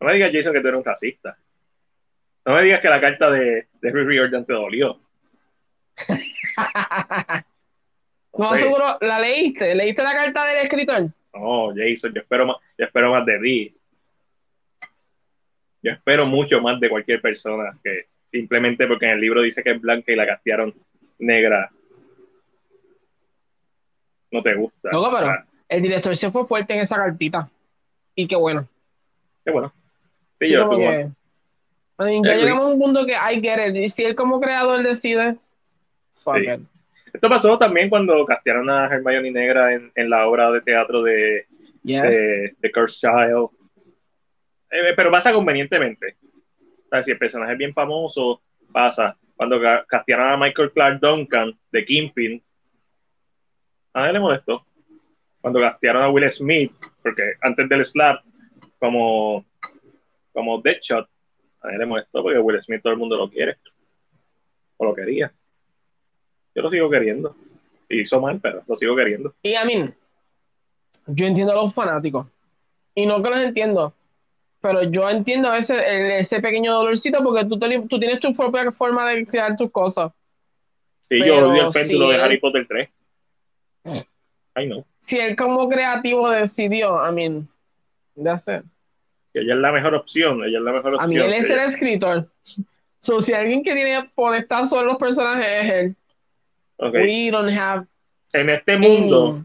Speaker 1: No me digas, Jason, que tú eres un racista. No me digas que la carta de, de Rick Riordan te dolió.
Speaker 2: No,
Speaker 1: sé.
Speaker 2: seguro, ¿la leíste? ¿Leíste la carta del escritor?
Speaker 1: No, Jason, yo espero más, yo espero más de ti. Yo espero mucho más de cualquier persona que simplemente porque en el libro dice que es blanca y la castearon negra. No te gusta.
Speaker 2: No, pero
Speaker 1: Ah,
Speaker 2: el director se fue fuerte en esa cartita. Y qué bueno.
Speaker 1: qué bueno. Sí,
Speaker 2: Sí,
Speaker 1: yo tú-
Speaker 2: que- mean, ya llegamos a un punto que I get it. Y si él como creador decide, fuck.
Speaker 1: Esto pasó también cuando castearon a Hermione Negra en, en la obra de teatro de,
Speaker 2: Yes.
Speaker 1: de, de Cursed Child. Eh, pero pasa convenientemente. O sea, si el personaje es bien famoso, pasa. Cuando ca- castearon a Michael Clark Duncan de Kingpin, a nadie le molestó. Cuando castearon a Will Smith, porque antes del slap, como, como Deadshot, a nadie le molestó porque Will Smith todo el mundo lo quiere. O lo quería. Yo lo sigo queriendo. Y hizo mal, pero lo sigo queriendo.
Speaker 2: Y a mí, yo entiendo a los fanáticos. Y no que los entiendo, pero yo entiendo ese, ese pequeño dolorcito porque tú, te- tú tienes tu propia forma de crear tus cosas.
Speaker 1: Sí,
Speaker 2: Pero
Speaker 1: yo odio el péndulo
Speaker 2: sí,
Speaker 1: de
Speaker 2: él-
Speaker 1: Harry Potter 3. Ay, no.
Speaker 2: Si él como creativo decidió, I mean, that's it.
Speaker 1: Que ella es la mejor opción. Ella es la mejor opción.
Speaker 2: A mí él es el escritor. So, si alguien que tiene potestad sobre los personajes es él,
Speaker 1: Ok.
Speaker 2: we don't have
Speaker 1: En este mundo,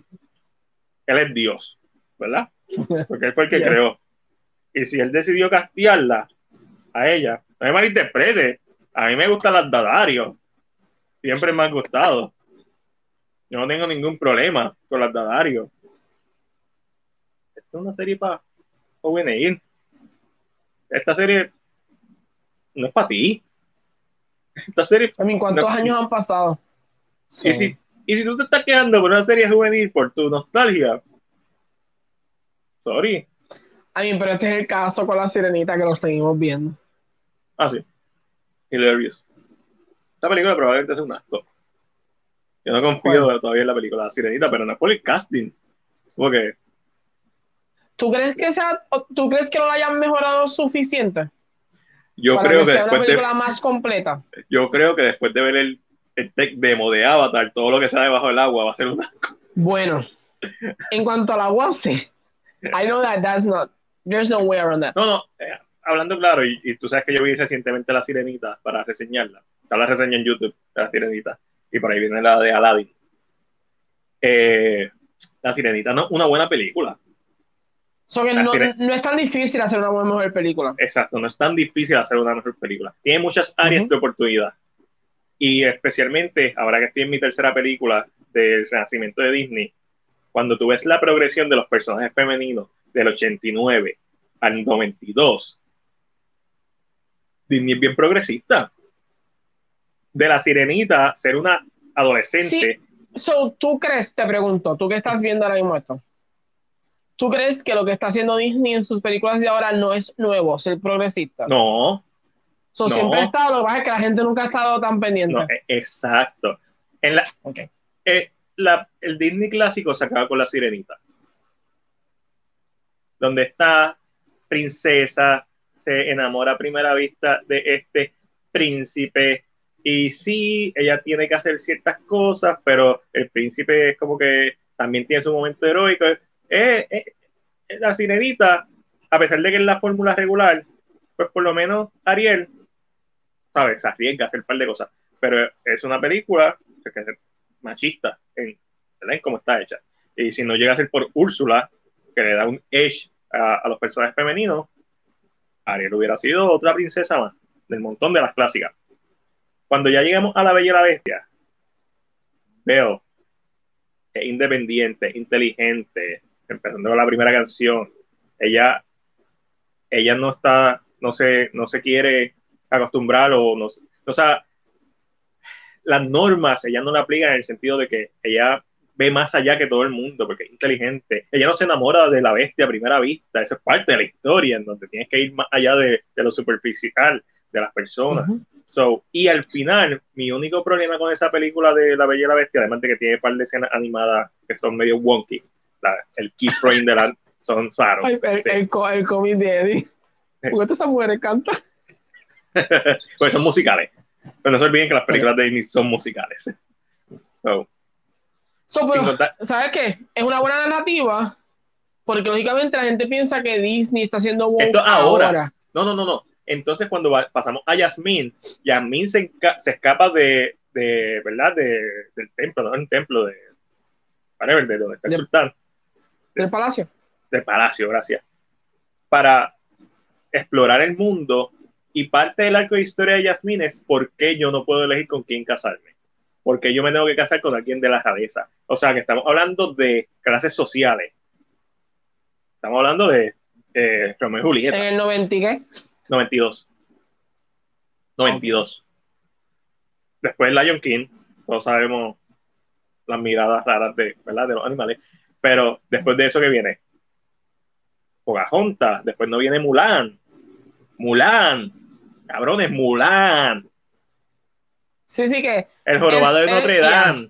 Speaker 1: él es Dios, ¿verdad? Porque él fue el que
Speaker 2: Yeah.
Speaker 1: creó. Y si él decidió castigarla a ella, no me malinterprete. A mí me gustan las Dadario. Siempre me han gustado. Yo no tengo ningún problema con las Dadario. Esto es una serie para juvenil. Esta serie no es para ti. Esta serie
Speaker 2: ¿cuántos
Speaker 1: No.
Speaker 2: años han pasado?
Speaker 1: Y si, y si tú te estás quedando por una serie juvenil por tu nostalgia, sorry.
Speaker 2: I mean, pero este es el caso con la sirenita que lo seguimos viendo.
Speaker 1: Ah, sí. Hilarious. Esta película probablemente sea un asco. Yo no confío todavía en la película La Sirenita, pero no es por el casting. Porque
Speaker 2: ¿Tú crees que sea, tú crees que no la hayan mejorado suficiente
Speaker 1: yo
Speaker 2: para
Speaker 1: creo
Speaker 2: que
Speaker 1: que
Speaker 2: sea una
Speaker 1: después de,
Speaker 2: película más completa?
Speaker 1: yo creo que después de ver el, el tech demo de Avatar, todo lo que sea debajo del agua va a ser un asco.
Speaker 2: Bueno, en cuanto al agua, sí. I know that that's not, there's no way around that.
Speaker 1: No, no, eh, hablando claro, y, y tú sabes que yo vi recientemente La Sirenita para reseñarla. Está la reseña en YouTube de La Sirenita. Y por ahí viene la de Aladdin. Eh, la Sirenita no una buena película.
Speaker 2: So que no, no es tan difícil hacer una buena mejor película.
Speaker 1: Exacto, no es tan difícil hacer una mejor película. Tiene muchas áreas de oportunidad. Y especialmente, ahora que estoy en mi tercera película del renacimiento de Disney, cuando tú ves la progresión de los personajes femeninos del 89 al 92, Disney es bien progresista. De la sirenita, ser una adolescente,
Speaker 2: So, ¿tú crees, te pregunto, tú que estás viendo ahora mismo esto, ¿tú crees que lo que está haciendo Disney en sus películas de ahora no es nuevo, ser progresista?
Speaker 1: no,
Speaker 2: So,
Speaker 1: no.
Speaker 2: siempre ha estado, lo que pasa es que la gente nunca ha estado tan pendiente.
Speaker 1: no, e- exacto. En la, eh, la- el Disney clásico se acaba con la sirenita. Donde esta princesa se enamora a primera vista de este príncipe y sí, ella tiene que hacer ciertas cosas, pero el príncipe es como que también tiene su momento heroico. Eh, eh, la sirenita, a pesar de que es la fórmula regular, pues por lo menos Ariel, ¿sabes? Se arriesga a hacer un par de cosas. Pero es una película que es machista en, en cómo está hecha. Y si no llega a ser por Úrsula, que le da un edge a, a los personajes femeninos, Ariel hubiera sido otra princesa más del montón de las clásicas. Cuando ya llegamos a La Bella y la Bestia, veo es independiente, inteligente, empezando con la primera canción. Ella, ella no está, no se, no se quiere acostumbrar o no, o sea, las normas ella no la aplica en el sentido de que ella ve más allá que todo el mundo porque es inteligente. Ella no se enamora de la bestia a primera vista, eso es parte de la historia en donde tienes que ir más allá de, de lo superficial de las personas. so, y al final, mi único problema con esa película de La Bella y la Bestia, además de que tiene un par de escenas animadas que son medio wonky, la, el keyframe de la son raros.
Speaker 2: El, el, el, el cómic de Eddie. ¿Por qué esa mujer canta?
Speaker 1: pues son musicales. Pero no se olviden que las películas de Disney son musicales. So,
Speaker 2: So, pero, ¿Sabes qué? Es una buena narrativa porque lógicamente la gente piensa que Disney está haciendo
Speaker 1: Esto ahora. ahora. No, no, no, no. Entonces cuando va, pasamos a Yasmín, Yasmín se, se escapa de, de, ¿verdad? De, del templo, no un templo de, ver, de donde está el
Speaker 2: de,
Speaker 1: sultán.
Speaker 2: Del palacio.
Speaker 1: Del palacio, gracias. Para explorar el mundo y parte del arco de historia de Yasmín es por qué yo no puedo elegir con quién casarme porque yo me tengo que casar con alguien de la cabeza. O sea, que estamos hablando de clases sociales. Estamos hablando de eh, Romeo y Julieta.
Speaker 2: ¿En el 90 qué?
Speaker 1: 92. 92. Después Lion King, todos sabemos las miradas raras de, ¿verdad? de los animales. Pero después de eso que viene Pocahontas, después no viene Mulan. Mulan, cabrones, Mulan.
Speaker 2: Sí, sí que.
Speaker 1: El jorobado de Notre Dame.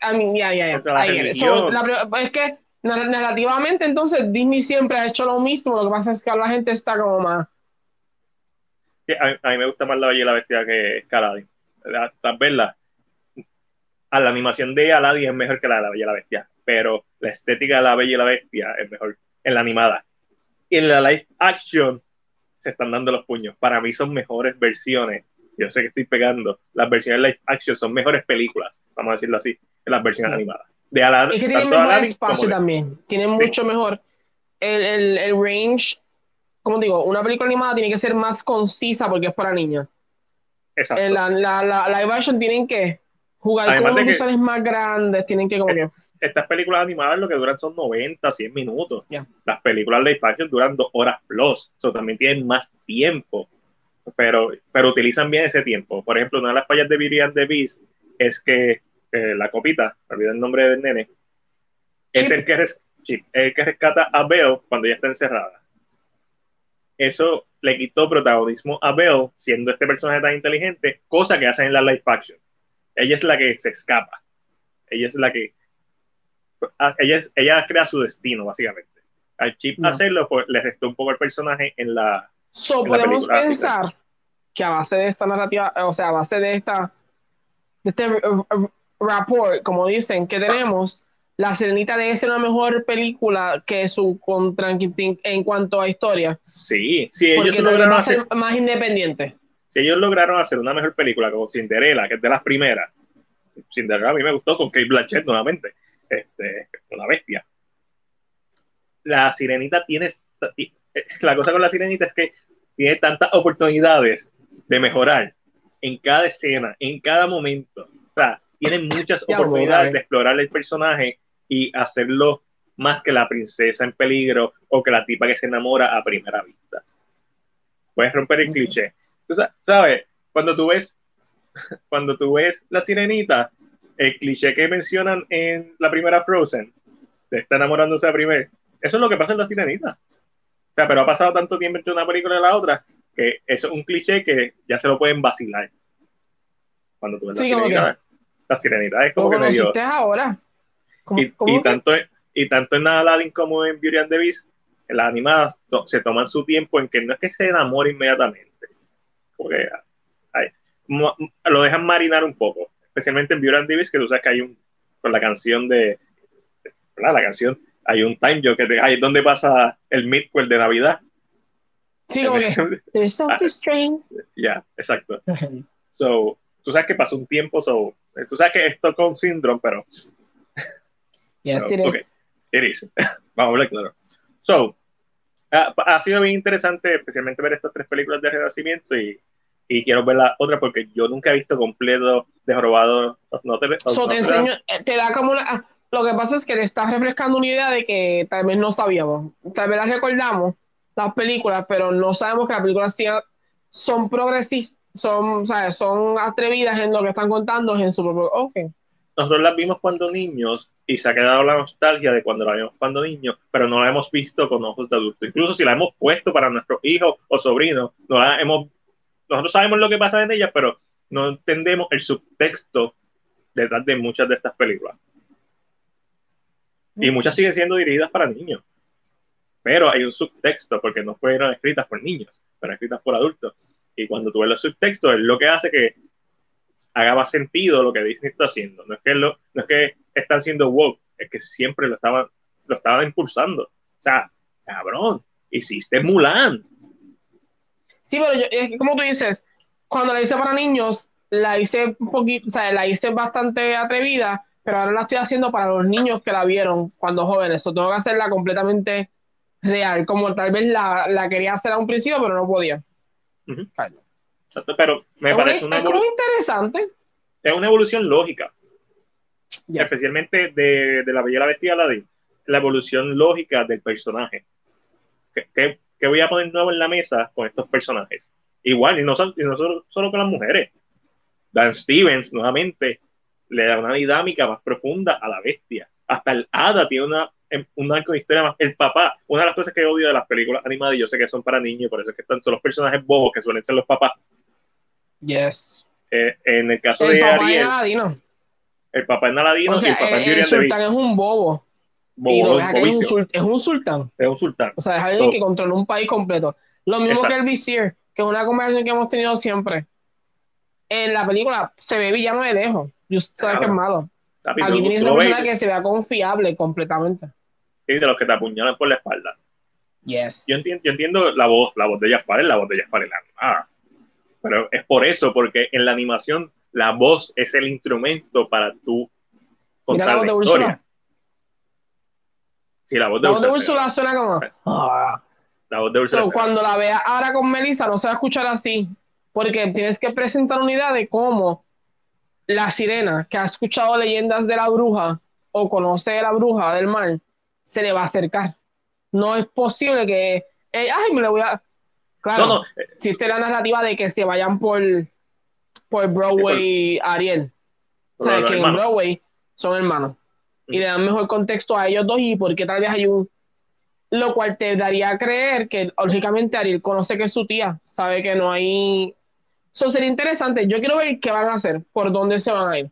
Speaker 2: a mí, ya, ya, ya. Es que narrativamente, entonces Disney siempre ha hecho lo mismo. Lo que pasa es que la gente está como más.
Speaker 1: A, a mí me gusta más la Bella y la Bestia que Aladdin. Tal vez la, a la animación de Aladdin es mejor que la de la Bella y la Bestia, pero la estética de la Bella y la Bestia es mejor en la animada. Y en la live action se están dando los puños. Para mí son mejores versiones yo sé que estoy pegando, las versiones live action son mejores películas, vamos a decirlo así, que las versiones animadas. De
Speaker 2: Aladdin, es que tienen mejor espacio también, tienen mucho mejor el, el, el, range, como digo, una película animada tiene que ser más concisa porque es para niños. Exacto. La, la, la, live action tienen que jugar Además con visuales más grandes, tienen que como
Speaker 1: Estas películas animadas lo que duran son 90, 100 minutos. Las películas live action duran dos horas plus, eso también tienen más tiempo pero, pero utilizan bien ese tiempo. Por ejemplo, una de las fallas de Beauty and the Beast es que eh, la copita, olvidé el nombre del nene, es el que, res, el que rescata a Belle cuando ya está encerrada. Eso le quitó protagonismo a Belle, siendo este personaje tan inteligente, cosa que hacen en la live action. Ella es la que se escapa. Ella es la que. Ah, ella, ella crea su destino, básicamente. Al Chip hacerlo, pues le restó un poco el personaje en la,
Speaker 2: So, podemos pensar que a base de esta narrativa, o sea, a base de esta de este rapport, como dicen, que tenemos, La Serenita debe ser una mejor película que su contra en cuanto a historia.
Speaker 1: Sí, sí, ellos lograron hacer
Speaker 2: más independiente.
Speaker 1: Si ellos lograron hacer una mejor película como Cinderella, que es de las primeras, Cinderella a mí me gustó con Kate Blanchett nuevamente, este, una bestia. La Sirenita tiene la cosa con la sirenita es que tiene tantas oportunidades de mejorar en cada escena, en cada momento. O sea, tiene muchas oportunidades de explorar el personaje y hacerlo más que la princesa en peligro o que la tipa que se enamora a primera vista. Puedes romper el cliché. Tú sabes, cuando tú ves, cuando tú ves la sirenita, el cliché que mencionan en la primera Frozen, de estar enamorándose a primera, eso es lo que pasa en la sirenita. O sea, pero ha pasado tanto tiempo entre una película y la otra que eso es un cliché que ya se lo pueden vacilar. Cuando tú ves la sirenita. La sirenita es como que medio.
Speaker 2: ahora?
Speaker 1: y, y tanto, y tanto en Aladdin como en Beauty and the Beast, en las animadas se toman su tiempo en que no es que se enamore inmediatamente. Porque hay, lo dejan marinar un poco, especialmente en and Davis, que tú sabes que hay un, con la canción de, ¿verdad? la canción, hay un time joke que te, ahí es donde pasa el midquel de Navidad.
Speaker 2: Sí, como que, there's something strange.
Speaker 1: Ya, exacto. So, tú sabes que pasó un tiempo, so, tú sabes que esto con síndrome, pero...
Speaker 2: Yes, pero, it is.
Speaker 1: It is. Vamos a hablar claro. So, ha, ha sido bien interesante, especialmente ver estas tres películas de Renacimiento y y quiero ver la otra porque yo nunca he visto completo de Jorobado. No te,
Speaker 2: so, te, enseño, eh, te da como una, lo que pasa es que le estás refrescando una idea de que tal vez no sabíamos. Tal vez las recordamos, las películas, pero no sabemos que las películas son progresistas, son, ¿sabes? son atrevidas en lo que están contando en su propio. Okay.
Speaker 1: Nosotros las vimos cuando niños y se ha quedado la nostalgia de cuando la vimos cuando niños, pero no la hemos visto con ojos de adultos. Incluso si la hemos puesto para nuestros hijos o sobrinos, no la hemos nosotros sabemos lo que pasa en ellas, pero no entendemos el subtexto detrás de muchas de estas películas. Y muchas siguen siendo dirigidas para niños. Pero hay un subtexto, porque no fueron escritas por niños, pero escritas por adultos. Y cuando tú ves los subtextos, es lo que hace que haga más sentido lo que Disney está haciendo. No es que, lo, no es que están siendo woke, es que siempre lo estaban, lo estaban impulsando. O sea, cabrón, hiciste Mulan.
Speaker 2: Sí, pero yo, es que como tú dices, cuando la hice para niños, la hice un poquito, o sea, la hice bastante atrevida, pero ahora la estoy haciendo para los niños que la vieron cuando jóvenes. O tengo que hacerla completamente real, como tal vez la, la quería hacer a un principio, pero no podía.
Speaker 1: Pero me parece
Speaker 2: una es muy interesante.
Speaker 1: Es una evolución lógica. Especialmente de, de, la Bella la Bestia Aladdin. La evolución lógica del personaje. Que, que que voy a poner nuevo en la mesa con estos personajes. Igual, y no, solo, solo con las mujeres. Dan Stevens, nuevamente, le da una dinámica más profunda a la bestia. Hasta el hada tiene una, un arco de historia más. El papá, una de las cosas que odio de las películas animadas, y yo sé que son para niños, por eso es que están son los personajes bobos que suelen ser los papás.
Speaker 2: Yes.
Speaker 1: Eh, en el caso de Ariel. El papá es Naladino
Speaker 2: y el papá es El sultán es un bobo y lo es, un, es, un, sultán.
Speaker 1: Es un sultán.
Speaker 2: O sea, es alguien que controla un país completo. Lo mismo que el visir, que es una conversación que hemos tenido siempre. En la película se ve villano de lejos. Y usted sabe que es malo. Aquí tienes una persona que se vea confiable completamente.
Speaker 1: Sí, de los que te apuñalan por la espalda.
Speaker 2: Yes.
Speaker 1: Yo entiendo, yo entiendo la voz, la voz de Jafar es la voz de Jafar en la animada. Pero es por eso, porque en la animación la voz es el instrumento para tú contar Mira la, la historia la voz de,
Speaker 2: Úrsula suena como. Ah.
Speaker 1: La voz de Úrsula.
Speaker 2: cuando la veas ahora con Melissa, no se va a escuchar así. Porque tienes que presentar una idea de cómo la sirena que ha escuchado leyendas de la bruja o conoce a la bruja del mar se le va a acercar. No es posible que. Eh, ay, me le voy a. Claro, no, existe la narrativa de que se vayan por, por Broadway Ariel. O sea, que en Broadway son hermanos y le dan mejor contexto a ellos dos y porque tal vez hay un lo cual te daría a creer que lógicamente Ariel conoce que es su tía, sabe que no hay eso sería interesante, yo quiero ver qué van a hacer, por dónde se van a ir.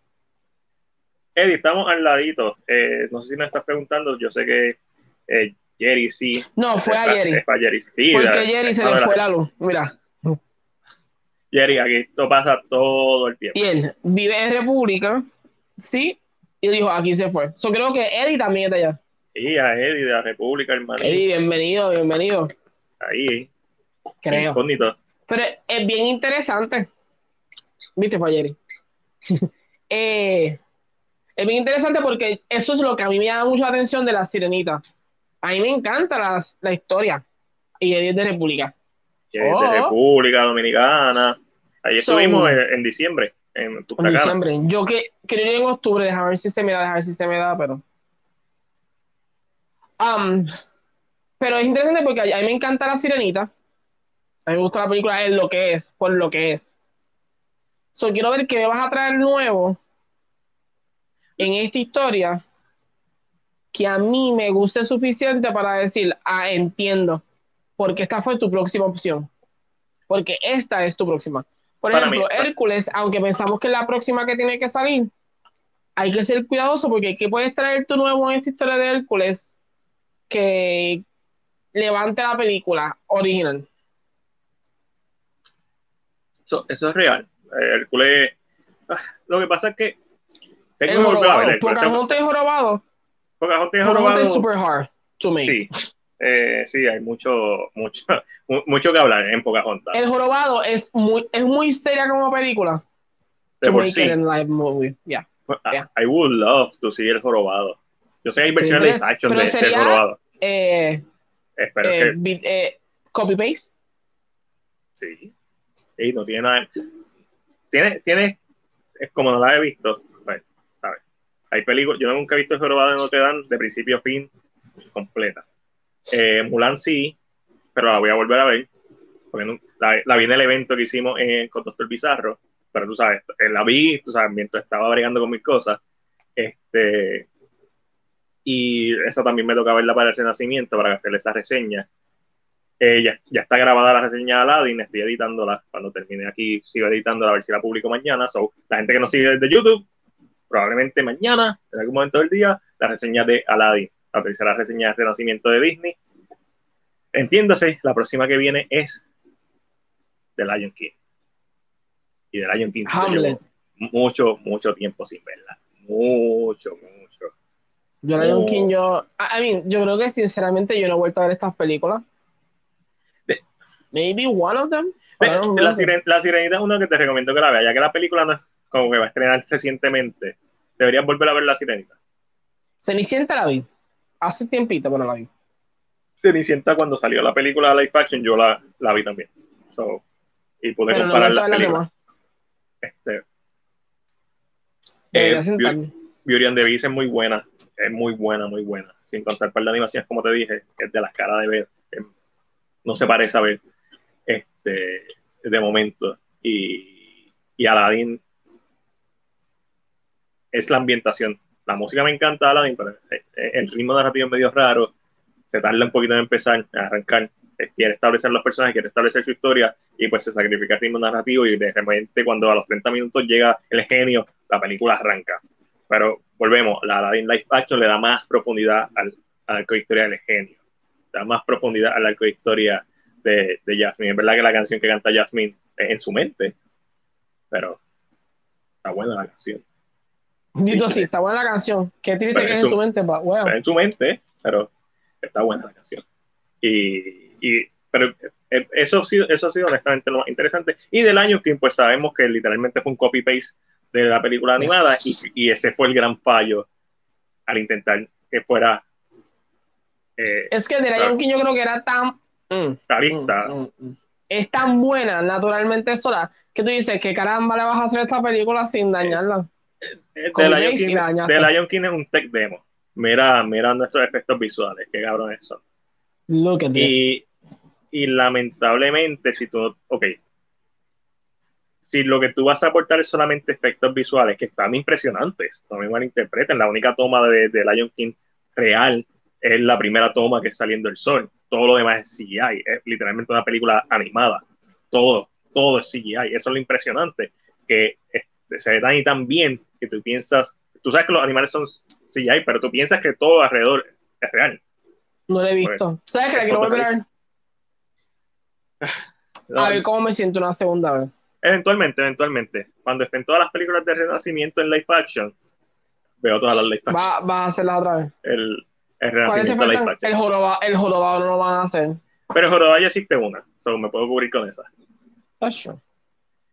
Speaker 1: Eddie, estamos al ladito, eh, no sé si me estás preguntando, yo sé que eh, Jerry sí.
Speaker 2: No, fue a Jerry.
Speaker 1: Sí,
Speaker 2: porque Jerry se le fue la luz, mira.
Speaker 1: Jerry, aquí esto pasa todo el tiempo.
Speaker 2: Él vive en República, sí, y dijo, aquí se fue. Yo creo que Eddie también está allá.
Speaker 1: Sí, a Eddie de la República, hermano.
Speaker 2: Eddie, bienvenido, bienvenido.
Speaker 1: Ahí.
Speaker 2: Creo. Pero es bien interesante. ¿Viste, Fayeri? eh, es bien interesante porque eso es lo que a mí me llama mucho la atención de la sirenita. A mí me encanta la historia. Y Eddie es de República.
Speaker 1: es de oh. República Dominicana. Ahí estuvimos en diciembre en
Speaker 2: diciembre. Yo que quería ir en octubre, déjame ver si se me da, déjame ver si se me da, pero. Um, pero es interesante porque a mí me encanta la sirenita. A mí me gusta la película, es lo que es, por lo que es. So, quiero ver qué me vas a traer nuevo en esta historia que a mí me guste suficiente para decir, ah, entiendo, porque esta fue tu próxima opción. Porque esta es tu próxima. Por ejemplo, Hércules, aunque pensamos que es la próxima que tiene que salir, hay que ser cuidadoso porque ¿qué puedes traer tú nuevo en esta historia de Hércules que levante la película original?
Speaker 1: Eso, es real. Hércules. ah, Lo que pasa es que. Tengo que volver a ver
Speaker 2: jorobado. Pocahontas y jorobado.
Speaker 1: Pocahontas y
Speaker 2: Pocahontas es
Speaker 1: jorobado.
Speaker 2: super hard to make.
Speaker 1: Sí. Eh, sí, hay mucho, mucho, mu- mucho que hablar en Pocahontas.
Speaker 2: El jorobado es muy, es muy seria como película.
Speaker 1: De por sí.
Speaker 2: live movie. Yeah.
Speaker 1: I-
Speaker 2: yeah.
Speaker 1: I would love to see el jorobado. Yo sé que hay versiones
Speaker 2: pero-
Speaker 1: de live action de, del
Speaker 2: sería-
Speaker 1: jorobado.
Speaker 2: Eh,
Speaker 1: Espero
Speaker 2: eh,
Speaker 1: que
Speaker 2: bit- eh, copy paste.
Speaker 1: sí. Y no tiene nada. Tiene, tiene, es como no la he visto, pues, ¿sabes? Hay películas, yo nunca he visto el jorobado de Notre Dame de principio a fin completa. Eh, Mulan sí, pero la voy a volver a ver. La, la vi en el evento que hicimos en, con Doctor Bizarro, pero tú sabes, eh, la vi, tú sabes, mientras estaba bregando con mis cosas. Este, y eso también me toca verla para el renacimiento, para hacerle esa reseña. Eh, ya, ya está grabada la reseña de Aladdin, estoy editándola. Cuando termine aquí, sigo editándola a ver si la publico mañana. So, la gente que nos sigue desde YouTube, probablemente mañana, en algún momento del día, la reseña de Aladdin, la tercera reseña de renacimiento de Disney. Entiéndase, la próxima que viene es The Lion King. Y The Lion King llevo mucho, mucho tiempo sin verla. Mucho, mucho.
Speaker 2: Yo Lion
Speaker 1: Oh.
Speaker 2: King, yo. I mean, yo creo que sinceramente yo no he vuelto a ver estas películas.
Speaker 1: De-
Speaker 2: Maybe one of them.
Speaker 1: De- la. Siren- la Sirenita es uno que te recomiendo que la veas, ya que la película no es como que va a estrenar recientemente. Deberías volver a ver la Sirenita.
Speaker 2: Cenicienta la vi. Hace tiempito, pero la vi.
Speaker 1: Cenicienta cuando salió la película live action, yo la, la vi también. So, y pude
Speaker 2: Pero no
Speaker 1: comparar
Speaker 2: a
Speaker 1: las películas. Este, eh,
Speaker 2: sentarme.
Speaker 1: Beauty and the Beast es muy buena, es muy buena, muy buena. Sin contar par de animaciones, como te dije, es de las caras de ver. no se parece a ver este, de momento. Y, y Aladdin es la ambientación. La música me encanta Aladdin, pero eh, eh, el ritmo narrativo es medio raro. Se tarda un poquito en empezar, a arrancar. Eh, Quiere establecer los personajes, quiere establecer su historia y pues se sacrifica el ritmo narrativo y de repente cuando a los 30 minutos llega el genio, la película arranca. Pero volvemos, la Aladdin Live Action le da más profundidad al, al arco de historia del genio, da más profundidad al arco de historia de, de Jasmine. Es verdad que la canción que canta Jasmine es en su mente, pero está buena la canción.
Speaker 2: Dito sí, está buena la canción. Qué triste que es en su mente.
Speaker 1: Está en su mente, pero está buena la canción. Y, y pero eh, eso ha sido, eso ha sido honestamente lo más interesante. Y del año que pues sabemos que literalmente fue un copy-paste de la película animada y, y ese fue el gran fallo al intentar que fuera eh,
Speaker 2: Es que de Lion King yo creo que era tan. mm,
Speaker 1: realista.
Speaker 2: mm, mm, mm. Es tan buena naturalmente sola que tú dices que caramba le vas a hacer esta película sin dañarla.
Speaker 1: The Lion, King. The Lion King es un tech demo. Mira, mira nuestros efectos visuales, qué cabrón son.
Speaker 2: Look at this.
Speaker 1: Y, y lamentablemente, si tú, ok, si lo que tú vas a aportar es solamente efectos visuales, que están impresionantes, no me malinterpreten, la única toma de, de Lion King real es la primera toma que es saliendo el sol, todo lo demás es CGI, es literalmente una película animada, todo, todo es CGI, eso es lo impresionante, que este, se ve tan y tan bien que tú piensas, tú sabes que los animales son CGI, pero tú piensas que todo alrededor es real.
Speaker 2: No la he visto. ¿Sabes que la quiero volver a ver?
Speaker 1: No,
Speaker 2: A ver cómo me siento una segunda vez.
Speaker 1: Eventualmente, eventualmente. Cuando estén todas las películas de renacimiento en live action, veo todas las live action.
Speaker 2: Va, a hacerla otra vez.
Speaker 1: El, el
Speaker 2: ¿Cuáles te
Speaker 1: renacimiento live action.
Speaker 2: El jorobado, el jorobado no lo van a hacer.
Speaker 1: Pero Jorobado ya existe una, solo me puedo cubrir con esa.
Speaker 2: That's true.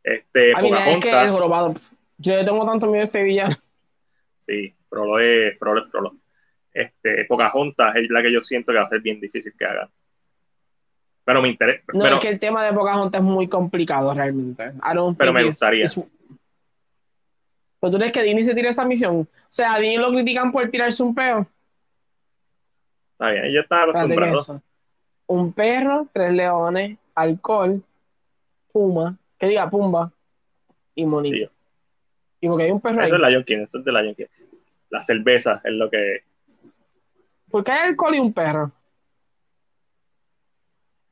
Speaker 1: Este,
Speaker 2: A mí es que el jorobado. pf, Yo le tengo tanto miedo a ese villano.
Speaker 1: sí, Frollo es, Frollo es Frollo. Este, Pocahontas es la que yo siento que va a ser bien difícil que haga. Pero me interesa,
Speaker 2: No,
Speaker 1: pero,
Speaker 2: es que el tema de Pocahontas es muy complicado realmente.
Speaker 1: Pero me gustaría.
Speaker 2: it's- Pero tú crees que Disney se tira esa misión. O sea, a Disney lo critican por tirarse un peo.
Speaker 1: está bien, ella está
Speaker 2: Espérate, ¿qué es
Speaker 1: acostumbrado.
Speaker 2: Un perro, tres leones, alcohol, puma, que diga pumba y monito.
Speaker 1: Sí.
Speaker 2: Y porque hay un perro ahí.
Speaker 1: Eso es Lion King, esto es de Lion King. La cerveza es lo que
Speaker 2: ¿Por qué hay alcohol y un perro?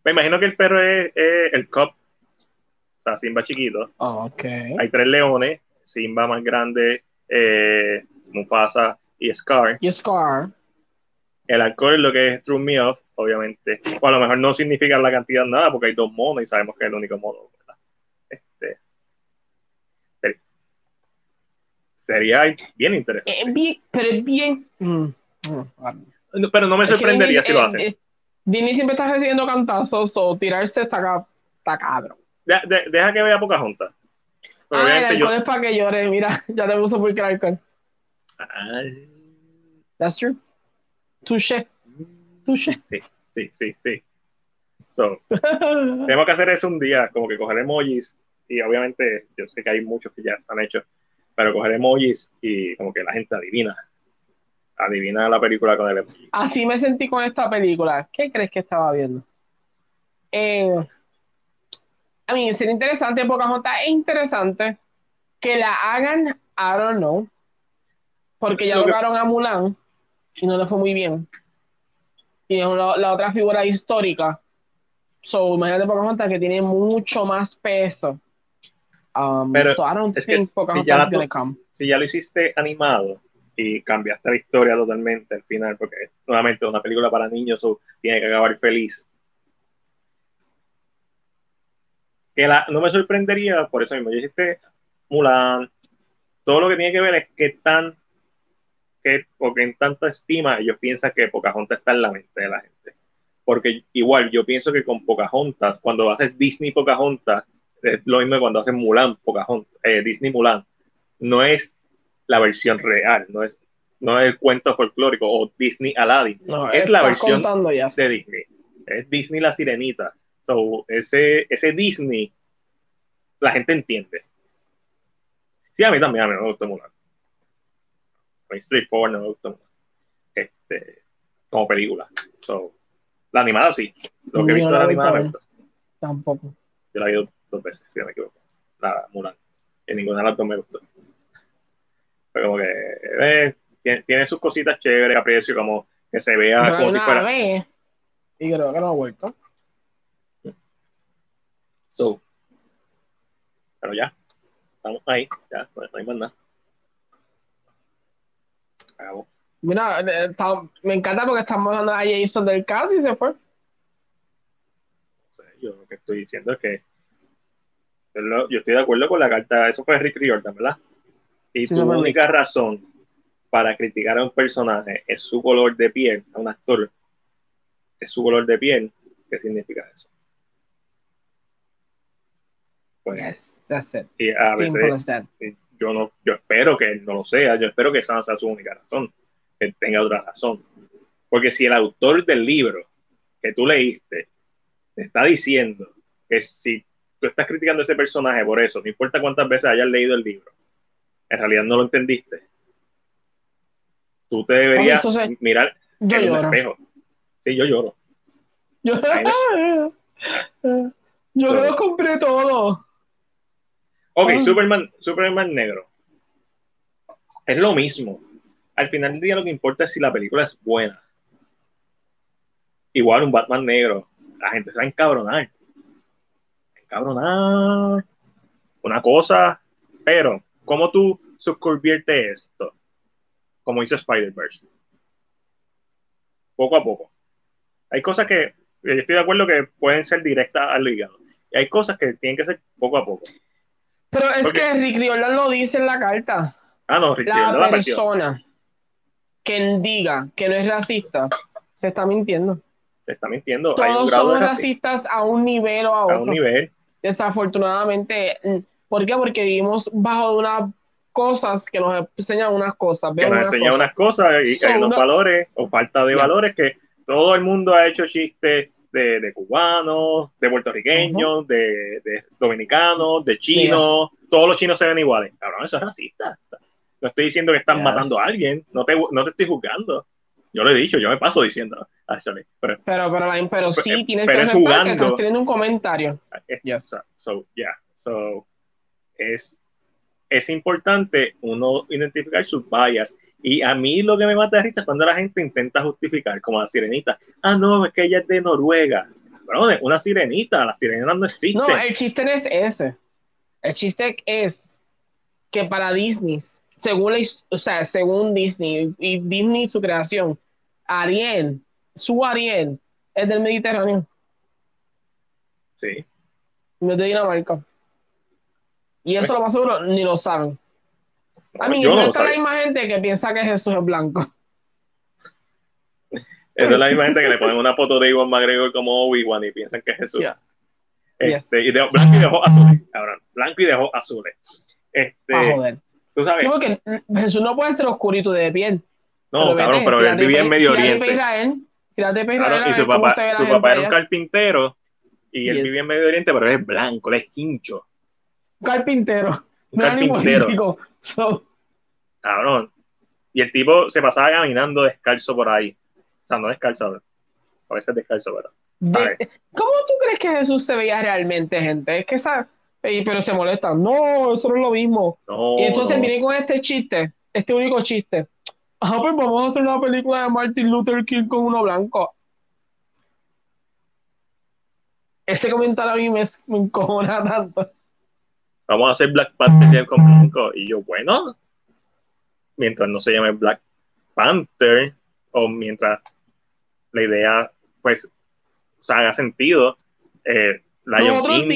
Speaker 1: Me imagino que el perro es, es el cop. O sea, Simba chiquito.
Speaker 2: Oh, ok.
Speaker 1: Hay tres leones. Simba más grande, eh, Mufasa y Scar.
Speaker 2: Y Scar.
Speaker 1: El alcohol es lo que es True Me Off, obviamente. O a lo mejor no significa la cantidad nada, porque hay dos monos y sabemos que es el único mono. ¿verdad? Este, sería bien interesante.
Speaker 2: Bien, pero es bien. mm, mm,
Speaker 1: Pero no me sorprendería
Speaker 2: Disney-
Speaker 1: si lo hacen.
Speaker 2: eh, Disney siempre está recibiendo cantazos o tirarse está, está cabrón.
Speaker 1: De- de- deja que vea Pocahontas. Pero
Speaker 2: Ah, el
Speaker 1: obviamente yo-
Speaker 2: alcohol es para que llore. Mira, ya te puso por alcohol.
Speaker 1: Ay.
Speaker 2: That's true. Touché. Touché.
Speaker 1: Sí, sí, sí, sí. So, tenemos que hacer eso un día, como que coger emojis y obviamente yo sé que hay muchos que ya están hechos, pero coger emojis y como que la gente adivina. Adivina la película con el emoji.
Speaker 2: Así me sentí con esta película. ¿Qué crees que estaba viendo? Eh, a mí, sería interesante, Pocahontas es interesante. Que la hagan, I don't know. Porque ya
Speaker 1: Lo que-
Speaker 2: tocaron a Mulan y no le fue muy bien. Y es la, la otra figura histórica. So, imagínate Pocahontas que tiene mucho más peso. Um,
Speaker 1: Pero
Speaker 2: so I don't
Speaker 1: es que
Speaker 2: think
Speaker 1: si ya
Speaker 2: is gonna come.
Speaker 1: Si ya lo hiciste animado y cambiaste la historia totalmente al final, porque nuevamente una película para niños, so tiene que acabar feliz. Que la, no me sorprendería, por eso mismo, yo hiciste Mulan, todo lo que tiene que ver es que tan, que, porque en tanta estima ellos piensan que Pocahontas está en la mente de la gente. Porque igual yo pienso que con Pocahontas, cuando haces Disney Pocahontas, es lo mismo cuando haces Mulan Pocahontas, eh, Disney Mulan, no es la versión real, no es, no es el cuento folclórico o Disney Aladdin,
Speaker 2: No,
Speaker 1: es la versión
Speaker 2: ya.
Speaker 1: de Disney. Es Disney la sirenita. So, ese, ese Disney, la gente entiende. Sí, a mí también, a mí no me gustó Mulan. A mí Straightforward no me gustó Mulan. Este, como película. So, la animada sí. Lo que he visto de la animada me.
Speaker 2: Tampoco.
Speaker 1: Yo la he visto dos veces, si no me equivoco. La Mulan. Y ninguna de las dos me gustó. Pero como que eh, tiene, tiene sus cositas chéveres, aprecio, como que se vea
Speaker 2: Pero
Speaker 1: como si fuera.
Speaker 2: vez, y creo que no ha vuelto.
Speaker 1: So, pero ya, estamos ahí, ya, no, no hay más nada. Acabó.
Speaker 2: Mira, eh, está- me encanta porque estamos hablando a Jason del caso y se fue.
Speaker 1: Yo lo que estoy diciendo es que yo, estoy de acuerdo con la carta, eso fue Rick Riordan, ¿verdad? Y
Speaker 2: Sí,
Speaker 1: tu única razón para criticar a un personaje es su color de piel, a un actor, es su color de piel, ¿qué significa eso? Pues,
Speaker 2: Yes, that's it.
Speaker 1: y a veces
Speaker 2: Simple as that.
Speaker 1: yo no, yo espero que él no lo sea, yo espero que esa no sea su única razón, que él tenga otra razón. Porque si el autor del libro que tú leíste te está diciendo que si tú estás criticando a ese personaje por eso, no importa cuántas veces hayas leído el libro, en realidad no lo entendiste, tú te deberías
Speaker 2: se-
Speaker 1: mirar
Speaker 2: Yo
Speaker 1: en un
Speaker 2: lloro.
Speaker 1: espejo. Sí, yo lloro.
Speaker 2: Yo, yo
Speaker 1: So-
Speaker 2: lo compré todo.
Speaker 1: Ok,
Speaker 2: Ah.
Speaker 1: Superman, Superman negro. Es lo mismo. Al final del día lo que importa es si la película es buena. Igual un Batman negro. La gente se va a encabronar. Encabronar. Una cosa. Pero, ¿cómo tú subconviertes esto? Como dice Spider-Verse. Poco a poco. Hay cosas que yo estoy de acuerdo que pueden ser directas al hígado. Y hay cosas que tienen que ser poco a poco.
Speaker 2: Pero es
Speaker 1: Porque-
Speaker 2: que Rick Riordan lo dice en la carta.
Speaker 1: Ah, no, Richie,
Speaker 2: La
Speaker 1: la partió.
Speaker 2: persona que diga que no es racista se está mintiendo.
Speaker 1: te está mintiendo.
Speaker 2: Todos somos racistas a un nivel o a
Speaker 1: a
Speaker 2: otro.
Speaker 1: un nivel.
Speaker 2: Desafortunadamente, mm, ¿por qué? Porque vivimos bajo de unas cosas que nos enseñan unas cosas.
Speaker 1: que nos
Speaker 2: unas
Speaker 1: enseña
Speaker 2: cosas.
Speaker 1: unas cosas y hay unos valores o falta de valores que todo el mundo ha hecho chistes de, de cubanos, de puertorriqueños, de, de dominicanos, de chinos. Todos los chinos se ven iguales. Cabrón, eso es racista. No estoy diciendo que están
Speaker 2: Yes.
Speaker 1: matando a alguien. No te, no te estoy juzgando. Yo lo he dicho, yo me paso diciendo. Actually, pero
Speaker 2: Pero, pero, la- pero sí
Speaker 1: Pero-
Speaker 2: tienes
Speaker 1: pero
Speaker 2: que aceptar que estás teniendo un comentario.
Speaker 1: es-
Speaker 2: Yes.
Speaker 1: So, so, yeah. So, es, es importante uno identificar sus vallas. Y a mí lo que me mata de risa es cuando la gente intenta justificar, como la sirenita. Ah, no, es que ella es de Noruega. Bueno, una sirenita, las sirenas no existen.
Speaker 2: No, el chiste no es ese. El chiste es que para Disney, según la o sea, según Disney y Disney su creación, Ariel, su Ariel es del Mediterráneo,
Speaker 1: Sí.
Speaker 2: no es de Dinamarca. Y eso lo más seguro ni lo saben. A mí,
Speaker 1: no
Speaker 2: no está la misma gente que piensa que Jesús es blanco.
Speaker 1: Esa es la misma gente que le ponen una foto de Iwan McGregor como Obi-Wan y piensan que es Jesús.
Speaker 2: Yeah.
Speaker 1: Este,
Speaker 2: Yes.
Speaker 1: y de, blanco y de ojos azules, cabrón. Blanco y de ojos azules. Este,
Speaker 2: joder.
Speaker 1: tú sabes,
Speaker 2: Sí, porque Jesús no puede ser oscurito de piel.
Speaker 1: no,
Speaker 2: Pero
Speaker 1: cabrón,
Speaker 2: vete,
Speaker 1: pero él vivía en Medio Oriente.
Speaker 2: Israel,
Speaker 1: Claro, y su papá, su papá era un carpintero y él vivía en Medio Oriente, pero él es blanco, él es hincho.
Speaker 2: carpintero.
Speaker 1: Un
Speaker 2: No
Speaker 1: carpintero,
Speaker 2: político. So,
Speaker 1: cabrón. Y el tipo se pasaba caminando descalzo por ahí. O sea, no descalzo, a veces descalzo, pero.
Speaker 2: de- ¿Cómo tú crees que Jesús se veía realmente, gente? Es que esa. Pero se molestan. No, eso no es lo mismo.
Speaker 1: No,
Speaker 2: y entonces
Speaker 1: no.
Speaker 2: viene con este chiste, este único chiste. Ah, pues vamos a hacer una película de Martin Luther King con uno blanco. Este comentario a mí me, me encojona tanto.
Speaker 1: Vamos a hacer Black Panther con blanco. Y yo, bueno, mientras no se llame Black Panther, o mientras la idea, pues, o sea, haga sentido. Eh, Lion King,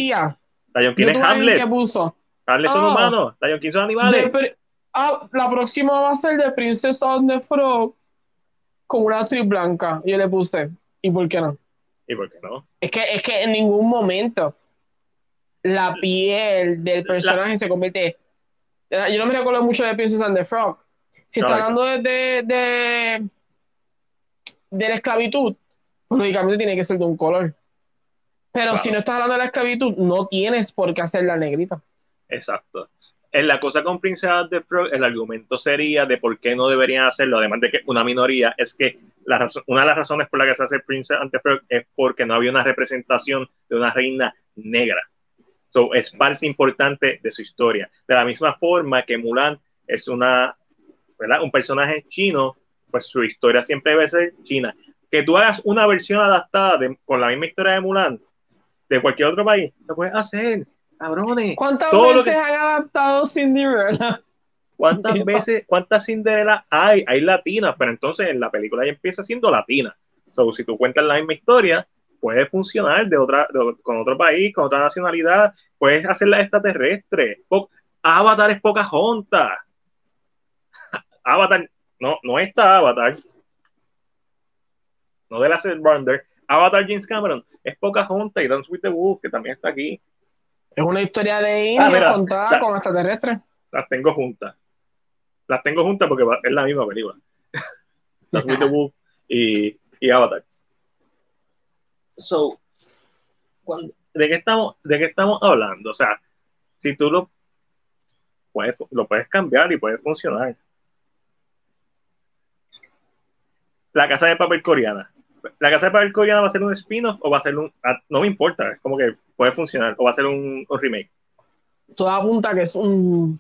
Speaker 1: Lion King es Hamlet. Hamlet son
Speaker 2: Oh.
Speaker 1: humanos. Lion King son animales.
Speaker 2: de ah, la próxima va a ser de Princess on the Frog con una actriz blanca. Y yo le puse, ¿y por qué no?
Speaker 1: ¿Y por qué no?
Speaker 2: Es que, es que en ningún momento la piel del personaje se convierte. Yo no me recuerdo mucho de Princess and the Frog. Si está hablando de, de, de, de la esclavitud, pues, lógicamente tiene que ser de un color. Pero
Speaker 1: Claro.
Speaker 2: si no estás hablando de la esclavitud, no tienes por qué hacerla negrita.
Speaker 1: Exacto. En la cosa con Princess de Frog, el argumento sería de por qué no deberían hacerlo, además de que una minoría, es que la una de las razones por la que se hace Princess the Frog es porque no había una representación de una reina negra. So, es parte importante de su historia. De la misma forma que Mulan es una, ¿verdad? un personaje chino, pues su historia siempre debe ser china. Que tú hagas una versión adaptada de- con la misma historia de Mulan de cualquier otro país, lo puedes hacer, cabrones.
Speaker 2: ¿Cuántas
Speaker 1: Todo
Speaker 2: veces
Speaker 1: que-
Speaker 2: han adaptado Cinderella?
Speaker 1: ¿Cuántas veces, cuántas Cinderella hay? Hay latinas, pero entonces en la película ya empieza siendo latina. So, si tú cuentas la misma historia, puede funcionar de otra, de- con otro país, con otra nacionalidad, puedes hacerla extraterrestre. Po- Avatar es Pocahontas. Avatar, no, no esta Avatar, no de la Wonder, Avatar James Cameron, es Pocahontas y Dance with the Wolf, que también está aquí.
Speaker 2: Es una historia de
Speaker 1: Ah, mira,
Speaker 2: contada
Speaker 1: la-
Speaker 2: con extraterrestres.
Speaker 1: las tengo juntas. Las tengo juntas porque es la misma película. Dance with the Wolf y, y Avatar. So, cuando- ¿de qué estamos, de qué estamos hablando? O sea, si tú lo puedes, lo puedes cambiar y puede funcionar. La casa de papel coreana. La casa de papel coreana va a ser un spin-off o va a ser un. ah, No me importa, es como que puede funcionar. O va a ser un, un remake.
Speaker 2: Todo apunta que es un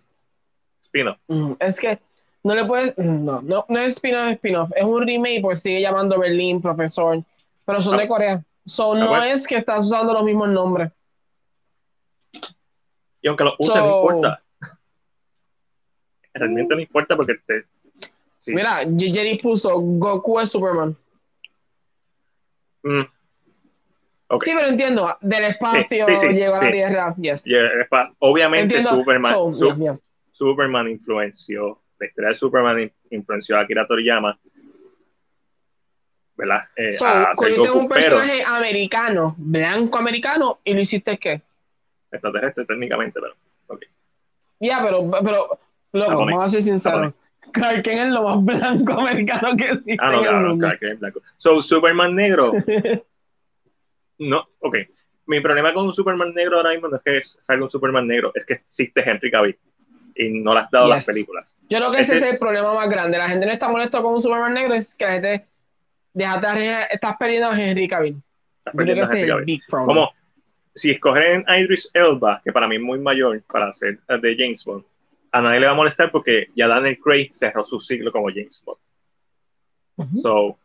Speaker 1: Spin-off.
Speaker 2: Mm, Es que no le puedes. No, no, no es spin-off, es spin-off. Es un remake, pues sigue llamando Berlín, profesor. Pero son
Speaker 1: Ah.
Speaker 2: de Corea. So,
Speaker 1: Ah,
Speaker 2: no
Speaker 1: bueno.
Speaker 2: es que estás usando los mismos nombres.
Speaker 1: Y aunque lo usen,
Speaker 2: So-
Speaker 1: no importa. Realmente no importa porque te. sí.
Speaker 2: Mira, Jerry puso Goku es Superman.
Speaker 1: Mm.
Speaker 2: Sí, pero entiendo. Del espacio
Speaker 1: Sí, sí, sí,
Speaker 2: llegó a la. Tierra. Yes.
Speaker 1: Obviamente
Speaker 2: Entiendo.
Speaker 1: Superman,
Speaker 2: So,
Speaker 1: Su-
Speaker 2: yeah, yeah.
Speaker 1: Superman influenció, la historia de Superman in- influenció a Akira Toriyama, ¿verdad? Eh,
Speaker 2: So,
Speaker 1: a Goku,
Speaker 2: un
Speaker 1: pero
Speaker 2: personaje americano, blanco americano, y lo hiciste qué?
Speaker 1: extraterrestre técnicamente, pero ok.
Speaker 2: Ya, pero, pero, loco,
Speaker 1: Japonés.
Speaker 2: vamos a ser sinceros.
Speaker 1: Japonés.
Speaker 2: Clark Kent es lo más blanco americano que existe
Speaker 1: Ah, no, claro, claro, que es blanco. So, Superman negro, no, ok. Mi problema con un Superman negro ahora mismo no es que salga un Superman negro, es que existe Henry Cavill y no le has dado las
Speaker 2: Yes.
Speaker 1: películas.
Speaker 2: Yo creo que ese
Speaker 1: Ese-
Speaker 2: es el problema más grande. La gente no está molesta con un Superman negro, es que la gente déjate a- estás perdiendo a Henry Cavill.
Speaker 1: Estás
Speaker 2: Yo creo que
Speaker 1: perdiendo a Henry Cavill. Como si escogen a Idris Elba, que para mí es muy mayor para ser de James Bond, a nadie le va a molestar porque ya Daniel Craig cerró su ciclo como James Bond. So,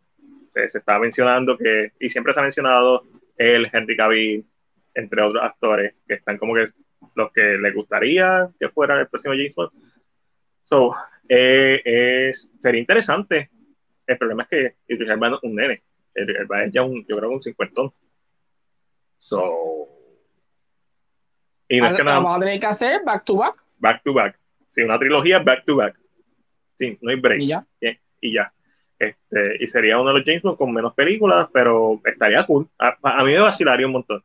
Speaker 1: eh, se está mencionando que, y siempre se ha mencionado él, Henry Cavill, entre otros actores, que están como que los que les gustaría que fuera el próximo James Bond. So, eh, es, sería interesante. El problema es que Idris Elba es un nene. Idris es ya un, yo creo un cincuentón. So, y no es que nada,
Speaker 2: vamos a tener que hacer back to back.
Speaker 1: back to back. Sí, una trilogía back to back. Sí, no hay break.
Speaker 2: Y ya.
Speaker 1: Y ya. Este, y sería uno de los James Bond con menos películas, pero estaría cool. A, a mí me vacilaría un montón.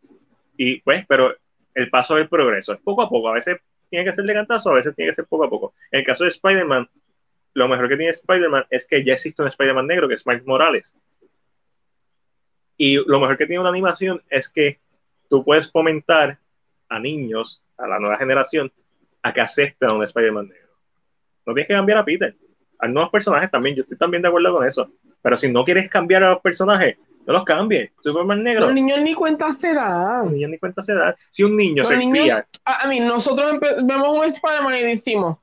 Speaker 1: Y pues, pero el paso del progreso es poco a poco. A veces tiene que ser de cantazo, a veces tiene que ser poco a poco. En el caso de Spider-Man, lo mejor que tiene Spider-Man es que ya existe un Spider-Man negro, que es Miles Morales. Y lo mejor que tiene una animación es que tú puedes fomentar a niños, a la nueva generación, a que acepten a un Spider-Man negro. No tienes que cambiar a Peter. Hay nuevos personajes también, yo estoy también de acuerdo con eso. Pero si no quieres cambiar a los personajes, no los cambies. Superman negro.
Speaker 2: Los niños ni cuenta se
Speaker 1: Los
Speaker 2: dan.
Speaker 1: niños ni cuenta se dan. Si un niño
Speaker 2: Los
Speaker 1: se
Speaker 2: niños,
Speaker 1: espía,
Speaker 2: a, a mí, nosotros vemos un Spider-Man y decimos,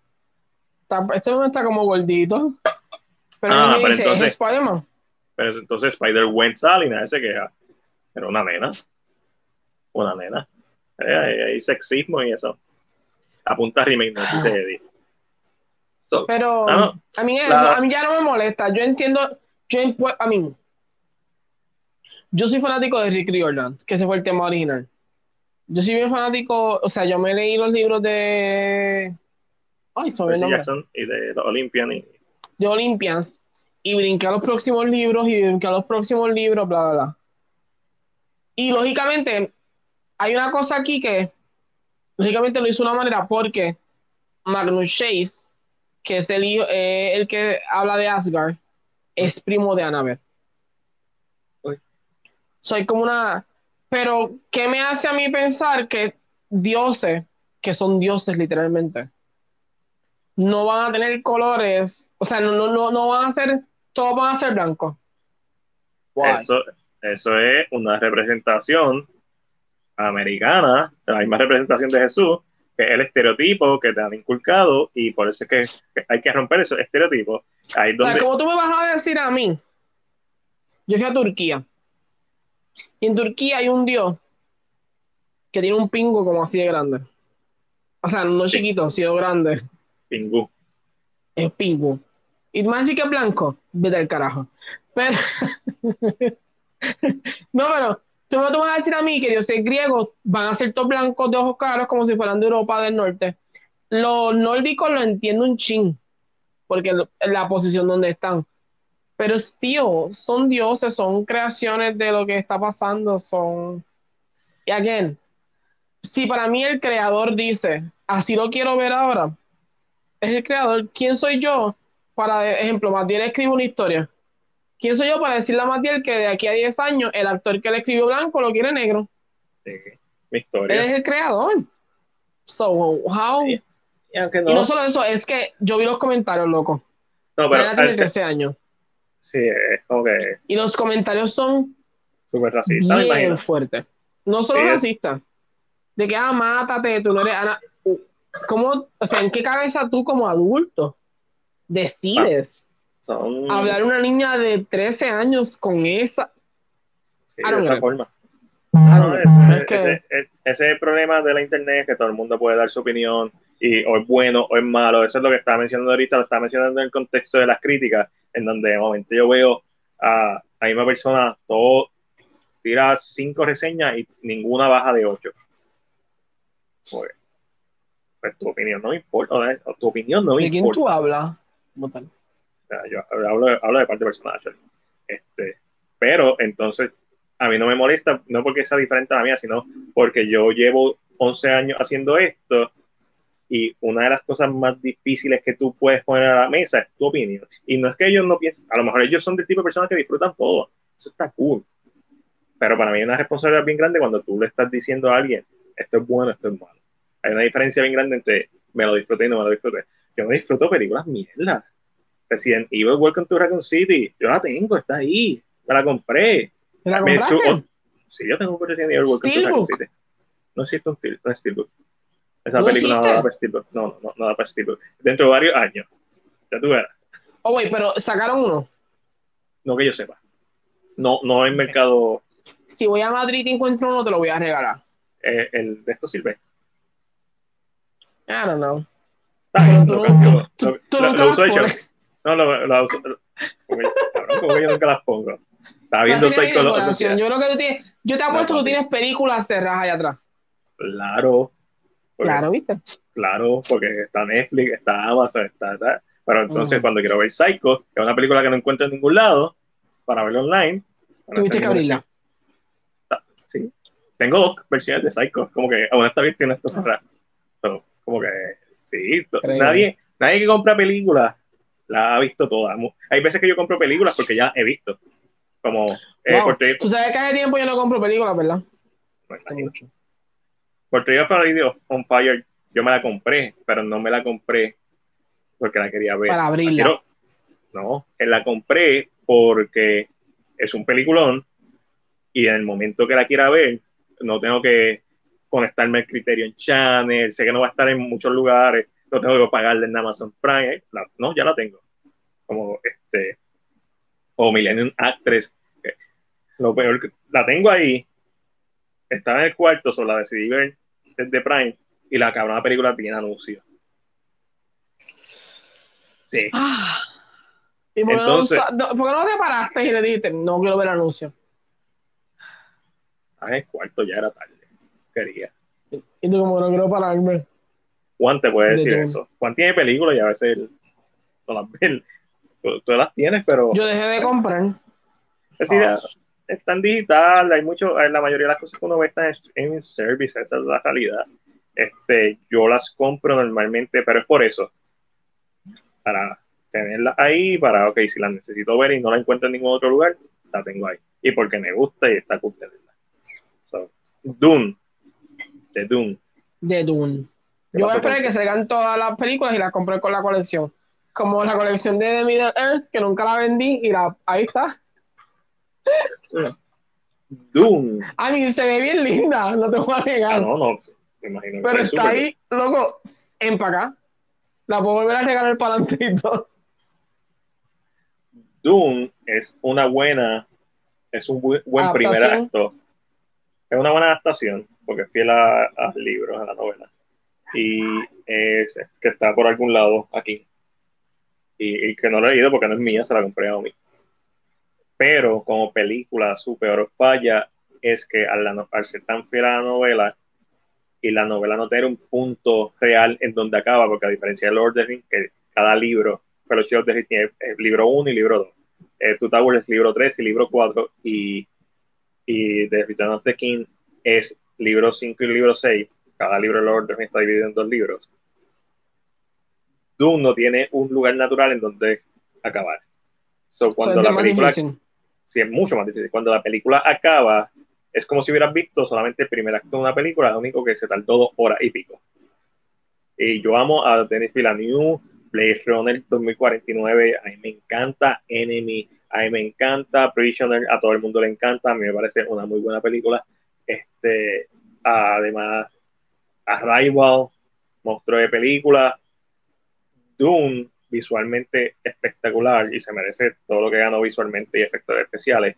Speaker 2: "Está- este no está como gordito. Pero
Speaker 1: Ah, pero
Speaker 2: dice,
Speaker 1: entonces-
Speaker 2: es Spider-Man.
Speaker 1: pero entonces Spider-Gwen sale y nadie se queja. Pero una nena. Una nena. Eh, Hay, hay sexismo y eso. Apunta remake, no dice Eddie. So,
Speaker 2: Pero
Speaker 1: Ah, no.
Speaker 2: a mí eso,
Speaker 1: La-
Speaker 2: a mí ya no me molesta. Yo entiendo, yo a mí, yo soy fanático de Rick Riordan, que ese fue el tema original. Yo soy bien fanático, o sea, yo me leí los libros de, ay, sobre el
Speaker 1: Jackson y de los Olympian y
Speaker 2: de Olympians, y brinqué a los próximos libros, y brinqué a los próximos libros, bla, bla, bla. Y lógicamente, hay una cosa aquí que, lógicamente lo hizo de una manera porque Magnus Chase, que es el, hijo- eh, el que habla de Asgard, es primo de Annabeth. Soy como una... Pero, ¿qué me hace a mí pensar que dioses, que son dioses literalmente, no van a tener colores, o sea, no, no, no, no van a ser, todos van a ser blancos?
Speaker 1: Eso, eso es una representación americana, la misma representación de Jesús, que es el estereotipo que te han inculcado y por eso es que, hay que romper esos estereotipos. Ahí es
Speaker 2: O sea,
Speaker 1: donde,
Speaker 2: como tú me vas a decir a mí, yo fui a Turquía, y en Turquía hay un dios que tiene un pingo como así de grande. O sea, no
Speaker 1: Sí.
Speaker 2: chiquito, sino grande.
Speaker 1: Pingu.
Speaker 2: Es pingo. Y más así que es blanco, vete al carajo. Pero, no, pero tú tú me vas a decir a mí que dioses griegos van a ser todos blancos de ojos claros como si fueran de Europa del Norte. Los nórdicos lo entiendo un chin, porque la posición donde están. Pero, tío, son dioses, son creaciones de lo que está pasando, son... Y again, si para mí el creador dice, así lo quiero ver ahora, es el creador, ¿quién soy yo para, ejemplo, Matiel escribe una historia? ¿Quién soy yo para decirle a Matiel que de aquí a 10 años el actor que le escribió blanco lo quiere negro?
Speaker 1: Sí, mi
Speaker 2: Él
Speaker 1: historia.
Speaker 2: es el creador. So, how?
Speaker 1: Sí. Y aunque
Speaker 2: Y
Speaker 1: no,
Speaker 2: solo eso, es que yo vi los comentarios, loco.
Speaker 1: no, pero
Speaker 2: tiene
Speaker 1: al-
Speaker 2: 13 años.
Speaker 1: sí, es como que
Speaker 2: Y los comentarios son
Speaker 1: súper racista, me
Speaker 2: bien
Speaker 1: imagino.
Speaker 2: fuertes. No solo
Speaker 1: Sí,
Speaker 2: racistas. De que, ah, mátate, tú no eres Ana. ¿Cómo, o sea, en qué cabeza tú como adulto decides
Speaker 1: Son
Speaker 2: hablar a una niña de 13 años con esa?
Speaker 1: sí, de forma. No, ese.
Speaker 2: Es que-
Speaker 1: ese- ese- ese es el problema de la internet, que todo el mundo puede dar su opinión, y o es bueno o es malo. Eso es lo que estaba mencionando ahorita, lo estaba mencionando en el contexto de las críticas, en donde de momento yo veo a la misma persona, todo tira cinco reseñas y ninguna baja de ocho. Pues, pues tu opinión no me importa, ¿eh? tu opinión no me
Speaker 2: ¿De quién
Speaker 1: importa.
Speaker 2: tú hablas? Como tal.
Speaker 1: Yo hablo, hablo de parte personal. Este, pero entonces, a mí no me molesta, no porque sea diferente a la mía, sino porque yo llevo 11 años haciendo esto y una de las cosas más difíciles que tú puedes poner a la mesa es tu opinión. Y no es que ellos no piensen, a lo mejor ellos son del tipo de personas que disfrutan todo. Eso está cool. Pero para mí hay una responsabilidad bien grande cuando tú le estás diciendo a alguien, esto es bueno, esto es malo. Hay una diferencia bien grande entre me lo disfruté y no me lo disfruté. Yo no disfruto películas mierda. Resident Evil Welcome to Raccoon City. Yo la tengo, está ahí. Me la compré.
Speaker 2: ¿Te la
Speaker 1: Me
Speaker 2: compraste?
Speaker 1: oh, sí, yo tengo un Resident Evil Welcome to Raccoon
Speaker 2: Steelbook.
Speaker 1: City. No existe un Steel- no es Steelbook. Esa
Speaker 2: ¿No
Speaker 1: película no da para Steelbook. No, no, no, da para Steelbook. Dentro de varios años. Ya tú verás.
Speaker 2: Oh, wait, pero sacaron uno.
Speaker 1: No que yo sepa. No, no en mercado.
Speaker 2: Si voy a Madrid y encuentro uno, te lo voy a regalar.
Speaker 1: eh, el de esto sirve.
Speaker 2: I don't know. Tú
Speaker 1: lo
Speaker 2: tú-
Speaker 1: Lo-
Speaker 2: tú
Speaker 1: lo- lo uso de. No, lo uso. Como yo, nunca las pongo. Estaba viendo Psycho
Speaker 2: decoración. Yo creo que tú tienes, yo te apuesto que tú tienes películas cerradas allá atrás.
Speaker 1: Claro.
Speaker 2: claro, ¿viste?
Speaker 1: Claro, porque está Netflix, está Amazon, está, está pero entonces cuando quiero ver Psycho, que es una película que no encuentro en ningún lado, para verlo online.
Speaker 2: Tuviste que abrirla.
Speaker 1: Sí. Tengo dos versiones de Psycho, como que aún está bien tiene esto cerrado. como que sí, nadie, nadie que compra películas la ha visto toda. Hay veces que yo compro películas porque ya he visto. Como
Speaker 2: eh, Tú sabes que hace tiempo yo no compro películas, ¿verdad?
Speaker 1: No mucho. Por para Video on Fire, yo me la compré, pero no me la compré porque la quería ver.
Speaker 2: Para abrirla.
Speaker 1: no, la compré porque es un peliculón y en el momento que la quiera ver, no tengo que conectarme al Criterion Channel, sé que no va a estar en muchos lugares, no tengo que pagarle en Amazon Prime, no, ya la tengo. Como este, o Millennium Actress, lo peor, la tengo ahí, está en el cuarto, solo la decidí ver desde Prime y la cabrona película tiene anuncios. Sí.
Speaker 2: Ah. ¿Y por, Entonces, no, ¿por, qué no, te paraste y le dijiste, no quiero ver anuncios?
Speaker 1: Ah, en el cuarto ya era tarde. Quería.
Speaker 2: Y tú como no quiero pararme.
Speaker 1: Juan te puede decir eso. Juan tiene películas y a veces no las ve. Tú, las tienes, pero...
Speaker 2: Yo dejé de comprar.
Speaker 1: Es decir, ah. están digital, hay mucho, la mayoría de las cosas que uno ve están en service, esa es la realidad. Este, yo las compro normalmente, pero es por eso para tenerla ahí, para, ok, si la necesito ver y no la encuentro en ningún otro lugar, la tengo ahí. Y porque me gusta y está cool tenerla. So, Dune. De Dune.
Speaker 2: De Dune. Yo esperé que se hagan todas las películas y las compré con la colección. Como la colección de The Middle Earth, que nunca la vendí, y la, ahí está.
Speaker 1: Dune.
Speaker 2: A mí se ve bien linda, no te voy a negar. Ah,
Speaker 1: no, no, me imagino.
Speaker 2: Pero está ahí, loco, empacada. La puedo volver a regalar para adelante y todo.
Speaker 1: Dune es una buena, es un buen, primer acto. Es una buena adaptación, porque es fiel a, los libros, a la novela. Y es que está por algún lado aquí. Y, que no lo he leído porque no es mía, se la compré a mí. Pero como película, su peor falla es que al, al ser tan fiel a la novela, y la novela no tiene un punto real en donde acaba, porque a diferencia de Lord of the Rings, que cada libro, Fellowship of the Rings tiene libro 1 y libro 2. Eh, Two Towers libro 3 y libro 4, y, y The Return of the King es libro 5 y libro 6. Cada libro de Lord of the Rings está dividido en dos libros. Dune no tiene un lugar natural en donde acabar. So, cuando la película, sí, es mucho más difícil. Cuando la película acaba, es como si hubieras visto solamente el primer acto de una película, lo único que se tardó dos horas y pico. Y yo amo a Denis Villeneuve, Blade Runner 2049, a mí me encanta Enemy, a mí me encanta Prisoner, a todo el mundo le encanta, a mí me parece una muy buena película. Este, además, Arrival, monstruo de película, Dune, visualmente espectacular y se merece todo lo que ganó visualmente y efectos especiales.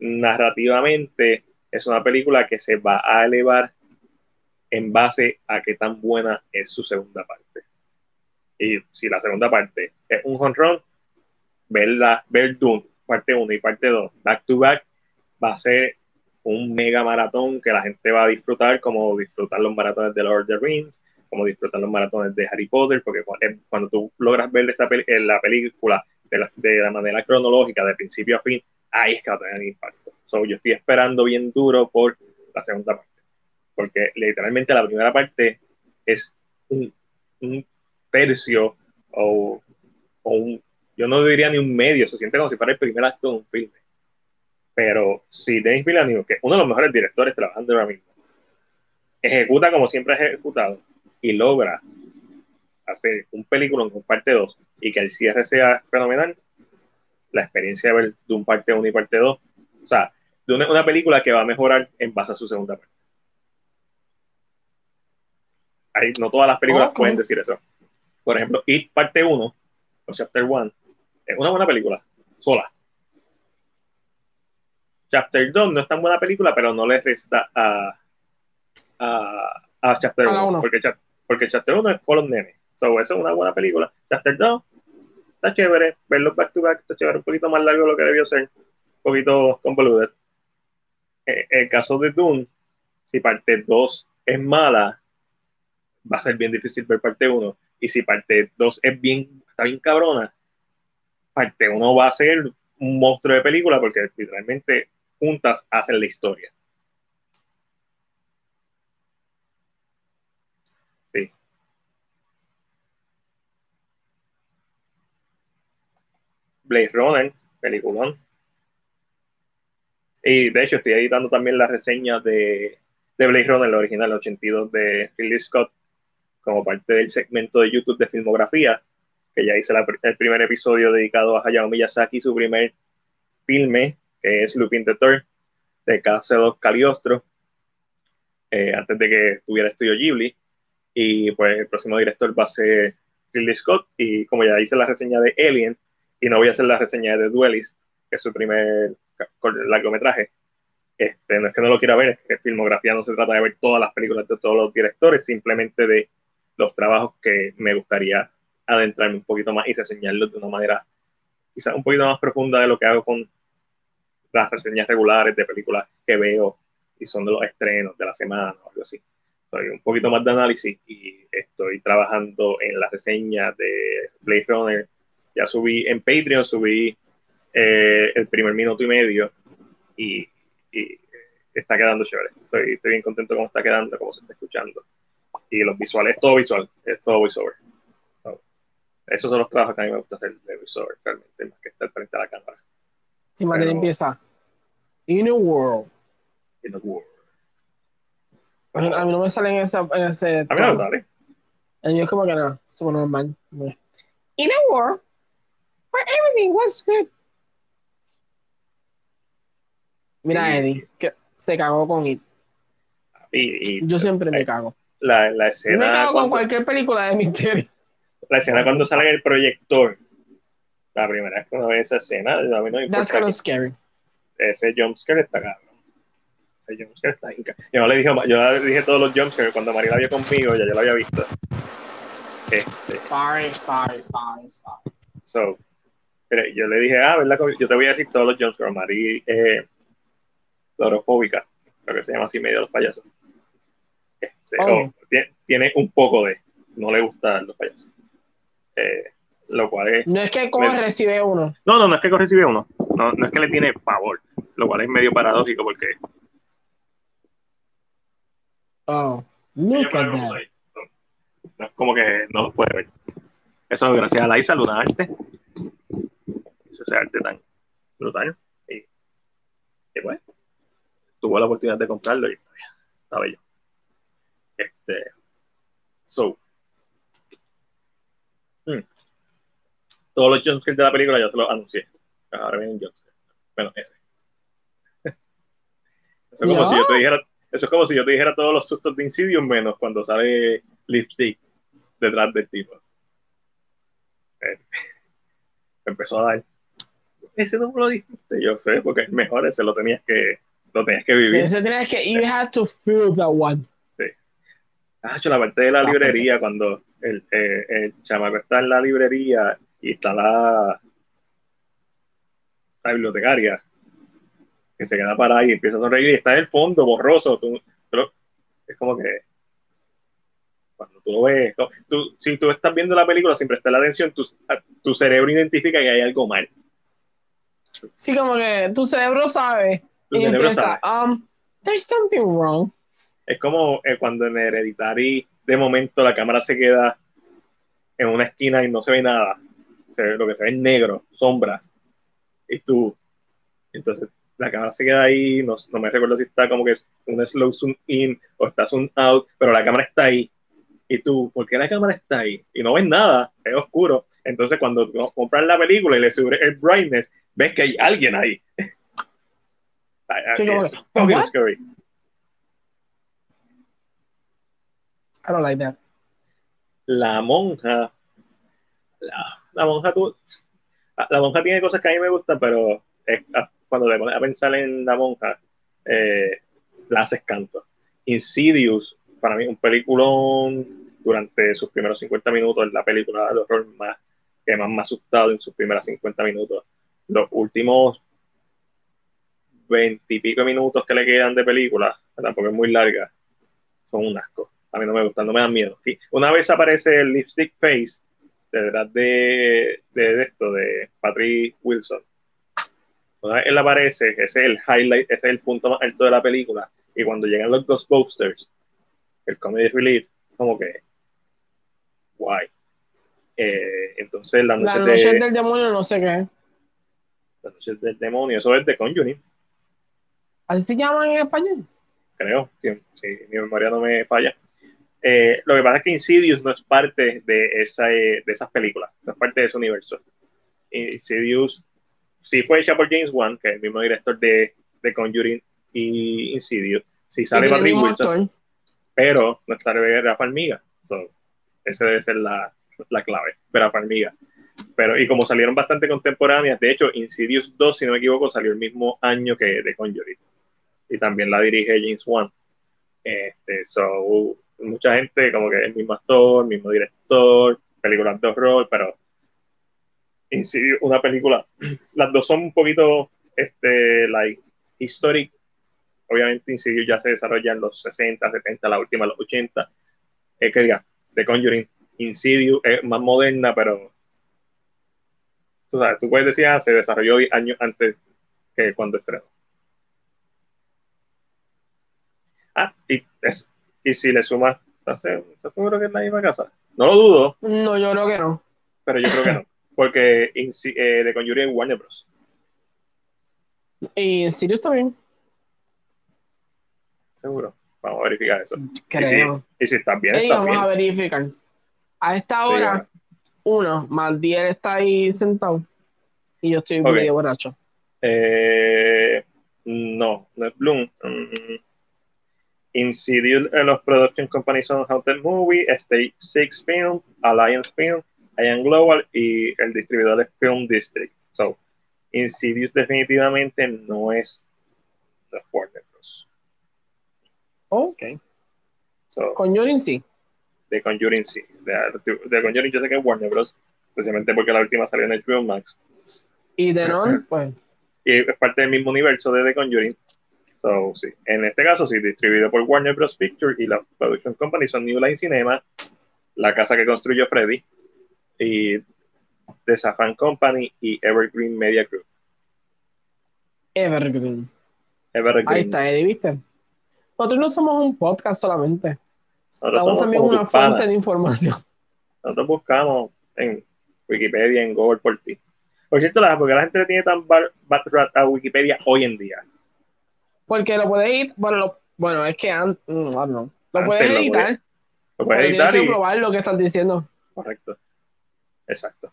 Speaker 1: Narrativamente, es una película que se va a elevar en base a qué tan buena es su segunda parte. Y si la segunda parte es un home run, ver, la, ver Dune, parte 1 y parte 2, back to back, va a ser un mega maratón que la gente va a disfrutar, como disfrutar los maratones de Lord of the Rings, como disfrutar los maratones de Harry Potter, porque cuando tú logras ver esa la película de la, de la manera cronológica, de principio a fin, ahí es que va a tener impacto. So, yo estoy esperando bien duro por la segunda parte. Porque literalmente la primera parte es un, tercio o, un, yo no diría ni un medio, se siente como si fuera el primer acto de un filme. Pero si Denis Villeneuve, que es uno de los mejores directores trabajando ahora mismo, ejecuta como siempre ha ejecutado y logra hacer un película con parte 2 y que el cierre sea fenomenal, la experiencia de ver de un parte 1 y parte 2, o sea, de una, película que va a mejorar en base a su segunda parte. Ahí, no todas las películas pueden decir eso. Por ejemplo, It parte 1, o Chapter 1, es una buena película, sola. Chapter 2 no es tan buena película, pero no le resta a, a, a Chapter 1, porque, porque Chapter 1 es por los nenes. So, eso es una buena película. Chapter 2 está chévere, verlo back to back está chévere, un poquito más largo de lo que debió ser, un poquito convoluted. En eh, el caso de Dune, si parte 2 es mala, va a ser bien difícil ver parte 1. Y si parte 2 es bien, está bien cabrona, parte 1 va a ser un monstruo de película porque literalmente juntas hacen la historia. Sí. Blade Runner, peliculón. Y de hecho estoy editando también las reseñas de, de Blade Runner, el original 82 de Ridley Scott, como parte del segmento de YouTube de filmografía, que ya hice el primer episodio dedicado a Hayao Miyazaki, su primer filme, es Lupin the Third, de KC2 Caliostro, eh, antes de que estuviera Estudio Ghibli. Y pues el próximo director va a ser Ridley Scott. Y como ya hice la reseña de Alien, y no voy a hacer la reseña de Duelist, que es su primer largometraje, este, no es que no lo quiera ver, es que filmografía no se trata de ver todas las películas de todos los directores, simplemente de los trabajos que me gustaría adentrarme un poquito más y reseñarlos de una manera quizás un poquito más profunda de lo que hago con las reseñas regulares de películas que veo y son de los estrenos de la semana o algo así. Soy un poquito más de análisis y estoy trabajando en la reseña de Blade Runner. Ya subí en Patreon, subí eh, el primer minuto y medio y, está quedando chévere. Estoy, estoy bien contento cómo está quedando, cómo se está escuchando. Y los visuales, es todo visual, es todo voiceover. esos son los trabajos que a mí me gusta hacer de voiceover, realmente, más que estar frente a la cámara.
Speaker 2: Sí, Pero, empieza. In a world.
Speaker 1: In a world.
Speaker 2: A mí, a mí no me sale en, esa, en ese.
Speaker 1: A mí no me sale.
Speaker 2: Y yo, como que no, es normal. In a world where everything was good. Mira, Eddie, que se cagó con It.
Speaker 1: Y,
Speaker 2: yo siempre me cago.
Speaker 1: La, la escena.
Speaker 2: Me cago con cualquier película de misterio.
Speaker 1: La escena cuando sale el proyector la primera vez que uno ve esa escena, a mí no me importa.
Speaker 2: That's kind of scary.
Speaker 1: Ese jumpscare está cabrón. Ese jumpscare está inca. Yo le dije, yo le dije todos los jumpscares cuando María la vio conmigo, ya yo lo había visto. Este.
Speaker 2: Sorry, sorry, sorry, sorry.
Speaker 1: So, yo le dije, ah, ¿verdad? Yo te voy a decir todos los jumpscares. María eh, lorofóbica, lo que se llama así medio los payasos. Este, oh. tiene, tiene, un poco de, no le gustan los payasos. Eh, lo cual es...
Speaker 2: No es que Corre recibe uno.
Speaker 1: No, no, no es que Corre recibe uno. No, no es que le tiene favor, lo cual es medio paradójico porque...
Speaker 2: Oh, look at
Speaker 1: No, es como que no los puede ver. Eso es gracias a la Isa Luna Arte. Eso ese arte tan brutal. Y, y pues, tuvo la oportunidad de comprarlo y está bello. Este, so, hmm todos los jumpscares de la película ya te los anuncié. Ahora viene un jumpscare. Bueno, ese. Eso es, como si yo te dijera, eso es como si yo te dijera todos los sustos de Insidious menos cuando sale Lipstick detrás del tipo. Eh, empezó a dar. Ese no me lo dijiste, yo sé, porque es mejor, ese lo tenías que, lo tenías que vivir.
Speaker 2: ese tenías que, you had to feel that one.
Speaker 1: Sí. Ah, hecho, la parte de la librería, cuando el, eh, el chamaco está en la librería y está la, la bibliotecaria que se queda parada y empieza a sonreír y está en el fondo borroso. Tú, es como que cuando tú lo ves, tú, si tú estás viendo la película sin prestar la atención, tu, tu cerebro identifica que hay algo mal.
Speaker 2: Sí, como que tu cerebro sabe.
Speaker 1: Tu cerebro sabe.
Speaker 2: Um, there's something wrong.
Speaker 1: Es como eh, cuando en Hereditary de momento la cámara se queda en una esquina y no se ve nada lo que se ve es negro, sombras, y tú, entonces la cámara se queda ahí, no, no me recuerdo si está como que es un slow zoom in o está zoom out, pero la cámara está ahí. Y tú, ¿por qué la cámara está ahí? Y no ves nada, es oscuro. Entonces, cuando compras la película y le subes el brightness, ves que hay alguien ahí.
Speaker 2: Sí,
Speaker 1: es fucking scary.
Speaker 2: I don't like that.
Speaker 1: La monja. La, la monja la monja tiene cosas que a mí me gustan, pero cuando te pones a pensar en la monja, eh, la haces canto. Insidious, para mí, un peliculón durante sus primeros 50 minutos, es la película de horror más que más me ha asustado en sus primeros 50 minutos. Los últimos 20 y pico minutos que le quedan de película, tampoco es muy larga, son un asco. A mí no me gustan, no me dan miedo. Una vez aparece el lipstick face detrás de, de, esto, de Patrick Wilson. Vez él aparece, ese es el highlight, ese es el punto más alto de la película. Y cuando llegan los Ghostbusters, el comedy relief, como que guay. Eh, entonces la
Speaker 2: noche, la noche del demonio no sé qué.
Speaker 1: La noche del demonio, eso es de Conjuring.
Speaker 2: ¿Así se llaman en español?
Speaker 1: Creo, si, mi memoria no me falla. Eh, lo que pasa es que Insidious no es parte de, esa, eh, de esas películas, no es parte de ese universo. Insidious sí fue hecha por James Wan, que es el mismo director de, de Conjuring y Insidious. Sí sale Patrick Wilson, pero no está Rafa Farmiga. So, esa debe ser la, la clave, Rafa Farmiga. Pero, y como salieron bastante contemporáneas, de hecho, Insidious 2, si no me equivoco, salió el mismo año que de Conjuring. Y también la dirige James Wan. Este, so, mucha gente, como que el mismo actor, el mismo director, películas de horror, pero Insidious, una película, las dos son un poquito, este, like, historic. Obviamente, Insidious ya se desarrolla en los 60, 70, la última, los 80. Es que diga, The Conjuring, Insidious es más moderna, pero tú sabes, tú puedes decir, ah, se desarrolló años antes que cuando estrenó. Ah, y, es, y si le sumas, ¿estás seguro que es la misma casa? No lo dudo.
Speaker 2: No, yo creo que no.
Speaker 1: Pero yo creo que no. Porque eh, de Conjuring Warner Bros.
Speaker 2: ¿Y en Sirius también?
Speaker 1: Seguro. Vamos a verificar eso.
Speaker 2: Creo.
Speaker 1: Y si, y estás bien,
Speaker 2: vamos a verificar. A esta hora, uno, Maldier está ahí sentado. Y yo estoy muy borracho.
Speaker 1: Eh, no, no es Bloom. Mm, Insidious en los production companies son Haunted Movie, State Six Film, Alliance Film, Ian Global y el distribuidor es Film District. So, Insidious definitivamente no es de Warner Bros.
Speaker 2: Ok. So, Conjuring sí.
Speaker 1: De Conjuring sí. De, de, Conjuring yo sé que es Warner Bros. Especialmente porque la última salió en HBO Max.
Speaker 2: Y de non, pues.
Speaker 1: Y es parte del mismo universo de The Conjuring. So, sí. En este caso, sí, distribuido por Warner Bros. Pictures y la production company son New Line Cinema, la casa que construyó Freddy, y The Safran Company y Evergreen Media Group.
Speaker 2: Evergreen.
Speaker 1: Evergreen.
Speaker 2: Ahí está, Eddie, ¿viste? Nosotros no somos un podcast solamente. Somos también una fuente de información.
Speaker 1: Nosotros buscamos en Wikipedia, en Google por ti. Por cierto, la, porque la gente tiene tan bad a Wikipedia hoy en día.
Speaker 2: Porque lo puedes ir, bueno, bueno, es que mm, no, lo puedes editar.
Speaker 1: Lo puedes, editar
Speaker 2: y probar lo que estás diciendo.
Speaker 1: Correcto. Exacto.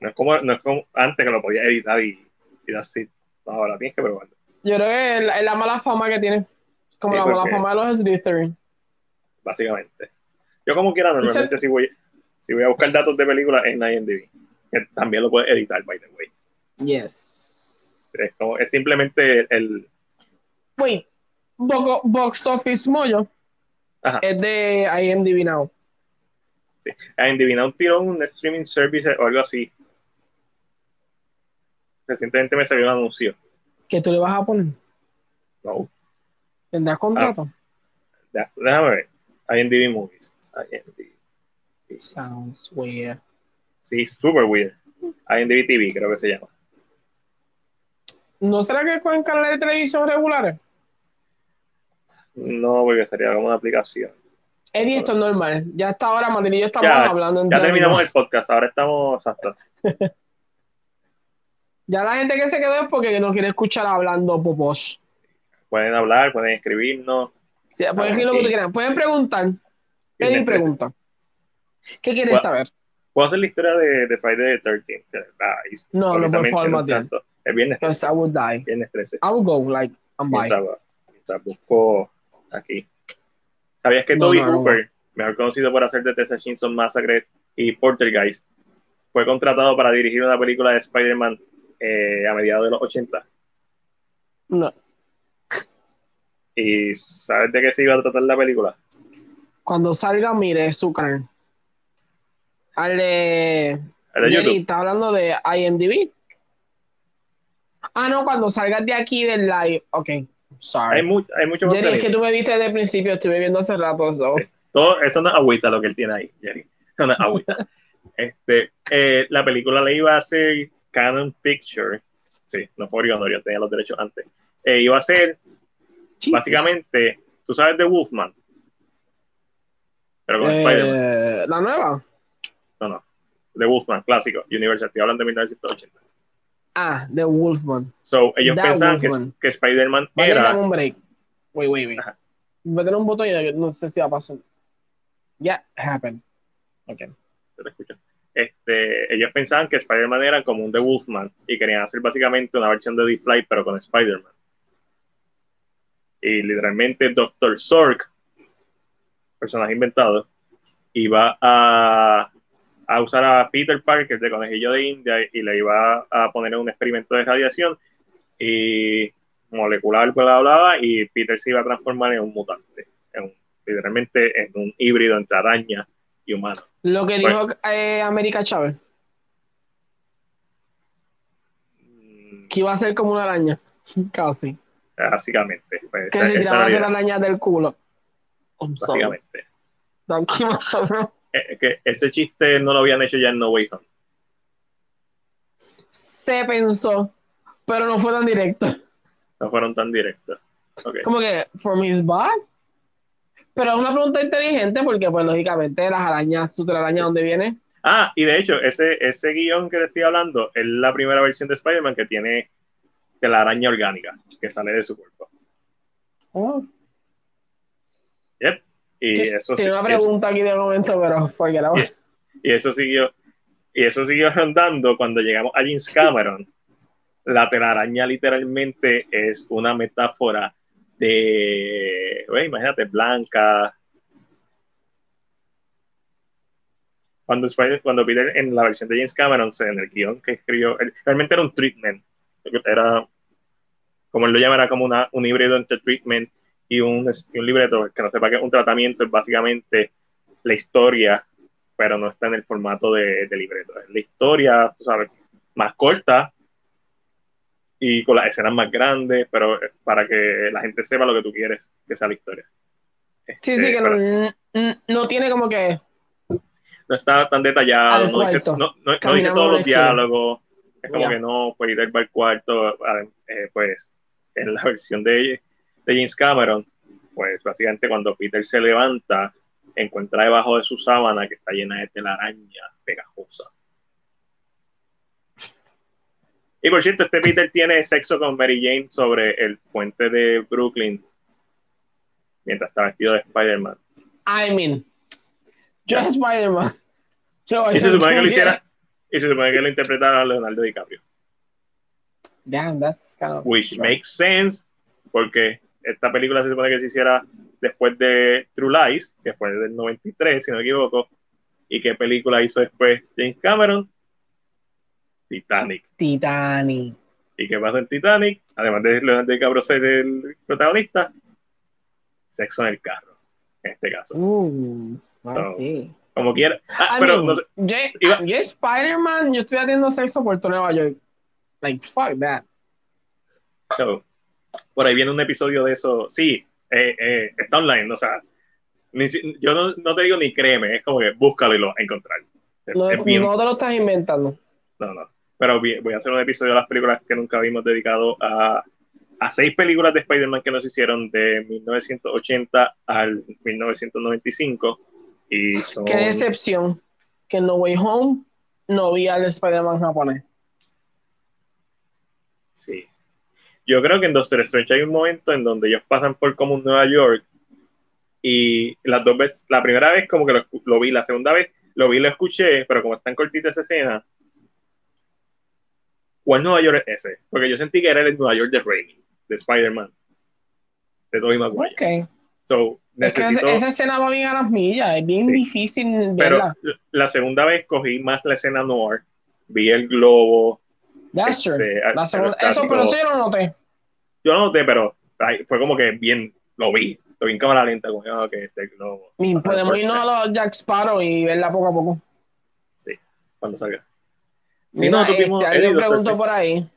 Speaker 1: No es como, no es como antes que lo podías editar y, y así. ahora tienes que probarlo.
Speaker 2: Yo creo que es la, mala fama que tiene. Como la mala fama de los Slytherin.
Speaker 1: Básicamente. Yo como quiera, normalmente si voy, si voy a buscar datos de películas en IMDb, que también lo puedes editar, by the way.
Speaker 2: Yes.
Speaker 1: Es, como, es simplemente el...
Speaker 2: Wait, Box Office Mojo es de IMDb Now.
Speaker 1: Sí. IMDb Now tiró un streaming service o algo así. Recientemente me salió un anuncio.
Speaker 2: ¿Qué tú le vas a poner?
Speaker 1: No.
Speaker 2: ¿Tendrás contrato?
Speaker 1: Ah, déjame ver. IMDb Movies. IMDb.
Speaker 2: Sounds weird.
Speaker 1: Sí, super weird. IMDb TV creo que se llama.
Speaker 2: ¿No será que con canales de televisión regulares?
Speaker 1: No, porque sería como una aplicación.
Speaker 2: Eddie, esto es normal. Ya hasta ahora, Martín y yo estamos hablando.
Speaker 1: Ya terminamos el podcast, ahora estamos exacto.
Speaker 2: ya la gente que se quedó es porque no quiere escuchar hablando popos.
Speaker 1: Pueden hablar, pueden escribirnos.
Speaker 2: Sí, pueden escribir lo que quieran. Pueden preguntar. Eddie pregunta. ¿Qué quieres saber?
Speaker 1: Puedo hacer la historia de, de Friday the 13
Speaker 2: no, no, por favor,
Speaker 1: Matías. Es viernes 13.
Speaker 2: I would die.
Speaker 1: Viernes 13.
Speaker 2: I would go, like, I'm by.
Speaker 1: Mientras, busco aquí. ¿Sabías que Toby Hooper, mejor conocido por hacer de Tessa Simpson Massacre y Poltergeist, fue contratado para dirigir una película de Spider-Man eh, a mediados de los 80?
Speaker 2: No.
Speaker 1: ¿Y sabes de qué se iba a tratar la película?
Speaker 2: Cuando salga, mire canal. Al de. YouTube. Está hablando de IMDb. Ah, no, cuando salgas de aquí del live. Ok. Sorry.
Speaker 1: Hay, mu hay mucho
Speaker 2: Jerry, es que tú me viste desde el principio, estuve viendo hace rato. so.
Speaker 1: Todo, eso no es agüita lo que él tiene ahí, Jerry. Eso no es agüita. este, eh, la película la iba a hacer Canon Picture. Sí, no fue Orion, Orion tenía los derechos antes. Eh, iba a ser,
Speaker 2: Jesus.
Speaker 1: básicamente, tú sabes de Wolfman. Pero con Spider-Man.
Speaker 2: Eh, la nueva.
Speaker 1: No, no. De Wolfman, clásico, Universal. Estoy hablando de 1980.
Speaker 2: Ah, The Wolfman.
Speaker 1: So, ellos
Speaker 2: Da
Speaker 1: pensaban que,
Speaker 2: Wolfman.
Speaker 1: que Spider-Man
Speaker 2: Vale,
Speaker 1: era.
Speaker 2: un break. Wait, wait, wait.
Speaker 1: Ajá.
Speaker 2: Voy a tener un botón y no sé si va a pasar. Yeah, happened. Ok.
Speaker 1: Este, ellos pensaban que Spider-Man era como un The Wolfman y querían hacer básicamente una versión de The Flight, pero con Spider-Man. Y literalmente Dr. Zork, personaje inventado, iba a, a usar a Peter Parker de conejillo de India y le iba a poner un experimento de radiación y molecular, bla, bla, bla, y Peter se iba a transformar en un mutante, en un- literalmente en un híbrido entre araña y humano.
Speaker 2: Lo que
Speaker 1: Pues-
Speaker 2: dijo eh, América Chávez,
Speaker 1: Mm,
Speaker 2: que iba a ser como una araña. Casi.
Speaker 1: Básicamente. Pues,
Speaker 2: Que
Speaker 1: esa-
Speaker 2: se tiraba de
Speaker 1: la
Speaker 2: araña del culo.
Speaker 1: Básicamente. Eh, que ese chiste no lo habían hecho ya en No Way Home.
Speaker 2: Se pensó, pero no fue tan directo.
Speaker 1: No fueron tan directos.
Speaker 2: Como que, from his back. Pero es una pregunta inteligente porque, pues, lógicamente, las arañas, su telaraña, ¿dónde viene?
Speaker 1: Ah, y de hecho, ese, ese guion que te estoy hablando es la primera versión de Spider-Man que tiene de la araña orgánica que sale de su cuerpo.
Speaker 2: Oh,
Speaker 1: Yep. Y
Speaker 2: Sí,
Speaker 1: eso sí.
Speaker 2: una pregunta aquí de momento, pero fue que la
Speaker 1: Y, y eso siguió. Y eso siguió rondando cuando llegamos a James Cameron. La telaraña literalmente es una metáfora de, güey, imagínate, blanca. Cuando, cuando Peter en la versión de James Cameron, se- en el guion que escribió, realmente era un treatment. Era, como él lo llama, era como una, un híbrido entre treatment y un, y un libreto. Que no sepa que un tratamiento es básicamente la historia, pero no está en el formato de, de libreto. Es la historia, tú sabes, más corta y con las escenas más grandes, pero para que la gente sepa lo que tú quieres que sea la historia.
Speaker 2: Sí,
Speaker 1: Este,
Speaker 2: sí, que
Speaker 1: pero
Speaker 2: no, no tiene como que.
Speaker 1: no está tan detallado,
Speaker 2: Al
Speaker 1: no dice, no, no- no dice todos los diálogos, es como
Speaker 2: Ya.
Speaker 1: que no, puede ir al cuarto, eh, pues en la versión de, de James Cameron, pues básicamente cuando Peter se levanta, encuentra debajo de su sábana que está llena de telaraña pegajosa. Y por cierto, este Peter tiene sexo con Mary Jane sobre el puente de Brooklyn mientras está vestido de Spider-Man.
Speaker 2: I mean, yo es Spider-Man.
Speaker 1: Y se supone que lo hiciera, y se supone que lo interpretara Leonardo DiCaprio.
Speaker 2: Damn, that's kind of.
Speaker 1: Which
Speaker 2: strange.
Speaker 1: makes sense, porque esta película se supone que se hiciera después de True Lies, que fue del 93, si no me equivoco. ¿Y qué película hizo después James Cameron? Titanic.
Speaker 2: Titanic.
Speaker 1: ¿Y qué pasa en Titanic? Además de Leonardo DiCaprio ser el protagonista, sexo en el carro, en este caso.
Speaker 2: Uh, I
Speaker 1: So. Como quiera. Ah,
Speaker 2: I
Speaker 1: pero
Speaker 2: mean,
Speaker 1: no sé,
Speaker 2: yo,
Speaker 1: iba-
Speaker 2: yo Spider-Man, yo estoy haciendo sexo por todo Nueva York. Like, fuck that.
Speaker 1: So, por ahí viene un episodio de eso. Sí, eh, eh, está online, o sea, ni yo no, no te digo ni créeme, es como que búscalo y lo vas a encontrar. Es-
Speaker 2: No,
Speaker 1: es bien-
Speaker 2: no te lo estás inventando.
Speaker 1: no, no. Pero voy a hacer un episodio de las películas que nunca vimos dedicado a, a seis películas de Spider-Man que nos hicieron de 1980 al 1995. Y son,
Speaker 2: Qué decepción que en No Way Home no vi al Spider-Man japonés.
Speaker 1: Sí. Yo creo que en Doctor Strange hay un momento en donde ellos pasan por como un Nueva York y las dos veces, la primera vez como que lo, vi, la segunda vez lo vi y lo escuché, pero como está en cortita esa escena, ¿cuál Nueva York es ese? Porque yo sentí que era el Nueva York de Raimi, de Spider-Man, de Tobey Maguire.
Speaker 2: Ok.
Speaker 1: So,
Speaker 2: Es que
Speaker 1: necesito,
Speaker 2: esa, escena va bien a las millas, es bien
Speaker 1: Sí.
Speaker 2: difícil
Speaker 1: pero
Speaker 2: verla.
Speaker 1: la segunda vez cogí más la escena noir, vi el globo,
Speaker 2: That's
Speaker 1: este,
Speaker 2: eso, pero yo lo noté.
Speaker 1: yo no noté, pero ay, fue como que bien, lo vi, lo vi en cámara lenta, como ah, que este
Speaker 2: Mi-
Speaker 1: Ajá,
Speaker 2: Podemos irnos a los Jack Sparrow y verla poco a poco.
Speaker 1: cuando salga. Sí,
Speaker 2: Mira,
Speaker 1: no, tuvimos
Speaker 2: este, alguien preguntó por ahí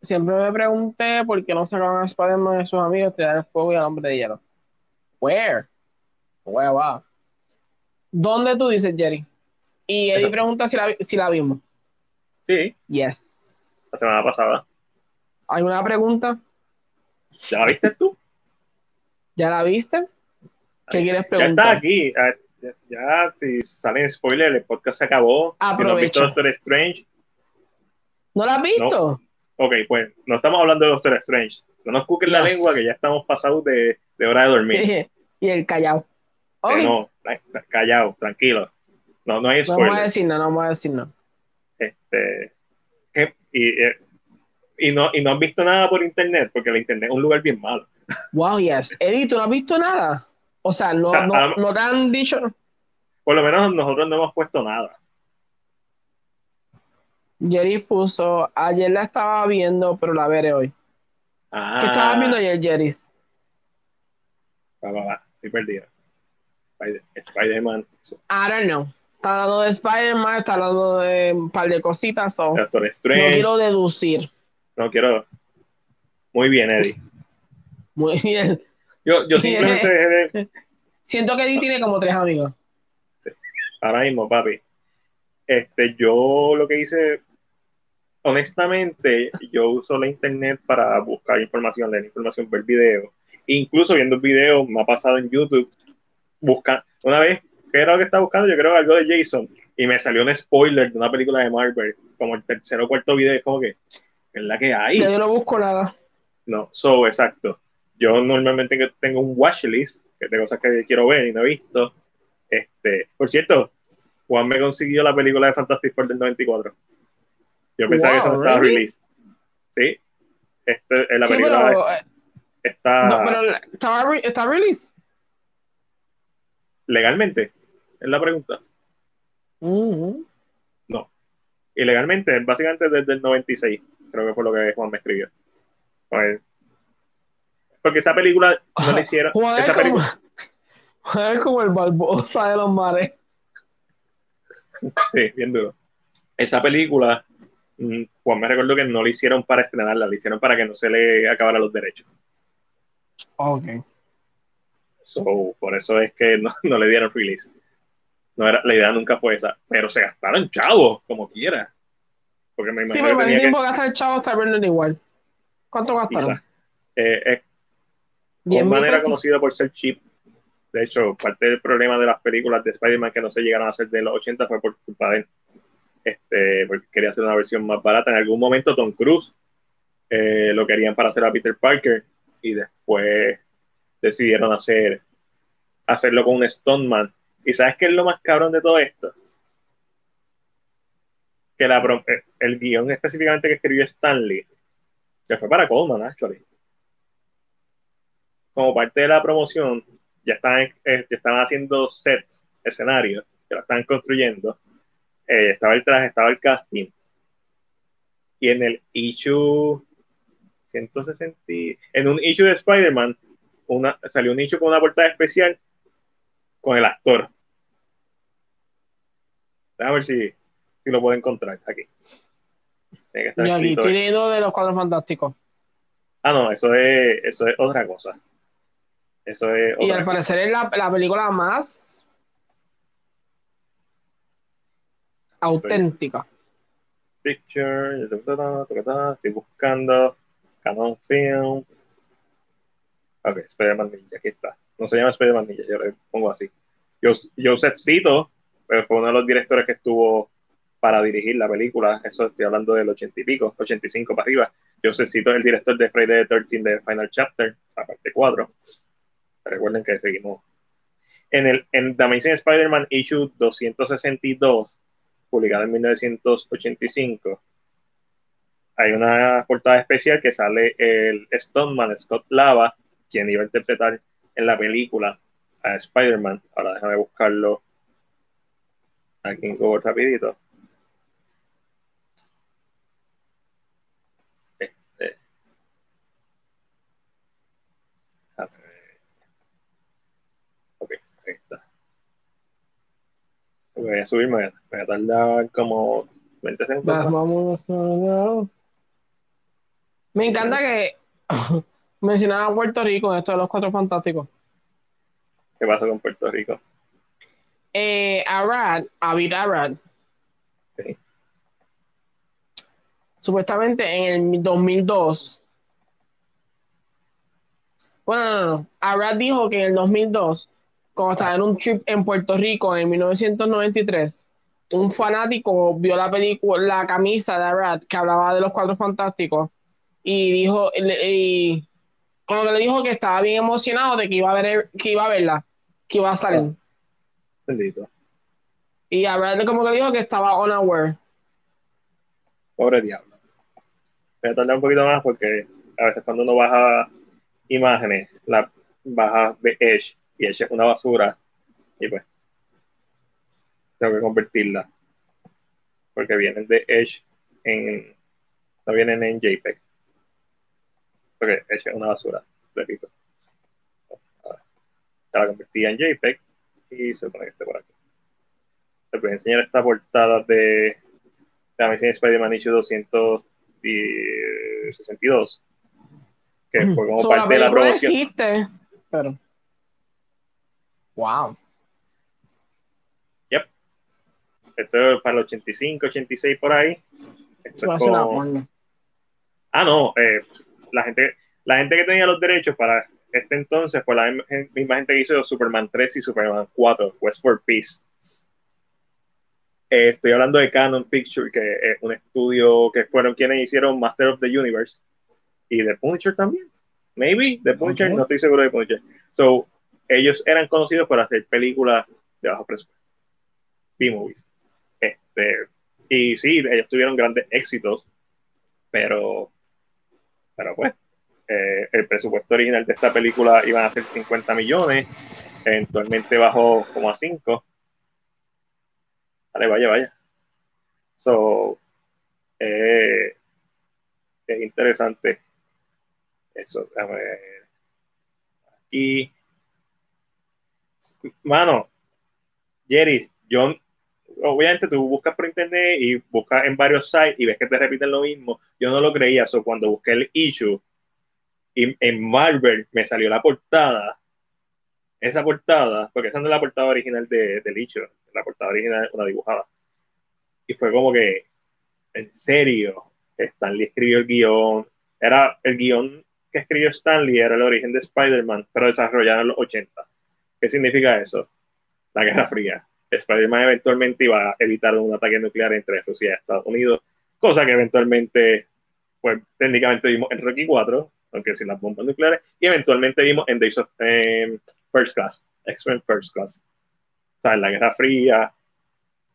Speaker 2: siempre me pregunté por qué no sacaban a Spider-Man y sus amigos tirar el fuego y al hombre de hielo. Where? Where va? ¿Dónde tú dices, Jerry? Y Eddie pregunta si la, si la vimos.
Speaker 1: Sí,
Speaker 2: Yes.
Speaker 1: La semana pasada.
Speaker 2: ¿Alguna pregunta?
Speaker 1: ¿Ya la viste tú?
Speaker 2: ¿Ya la viste? ¿Qué quieres
Speaker 1: Ya está
Speaker 2: preguntar?
Speaker 1: aquí. Ya, ya, si salen spoilers, el podcast se acabó. Si no has visto
Speaker 2: Aprovecha.
Speaker 1: Doctor Strange,
Speaker 2: ¿No la has visto?
Speaker 1: ok, pues no estamos hablando de Doctor Strange. No nos cuquen la
Speaker 2: Yes.
Speaker 1: lengua que ya estamos pasados de, de hora de dormir.
Speaker 2: y el callao.
Speaker 1: Eh, no, tra- callado, tranquilo. No, no hay
Speaker 2: No vamos a
Speaker 1: spoilers.
Speaker 2: decir nada, no vamos a decir nada.
Speaker 1: Este. Y, eh, y, no, y no has visto nada por internet, porque el internet es un lugar bien malo.
Speaker 2: Wow, yes. Eddie, ¿tú no has visto nada? O sea, no,
Speaker 1: O sea,
Speaker 2: no,
Speaker 1: ah,
Speaker 2: no te han dicho.
Speaker 1: Por lo menos nosotros no hemos puesto nada.
Speaker 2: Jerry puso, ayer la estaba viendo, pero la veré hoy.
Speaker 1: Ah,
Speaker 2: ¿Qué estabas viendo ayer, Jerry?
Speaker 1: va, va, va, estoy perdido. Spider- Spider-Man,
Speaker 2: I don't know. Está hablando de Spider-Man, está hablando de un par de cositas.
Speaker 1: Doctor
Speaker 2: no quiero deducir.
Speaker 1: No quiero. Muy bien, Eddie.
Speaker 2: Muy bien.
Speaker 1: Yo, yo simplemente dejé de-
Speaker 2: Siento que Eddie tiene como tres amigos.
Speaker 1: ahora mismo, papi. Este, yo lo que hice, honestamente, yo uso la internet para buscar información, leer información, ver videos. Incluso viendo videos, me ha pasado en YouTube, busca, una vez, ¿qué era lo que estaba buscando? Yo creo algo de Jason, y me salió un spoiler de una película de Marvel, como el tercero o cuarto video, es como que, es la que hay.
Speaker 2: Ya yo no busco nada.
Speaker 1: No, so, exacto. Yo normalmente que tengo un watchlist que de cosas que quiero ver y no he visto. Este, por cierto, Juan me consiguió la película de Fantastic Four del 94. Yo pensaba que eso no estaba
Speaker 2: really?
Speaker 1: release. Sí. Este, en la
Speaker 2: Sí,
Speaker 1: película
Speaker 2: pero, eh,
Speaker 1: está
Speaker 2: no, pero ¿estaba re- ¿está release?
Speaker 1: legalmente. Es la pregunta.
Speaker 2: Mhm.
Speaker 1: Ilegalmente, básicamente desde el 96. Creo que fue lo que Juan me escribió. Pues, porque esa película no la hicieron.
Speaker 2: Juan es como,
Speaker 1: película,
Speaker 2: Juan es como el Barbosa de los mares.
Speaker 1: Sí, bien duro. Esa película, mm, Juan me recordó que no la hicieron para estrenarla, la hicieron para que no se le acabaran los derechos.
Speaker 2: Ok.
Speaker 1: So, por eso es que no, no le dieron release. No era, la idea nunca fue esa. Pero se gastaron chavos, como quiera. Porque me
Speaker 2: Sí,
Speaker 1: imagino
Speaker 2: pero
Speaker 1: que tenía
Speaker 2: tiempo gastar el chavo está viendo igual. ¿Cuánto
Speaker 1: que
Speaker 2: gastaron?
Speaker 1: Eh, eh,
Speaker 2: ¿Diez mil
Speaker 1: Coleman era conocido por ser cheap. De hecho, parte del problema de las películas de Spider-Man que no se llegaron a hacer de los 80 fue por culpa de él. Este, porque quería hacer una versión más barata. En algún momento Tom Cruise eh, lo querían para hacer a Peter Parker y después decidieron hacer hacerlo con un Stoneman. ¿Y sabes qué es lo más cabrón de todo esto? Que la, eh, el guion específicamente que escribió Stanley, que fue para Coleman, actually. Como parte de la promoción, ya estaban, eh, ya estaban haciendo sets, escenarios, que lo estaban construyendo. Eh, estaba el traje, estaba el casting. Y en el issue 160, en un issue de Spider-Man, salió un issue con una portada especial con el actor. Déjame ver si, si lo puedo encontrar aquí. Tiene que estar
Speaker 2: Y aquí de los cuadros fantásticos.
Speaker 1: Ah, no, eso es, eso es otra cosa. Eso es
Speaker 2: Y al parecer es la, la película más auténtica.
Speaker 1: Picture, estoy buscando Canon Film. Ok, Spider-Man Ninja, aquí está. No se llama Spider-Man Ninja, yo le pongo así. Jos- Joseph Cito fue uno de los directores que estuvo para dirigir la película. Eso estoy hablando del 80 y pico, 85 para arriba. Joseph Cito es el director de Friday the 13 de Final Chapter, la parte 4. Recuerden que seguimos. En el en The Amazing Spider-Man Issue 262, publicada en 1985, hay una portada especial que sale el Stoneman Scott Lava, quien iba a interpretar en la película a Spider-Man. Ahora déjame buscarlo aquí en Google rapidito. Este. A ver. Ok, ahí está. Voy a subirme, voy a- voy a tardar como 20 segundos.
Speaker 2: Vamos a Me encanta que mencionaba Puerto Rico esto de los cuatro fantásticos.
Speaker 1: ¿Qué pasa con Puerto Rico?
Speaker 2: Eh, Arad, Avid Arad.
Speaker 1: Sí.
Speaker 2: Supuestamente en el 2002. Bueno, no, no. Arad dijo que en el 2002, cuando estaba en un trip en Puerto Rico en 1993, un fanático vio la película, la camisa de Arad que hablaba de los cuatro fantásticos y dijo, y, como que le dijo que estaba bien emocionado de que iba a ver, que iba a verla, que iba a salir.
Speaker 1: Bendito.
Speaker 2: Y a Brad como que dijo que estaba unaware.
Speaker 1: Pobre diablo. Voy a tardar un poquito más porque a veces cuando uno baja imágenes, la baja de Edge y Edge es una basura y pues tengo que convertirla porque vienen de Edge en no vienen en JPEG porque Edge es una basura repito la convertí en JPEG y se pone que esté por aquí les voy a enseñar esta portada de, de Amazing Spider-Man Issue 262 que fue como
Speaker 2: So, la
Speaker 1: parte de la promoción
Speaker 2: existe, pero. Wow.
Speaker 1: esto es para el 85, 86 por ahí Esto es como-. Ah, no, eh, la gente, la gente que tenía los derechos para este entonces fue la misma- gente que hizo Superman 3 y Superman 4, West for Peace. Eh, estoy hablando de Canon Picture, que es un estudio que fueron quienes hicieron Master of the Universe y The Punisher también. Maybe The Punisher, no estoy seguro de Punisher. So, ellos eran conocidos por hacer películas de bajo presupuesto, B-movies. Este, y sí, ellos tuvieron grandes éxitos, pero, pero pues, eh, el presupuesto original de esta película iban a ser 50 millones, eventualmente bajó como a 5. Vale, vaya, vaya. So, eh, es interesante eso. ver. Aquí. Mano, Jerry, yo obviamente tú buscas por internet y buscas en varios sites y ves que te repiten lo mismo. Yo no lo creía, so cuando busqué el issue y en Marvel me salió la portada, esa portada, porque esa no es la portada original de, del issue, la portada original es una dibujada. Y fue como que, en serio, Stanley escribió el guion, era el guion que escribió Stanley, era el origen de Spider-Man, pero desarrollado en los 80. ¿Qué significa eso? La Guerra Fría. Spider-Man eventualmente iba a evitar un ataque nuclear entre Rusia y Estados Unidos, cosa que eventualmente, pues técnicamente vimos en Rocky 4, aunque sin las bombas nucleares, y eventualmente vimos en Days of em, First Class, X-Men First Class. O sea, en la Guerra Fría,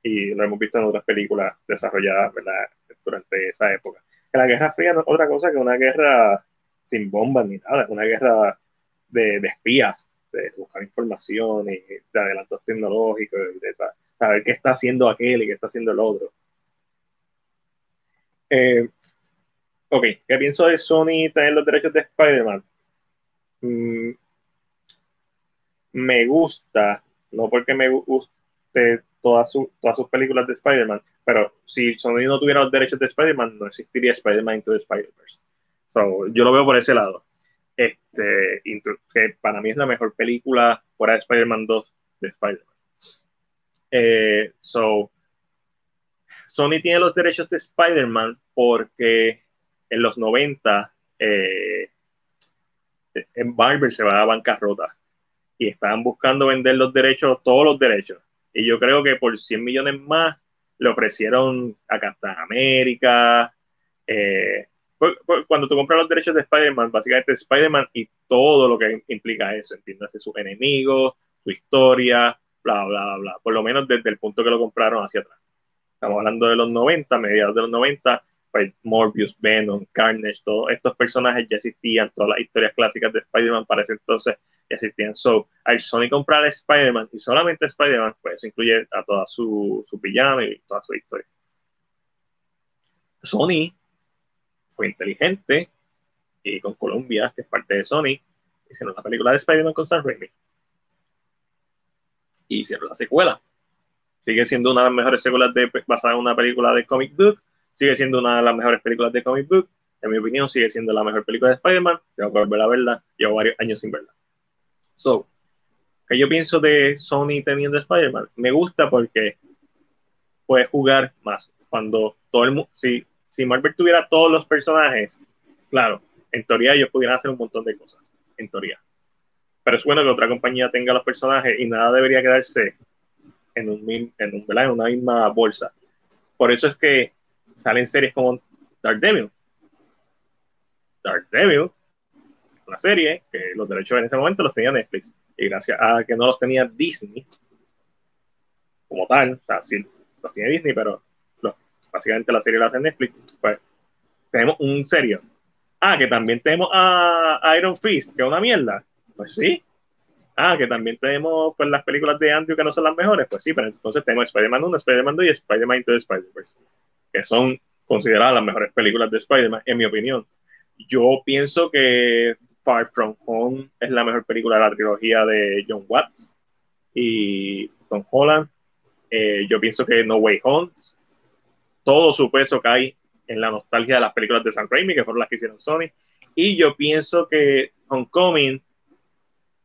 Speaker 1: y lo hemos visto en otras películas desarrolladas ¿verdad? durante esa época. Que la Guerra Fría no es otra cosa que una guerra sin bombas ni nada, es una guerra de, de espías, de buscar información y de adelantos tecnológicos, y de sa- saber qué está haciendo aquel y qué está haciendo el otro. Eh, ok, ¿qué pienso de Sony tener los derechos de Spider-Man? Mm, me gusta, no porque me guste todas, su- todas sus películas de Spider-Man, pero si Sony no tuviera los derechos de Spider-Man, no existiría Spider-Man Into the Spider-Verse. So, yo lo veo por ese lado. Este, que para mí es la mejor película fuera de Spider-Man 2 de Spider-Man. Eh, so, Sony tiene los derechos de Spider-Man porque en los 90 eh, en Barber se va a bancarrota y estaban buscando vender los derechos, todos los derechos. Y yo creo que por 100 millones más le ofrecieron a Captain América. eh, cu- cu- cuando tú compras los derechos de Spider-Man, básicamente Spider-Man y todo lo que implica eso, entiéndase sus enemigos, su historia, bla, bla, bla. Por lo menos desde el punto que lo compraron hacia atrás. Estamos hablando de los 90, mediados de los 90, pues Morbius, Venom, Carnage, todos estos personajes ya existían, todas las historias clásicas de Spider-Man para ese entonces ya existían. So, al Sony comprar Spider-Man y solamente Spider-Man, pues eso incluye a toda su, su y toda su historia. Sony fue inteligente y con Columbia, que es parte de Sony, hicieron la película de Spider-Man con Sam Raimi. Y hicieron la secuela. Sigue siendo una de las mejores secuelas de, basada en una película de comic book. Sigue siendo una de las mejores películas de comic book. en mi opinión, sigue siendo la mejor película de Spider-Man. Tengo que volver a verla. Llevo varios años sin verla. So, que yo pienso de Sony teniendo Spider-Man? Me gusta porque puede jugar más. Cuando todo el mundo, si, si Marvel tuviera todos los personajes, claro, en teoría ellos pudieran hacer un montón de cosas, en teoría. Pero es bueno que otra compañía tenga los personajes y nada debería quedarse en, un, en, un, en una misma bolsa. Por eso es que salen series como Daredevil. Daredevil, una serie que los derechos en ese momento los tenía Netflix. Y gracias a que no los tenía Disney, como tal, o sea, sí, los tiene Disney, pero básicamente la serie la hace Netflix, pues tenemos un serio. Ah, que también tenemos a Iron Fist, que es una mierda. Pues sí. Ah, que también tenemos pues, las películas de Andrew que no son las mejores. Pues sí, pero entonces tenemos Spider-Man 1, Spider-Man 2 y Spider-Man Into the Spider-Verse, que son consideradas las mejores películas de Spider-Man, en mi opinión. Yo pienso que Far From Home es la mejor película de la trilogía de John Watts y Tom Holland. Eh, yo pienso que No Way Home, todo su peso cae en la nostalgia de las películas de Sam Raimi, que fueron las que hicieron Sony. Y yo pienso que Homecoming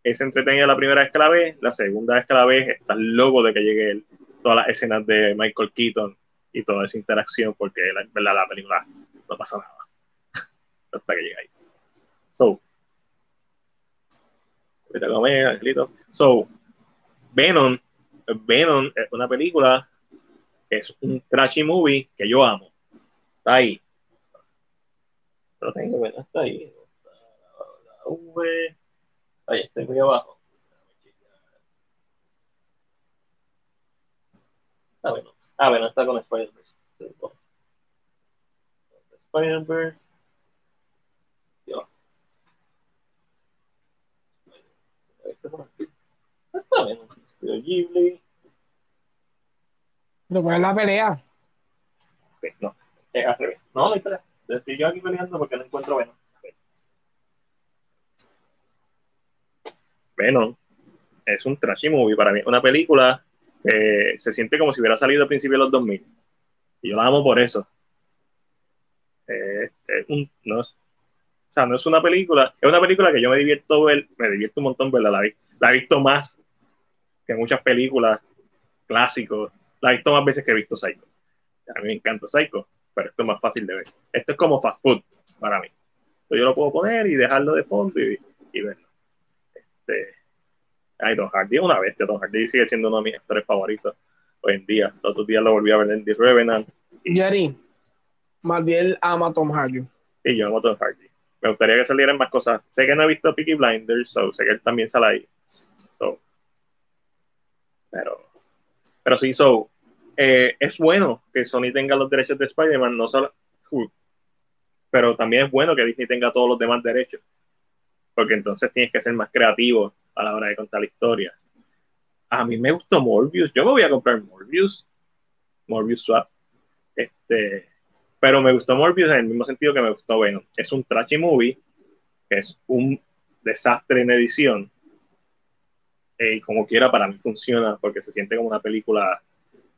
Speaker 1: es entretenida la primera vez que la ves, la segunda vez que la ves, estás loco de que llegue todas las escenas de Michael Keaton y toda esa interacción, porque la, verdad la película no pasa nada hasta que llega ahí. So, So, Venom, Venom es una película, es un trashy movie que yo amo. Está ahí. Lo tengo, Está ahí. Ahí está muy abajo. Ah, bueno. Ah, bueno, está con Spider-Verse. Spider-Verse. Está bien. Estudio Ghibli.
Speaker 2: ¿Pero cuál es la pelea?
Speaker 1: no, al revés. No, no espera. Estoy yo aquí peleando porque no encuentro bueno. Venom es un trashy movie para mí. Una película que se siente como si hubiera salido a principios de los 2000. Y yo la amo por eso. Eh, un, no, es, o sea, no es una película, es una película que yo me divierto ver, me divierto un montón verla. La, la he visto más que muchas películas clásicos. La he visto más veces que he visto Psycho. A mí me encanta Psycho, pero esto es más fácil de ver. Esto es como fast food para mí. Entonces yo lo puedo poner y dejarlo de fondo y, y verlo. Este, ay, Don Hardy una bestia. Don Hardy sigue siendo uno de mis actores favoritos hoy en día. Los otros días lo volví a ver en The Revenant.
Speaker 2: Y, Jerry, bien ama a Tom Hardy.
Speaker 1: Y yo amo a Tom Hardy. Me gustaría que salieran más cosas. Sé que no he visto Peaky Blinders, so sé que él también sale ahí. pero, pero sí, so, eh, es bueno que Sony tenga los derechos de Spider-Man, no solo, pero también es bueno que Disney tenga todos los demás derechos, porque entonces tienes que ser más creativo a la hora de contar la historia. A mí me gustó Morbius, yo me voy a comprar Morbius, Morbius Swap. Este, pero me gustó Morbius en el mismo sentido que me gustó Venom. Es un trashy movie, que es un desastre en edición. Eh, y como quiera, para mí funciona porque se siente como una película.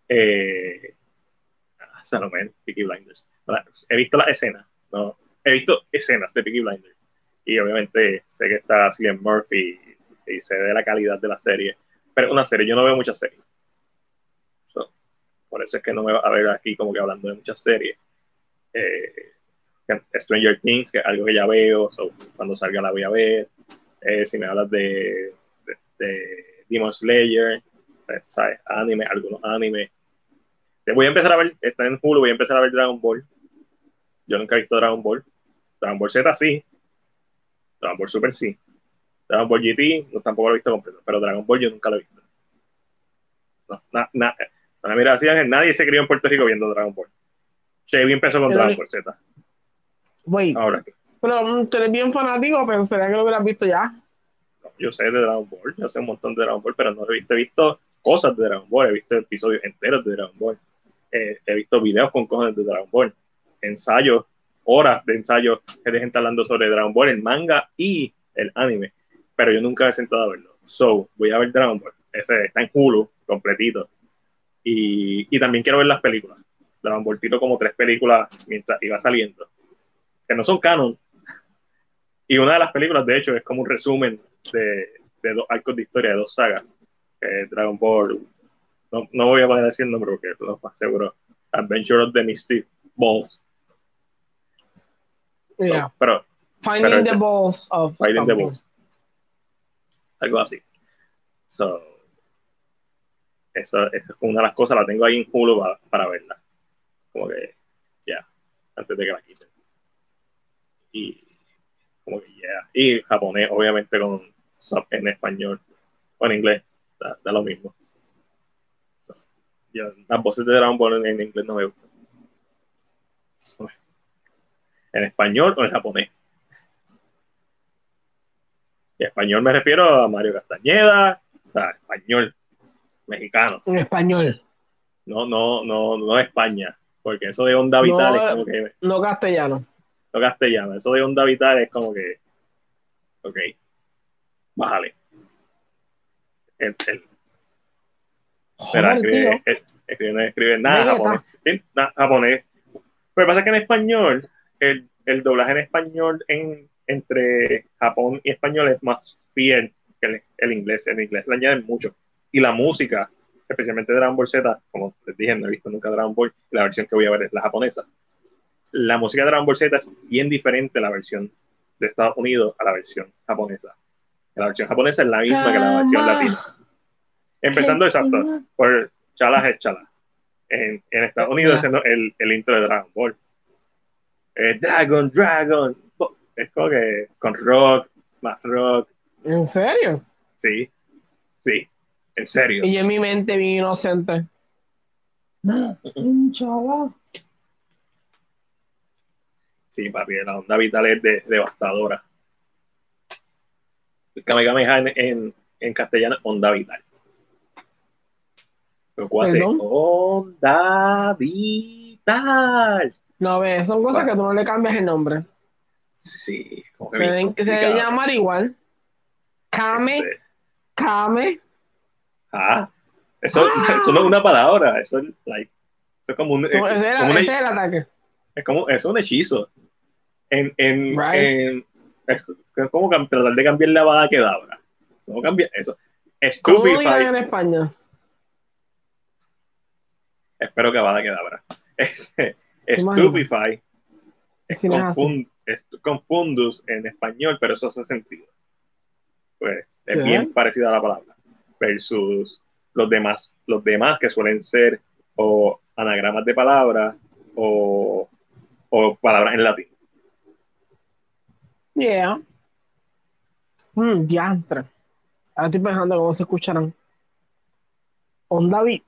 Speaker 1: Eh, Peaky Blinders. He visto las escenas, ¿no? He visto escenas de Peaky Blinders. Y obviamente sé que está Cillian Murphy y, sé de la calidad de la serie. Pero una serie, yo no veo muchas series. por eso es que no me va a ver aquí como que hablando de muchas series eh, Stranger Things, que es algo que ya veo, cuando salga la voy a ver. Eh, si me hablas de, de, Demon Slayer, eh, ¿sabes? Anime, algunos animes. Voy a empezar a ver, está en Hulu, voy a empezar a ver Dragon Ball. Yo nunca he visto Dragon Ball. Dragon Ball Z sí. Dragon Ball Super sí. Dragon Ball GT no, tampoco lo he visto completo, pero Dragon Ball yo nunca lo he visto. No, na, mira, así, nadie se crió en Puerto Rico viendo Dragon Ball. Chevy empezó con Dragon Ball Z.
Speaker 2: Wait. Ahora. Pero mm, tú eres bien fanático, pero sería que lo hubieras visto ya.
Speaker 1: yo sé de Dragon Ball, yo sé un montón de Dragon Ball, pero no he visto, he visto cosas de Dragon Ball, he visto episodios enteros de Dragon Ball, eh, he visto videos con cosas de Dragon Ball, ensayos, horas de ensayos que de gente hablando sobre Dragon Ball, el manga y el anime, pero yo nunca he sentado a verlo. So, voy a ver Dragon Ball, ese está en Hulu, completito, y, y también quiero ver las películas Dragon Ball como tres películas mientras iba saliendo. que no son canon. Y una de las películas, de hecho, es como un resumen de, de dos arcos de historia, de dos sagas. Dragon Ball, no, no, voy a poner así el nombre porque no más seguro. Adventure of the Misty Balls.
Speaker 2: Yeah.
Speaker 1: pero,
Speaker 2: Finding the balls of
Speaker 1: Finding the balls. Algo así. So, esa, es una de las cosas, la tengo ahí en Hulu para, verla. Como que, ya, antes de que la quiten. Y, como que, ya. Yeah. Y japonés, obviamente, con en español o en inglés, da, lo mismo. Las voces de Dragon Ball en, en inglés no me gustan. En español o en japonés. Y español me refiero a Mario Castañeda, o sea, español, mexicano.
Speaker 2: En español.
Speaker 1: No, no, no, no España, porque eso de onda vital
Speaker 2: no,
Speaker 1: es como que.
Speaker 2: No castellano.
Speaker 1: No castellano, eso de onda vital es como que. Ok, bájale. El, el, escribe, escribe, no escribe nada japonés. Sí, nada, japonés. Lo que pasa es que en español, el, el doblaje en español en, entre Japón y español es más fiel que el, el inglés. En inglés le añaden mucho. Y la música, especialmente Dragon Ball Z, como les dije, no he visto nunca Dragon Ball, la versión que voy a ver es la japonesa. La música de Dragon Ball Z es bien diferente a la versión de Estados Unidos a la versión japonesa. La versión japonesa es la misma que la versión latina. Empezando exacto, por Chala es Chala. En, en Estados Unidos yeah. es el, el intro de Dragon Ball. Eh, Dragon, Dragon. Es como que con rock, más rock.
Speaker 2: ¿En serio?
Speaker 1: Sí, sí, en serio.
Speaker 2: Y en mi mente bien inocente. Chala.
Speaker 1: Sí, papi, la onda vital es de, devastadora. El Kamehameha en, en, en castellano, onda vital. Pero ¿cuál es? Onda vital.
Speaker 2: No, ve, son cosas bueno. que tú no le cambias el nombre.
Speaker 1: Sí, como
Speaker 2: se, deben, se debe llamar igual. Kame, este. Kame.
Speaker 1: Ah, eso, ah. eso no es una palabra, eso es, like, eso es como un, es,
Speaker 2: ese era,
Speaker 1: como
Speaker 2: ese es el ataque.
Speaker 1: Es como, es un hechizo. En, en,
Speaker 2: Right.
Speaker 1: en es como tratar de cambiar la bada quedabra. ¿Cómo cambiar eso?
Speaker 2: ¿Cómo digan
Speaker 1: Stupefy.
Speaker 2: en España?
Speaker 1: Espero que bada quedabra. Stupefy es,
Speaker 2: es así.
Speaker 1: Confun- es confundus en español, pero eso hace sentido. Pues es bien parecida a la palabra. Versus los demás, los demás que suelen ser o anagramas de palabras o, o palabras en latín.
Speaker 2: Yeah. Mm, diantre. Ahora estoy pensando cómo se escucharán. Onda beat.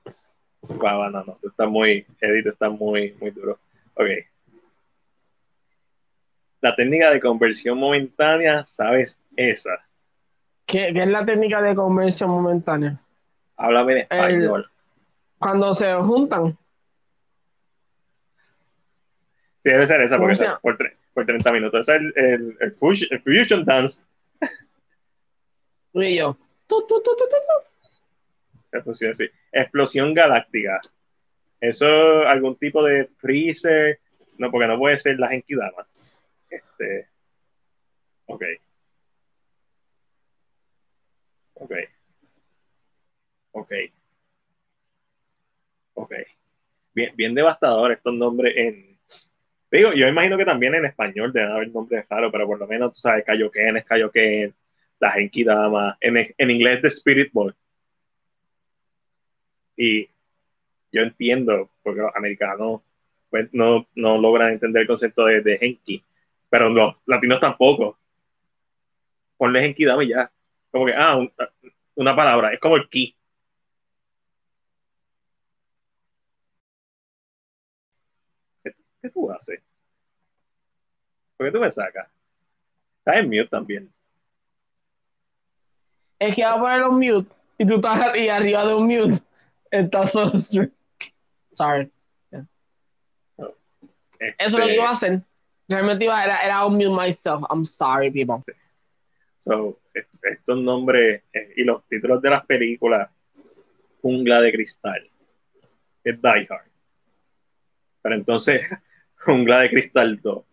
Speaker 1: Guau, no, no, tú estás muy, Edith está muy, muy duro. Ok. La técnica de conversión momentánea, ¿sabes esa?
Speaker 2: ¿Qué, qué es la técnica de conversión momentánea?
Speaker 1: Háblame en español.
Speaker 2: Cuando se juntan.
Speaker 1: Sí, debe ser esa,
Speaker 2: ¿Cómo
Speaker 1: porque
Speaker 2: se
Speaker 1: esa
Speaker 2: llama?
Speaker 1: por, por 30 minutos. Es el, el, el fusion, el fusion dance.
Speaker 2: Y yo. Tu, tu, tu,
Speaker 1: fusión, sí. Explosión galáctica. Eso, algún tipo de freezer. No, porque no puede ser la Genkidama. Este. Ok. Ok. Ok. Ok. Bien, bien devastador estos nombres. Digo, yo imagino que también en español deben haber nombres raros, pero por lo menos tú sabes, Kaioken es Kaioken, la Genkidama, en, en inglés de Spirit Ball. Y yo entiendo, porque los americanos pues, no, no logran entender el concepto de, de Genki, pero los latinos tampoco. Ponle Genkidama y ya. Como que, ah, un- una palabra, es como el ki. ¿Qué, qué tú haces? ¿Por qué tú me sacas? Estás en mute también.
Speaker 2: Es que va a poner un mute. Y tú estás y arriba de un mute. Está solo. Sorry.
Speaker 1: Este,
Speaker 2: Eso es lo que iba a hacer. Realmente iba, era, era un mute myself. I'm sorry, people.
Speaker 1: So, est- estos nombres eh, y los títulos de las películas, Jungla de Cristal, es Die Hard. Pero entonces, Jungla de Cristal 2,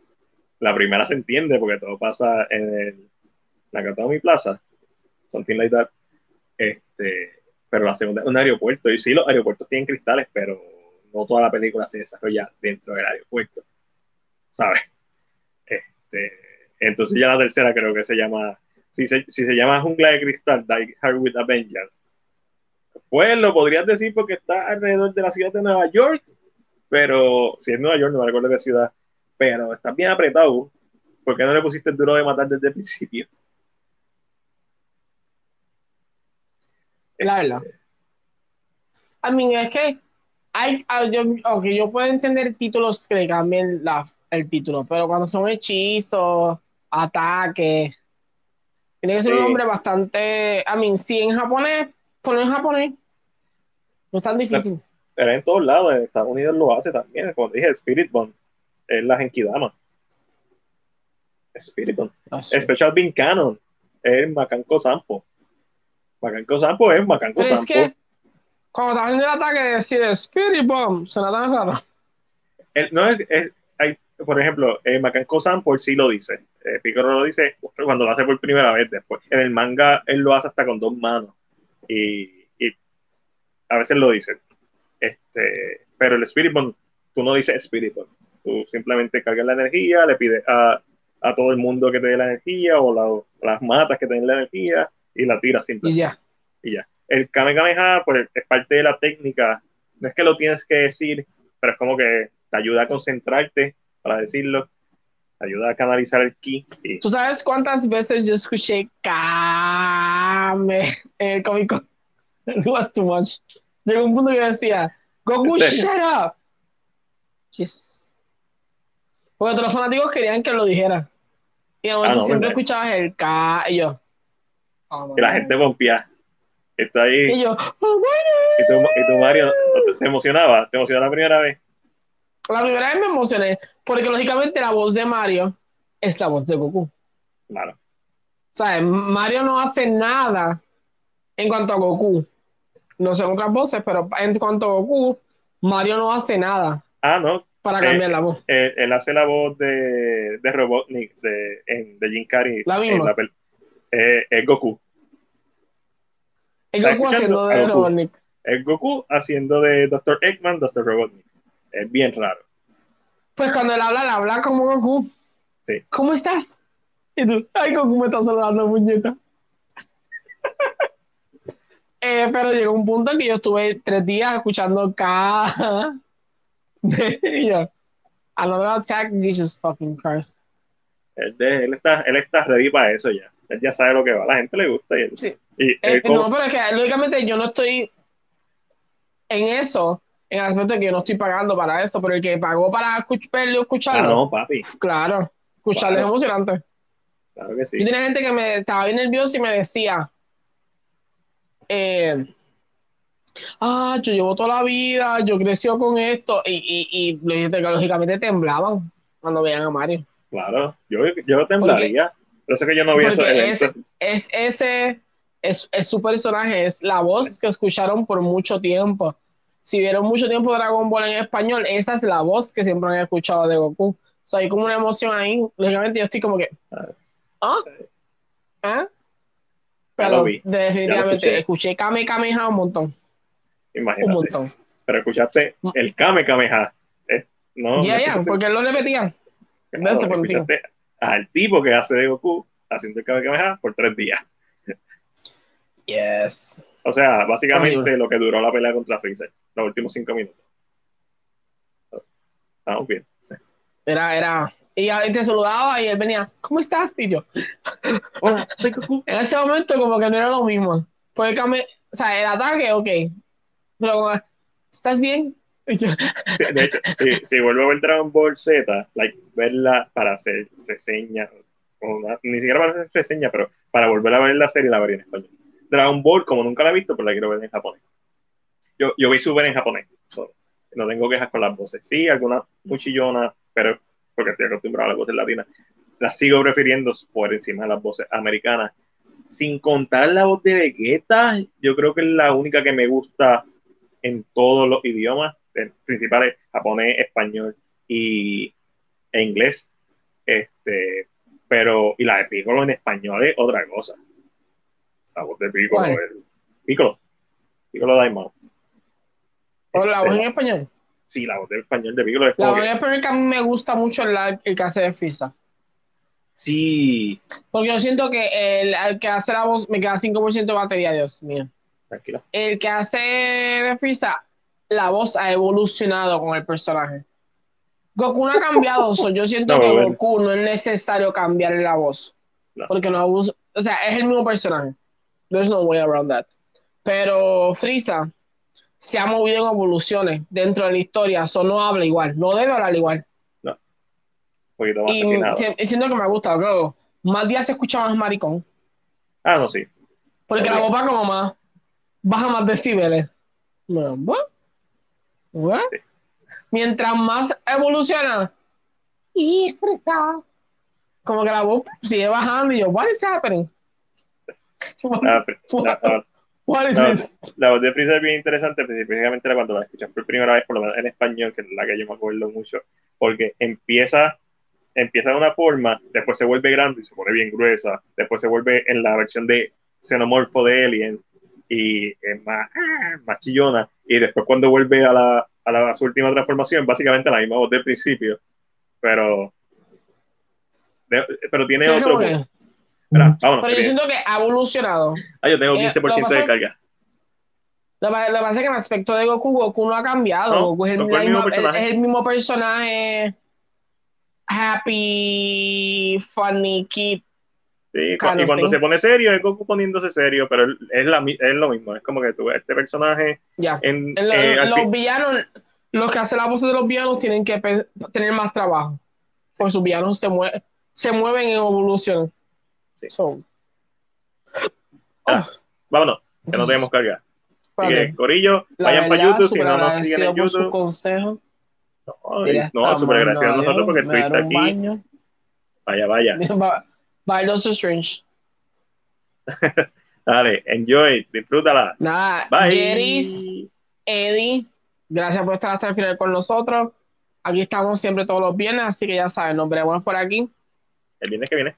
Speaker 1: la primera se entiende porque todo pasa en el Nakatomi Plaza, something like that. Este, pero la segunda es un aeropuerto. Y sí, los aeropuertos tienen cristales, pero no toda la película se desarrolla dentro del aeropuerto. ¿Sabes? Este, entonces ya la tercera creo que se llama, si se, si se llama Jungla de Cristal, Die Hard with a Vengeance, pues lo podrías decir porque está alrededor de la ciudad de Nueva York, pero si es Nueva York, no me recuerdo qué ciudad, pero está bien apretado. ¿Por qué no le pusiste el duro de matar desde el principio?
Speaker 2: La verdad. A mí es que hay, yo, okay, yo puedo entender títulos que le cambien la, el título, pero cuando son hechizos, ataques, tiene que ser un nombre bastante. A mí, si en japonés, poner en japonés, no es tan difícil.
Speaker 1: Pero en todos lados, en Estados Unidos lo hace también. Como dije, Spirit Bond es la Genkidama. Spirit Bond. Ah, Special Bean Canon es Macanco Sampo. Macanco Sampo es Macanco Sampo. Es que
Speaker 2: cuando estás haciendo el ataque, decir Spirit Bomb suena tan raro.
Speaker 1: no es, por ejemplo, eh, Macanco Sampo sí lo dice. Eh, lo dice cuando lo hace por primera vez. Después, en el manga, él lo hace hasta con dos manos. Y, y a veces lo dice. Este, pero el Spirit Bomb, tú no dices Spirit Bomb. Tú simplemente cargas la energía, le pides a, a todo el mundo que te dé la energía o las matas que te den la energía y la tiras simplemente.
Speaker 2: Y ya.
Speaker 1: Y ya. El Kamehameha pues, es parte de la técnica. No es que lo tienes que decir, pero es como que te ayuda a concentrarte para decirlo. Ayuda a canalizar el ki.
Speaker 2: ¿Tú sabes cuántas veces yo escuché Kame en el cómico? It was too much. Llegó un punto que decía, Goku, shut up. Jesus. Porque todos los fanáticos querían que lo dijera. Y ah, siempre escuchabas el K y yo.
Speaker 1: Oh, que la gente rompía. Está ahí.
Speaker 2: Y yo, oh,
Speaker 1: ¿Y, tú, y tú, Mario, ¿te emocionaba? ¿Te emocionó la primera vez?
Speaker 2: La primera vez me emocioné, porque lógicamente la voz de Mario es la voz de Goku.
Speaker 1: Claro.
Speaker 2: O sea, Mario no hace nada en cuanto a Goku. No sé otras voces, pero en cuanto a Goku, Mario no hace nada.
Speaker 1: Ah, no.
Speaker 2: Para cambiar la voz.
Speaker 1: Eh, él, hace la voz de, de Robotnik, de, de Jim Carrey.
Speaker 2: La misma.
Speaker 1: Eh, es Goku.
Speaker 2: Es Goku haciendo de Robotnik.
Speaker 1: Es Goku haciendo de Dr. Eggman, Dr. Robotnik. Es bien raro.
Speaker 2: Pues cuando él habla, él habla como Goku.
Speaker 1: Sí.
Speaker 2: ¿Cómo estás? Y tú, ay, Goku me está saludando, muñeca. eh, pero llegó un punto en que yo estuve tres días escuchando K. y yo, another attack, Jesus fucking Christ.
Speaker 1: Él, él, está, él está ready para eso ya él ya sabe lo que va, a la gente le gusta. Y,
Speaker 2: sí. Eh, no, pero es que lógicamente yo no estoy en eso, en el aspecto de que yo no estoy pagando para eso, pero el que pagó para verlo escucharlo.
Speaker 1: Ah, no, papi.
Speaker 2: Claro, escucharlo es emocionante.
Speaker 1: Claro que sí.
Speaker 2: Yo tenía gente que me estaba bien nervioso y me decía, eh, ah, yo llevo toda la vida, yo creció con esto, y, y, y lógicamente temblaban cuando veían a Mario.
Speaker 1: Claro, yo, yo temblaría. Yo sé que yo no vi eso.
Speaker 2: Es, es, ese, es, es, su personaje, es la voz que escucharon por mucho tiempo. Si vieron mucho tiempo Dragon Ball en español, esa es la voz que siempre han escuchado de Goku. O sea, hay como una emoción ahí. Lógicamente yo estoy como que... ¿Ah? ¿Ah? Pero definitivamente escuché Kame Kameha un montón.
Speaker 1: Imagínate. Un montón. Pero escuchaste mm. el Kame Kameha.
Speaker 2: no, ya, ya, porque lo repetían.
Speaker 1: Claro, escuchaste al tipo que hace de Goku haciendo el Kamehameha por tres días.
Speaker 2: Yes.
Speaker 1: O sea, básicamente lo que duró la pelea contra Freezer, los últimos cinco minutos. Estamos bien.
Speaker 2: Era, era. Y te saludaba y él venía, ¿cómo estás? Y yo,
Speaker 1: hola, soy Goku.
Speaker 2: En ese momento, como que no era lo mismo. Porque, o sea, el ataque, ok. Pero, ¿estás bien?
Speaker 1: de hecho, si, vuelvo a ver Dragon Ball Z, like, verla para hacer reseña, ni siquiera para hacer reseña, pero para volver a ver la serie, la vería en español. Dragon Ball, como nunca la he visto, pues la quiero ver en japonés. Yo, yo vi Super en japonés, no tengo quejas con las voces. Sí, algunas muy chillonas, pero porque estoy acostumbrado a las voces latinas. Las sigo prefiriendo por encima de las voces americanas. Sin contar la voz de Vegeta, yo creo que es la única que me gusta en todos los idiomas principales, japonés, español y, e inglés. Este, pero, y la de Piccolo en español es otra cosa. La voz de Piccolo,
Speaker 2: ¿Cuál?
Speaker 1: el, Piccolo, Piccolo Daimon.
Speaker 2: ¿O la voz en
Speaker 1: Este,
Speaker 2: español?
Speaker 1: Sí, la voz de español de Piccolo es
Speaker 2: La voz en español que a mí me gusta mucho la, el que hace de Fisa.
Speaker 1: Sí,
Speaker 2: Porque yo siento que el, el que hace la voz me queda 5% de batería, Dios mío.
Speaker 1: tranquila.
Speaker 2: El que hace de Frieza, la voz ha evolucionado con el personaje. Goku no ha cambiado, so yo siento
Speaker 1: No,
Speaker 2: que
Speaker 1: bueno.
Speaker 2: Goku no es necesario cambiarle la voz.
Speaker 1: No.
Speaker 2: Porque no abus- o sea, es el mismo personaje. There's no way around that. Pero Frieza se ha movido en evoluciones dentro de la historia, so no habla igual, no debe hablar igual.
Speaker 1: Un poquito más
Speaker 2: Y siento que me gusta, creo. Más días se escucha más maricón.
Speaker 1: Ah, no, sí.
Speaker 2: Porque
Speaker 1: Ok.
Speaker 2: la va como más, baja más decibeles. No.
Speaker 1: Sí.
Speaker 2: Mientras más evoluciona, y frita, como que la voz sigue bajando y yo, what is happening? What,
Speaker 1: La, la- la-
Speaker 2: what is
Speaker 1: la-
Speaker 2: this?
Speaker 1: la voz de Freezer es bien interesante, específicamente la- cuando la escuchas por primera vez, por lo menos en español, que es la que yo me acuerdo mucho, porque empieza, empieza de una forma, después se vuelve grande y se pone bien gruesa, después se vuelve en la versión de xenomorfo de Alien y es más, ah, más chillona, y después cuando vuelve a la, a la su última transformación, básicamente la misma voz del principio, pero, de- pero tiene
Speaker 2: Sí,
Speaker 1: otro... Espera, vámonos.
Speaker 2: pero yo siento que ha evolucionado.
Speaker 1: Ah, yo tengo
Speaker 2: eh,
Speaker 1: 15%
Speaker 2: lo que pasa
Speaker 1: de carga.
Speaker 2: Lo, que- lo que pasa es que en aspecto de Goku, Goku no ha cambiado.
Speaker 1: No,
Speaker 2: Goku es el,
Speaker 1: mismo personaje.
Speaker 2: es el mismo personaje. Happy, funny kid.
Speaker 1: Sí, y cuando
Speaker 2: thing.
Speaker 1: se pone serio, es Goku poniéndose serio, pero es, la, es lo mismo. Es como que tú ves este personaje
Speaker 2: Ya.
Speaker 1: en.
Speaker 2: En lo-
Speaker 1: eh,
Speaker 2: los
Speaker 1: fin-
Speaker 2: villanos, los que hacen la voz de los villanos tienen que tener más trabajo. Porque sus villanos se, mue- se mueven en evolución.
Speaker 1: Sí. Ah, vámonos, que no tenemos carga. Así
Speaker 2: espérate.
Speaker 1: que, Corillo,
Speaker 2: La
Speaker 1: vayan para YouTube, si no nos siguen en
Speaker 2: por
Speaker 1: YouTube.
Speaker 2: consejos.
Speaker 1: No,
Speaker 2: Mira,
Speaker 1: no, súper agradecido a nosotros porque estuviste aquí.
Speaker 2: baño.
Speaker 1: Vaya, vaya.
Speaker 2: El Doctor Strange.
Speaker 1: Dale, enjoy, disfrútala.
Speaker 2: Nada,
Speaker 1: Bye.
Speaker 2: Jeris, Eddie, gracias por estar hasta el final con nosotros. Aquí estamos siempre todos los viernes, así que ya saben, nos veremos por aquí.
Speaker 1: El viernes que viene.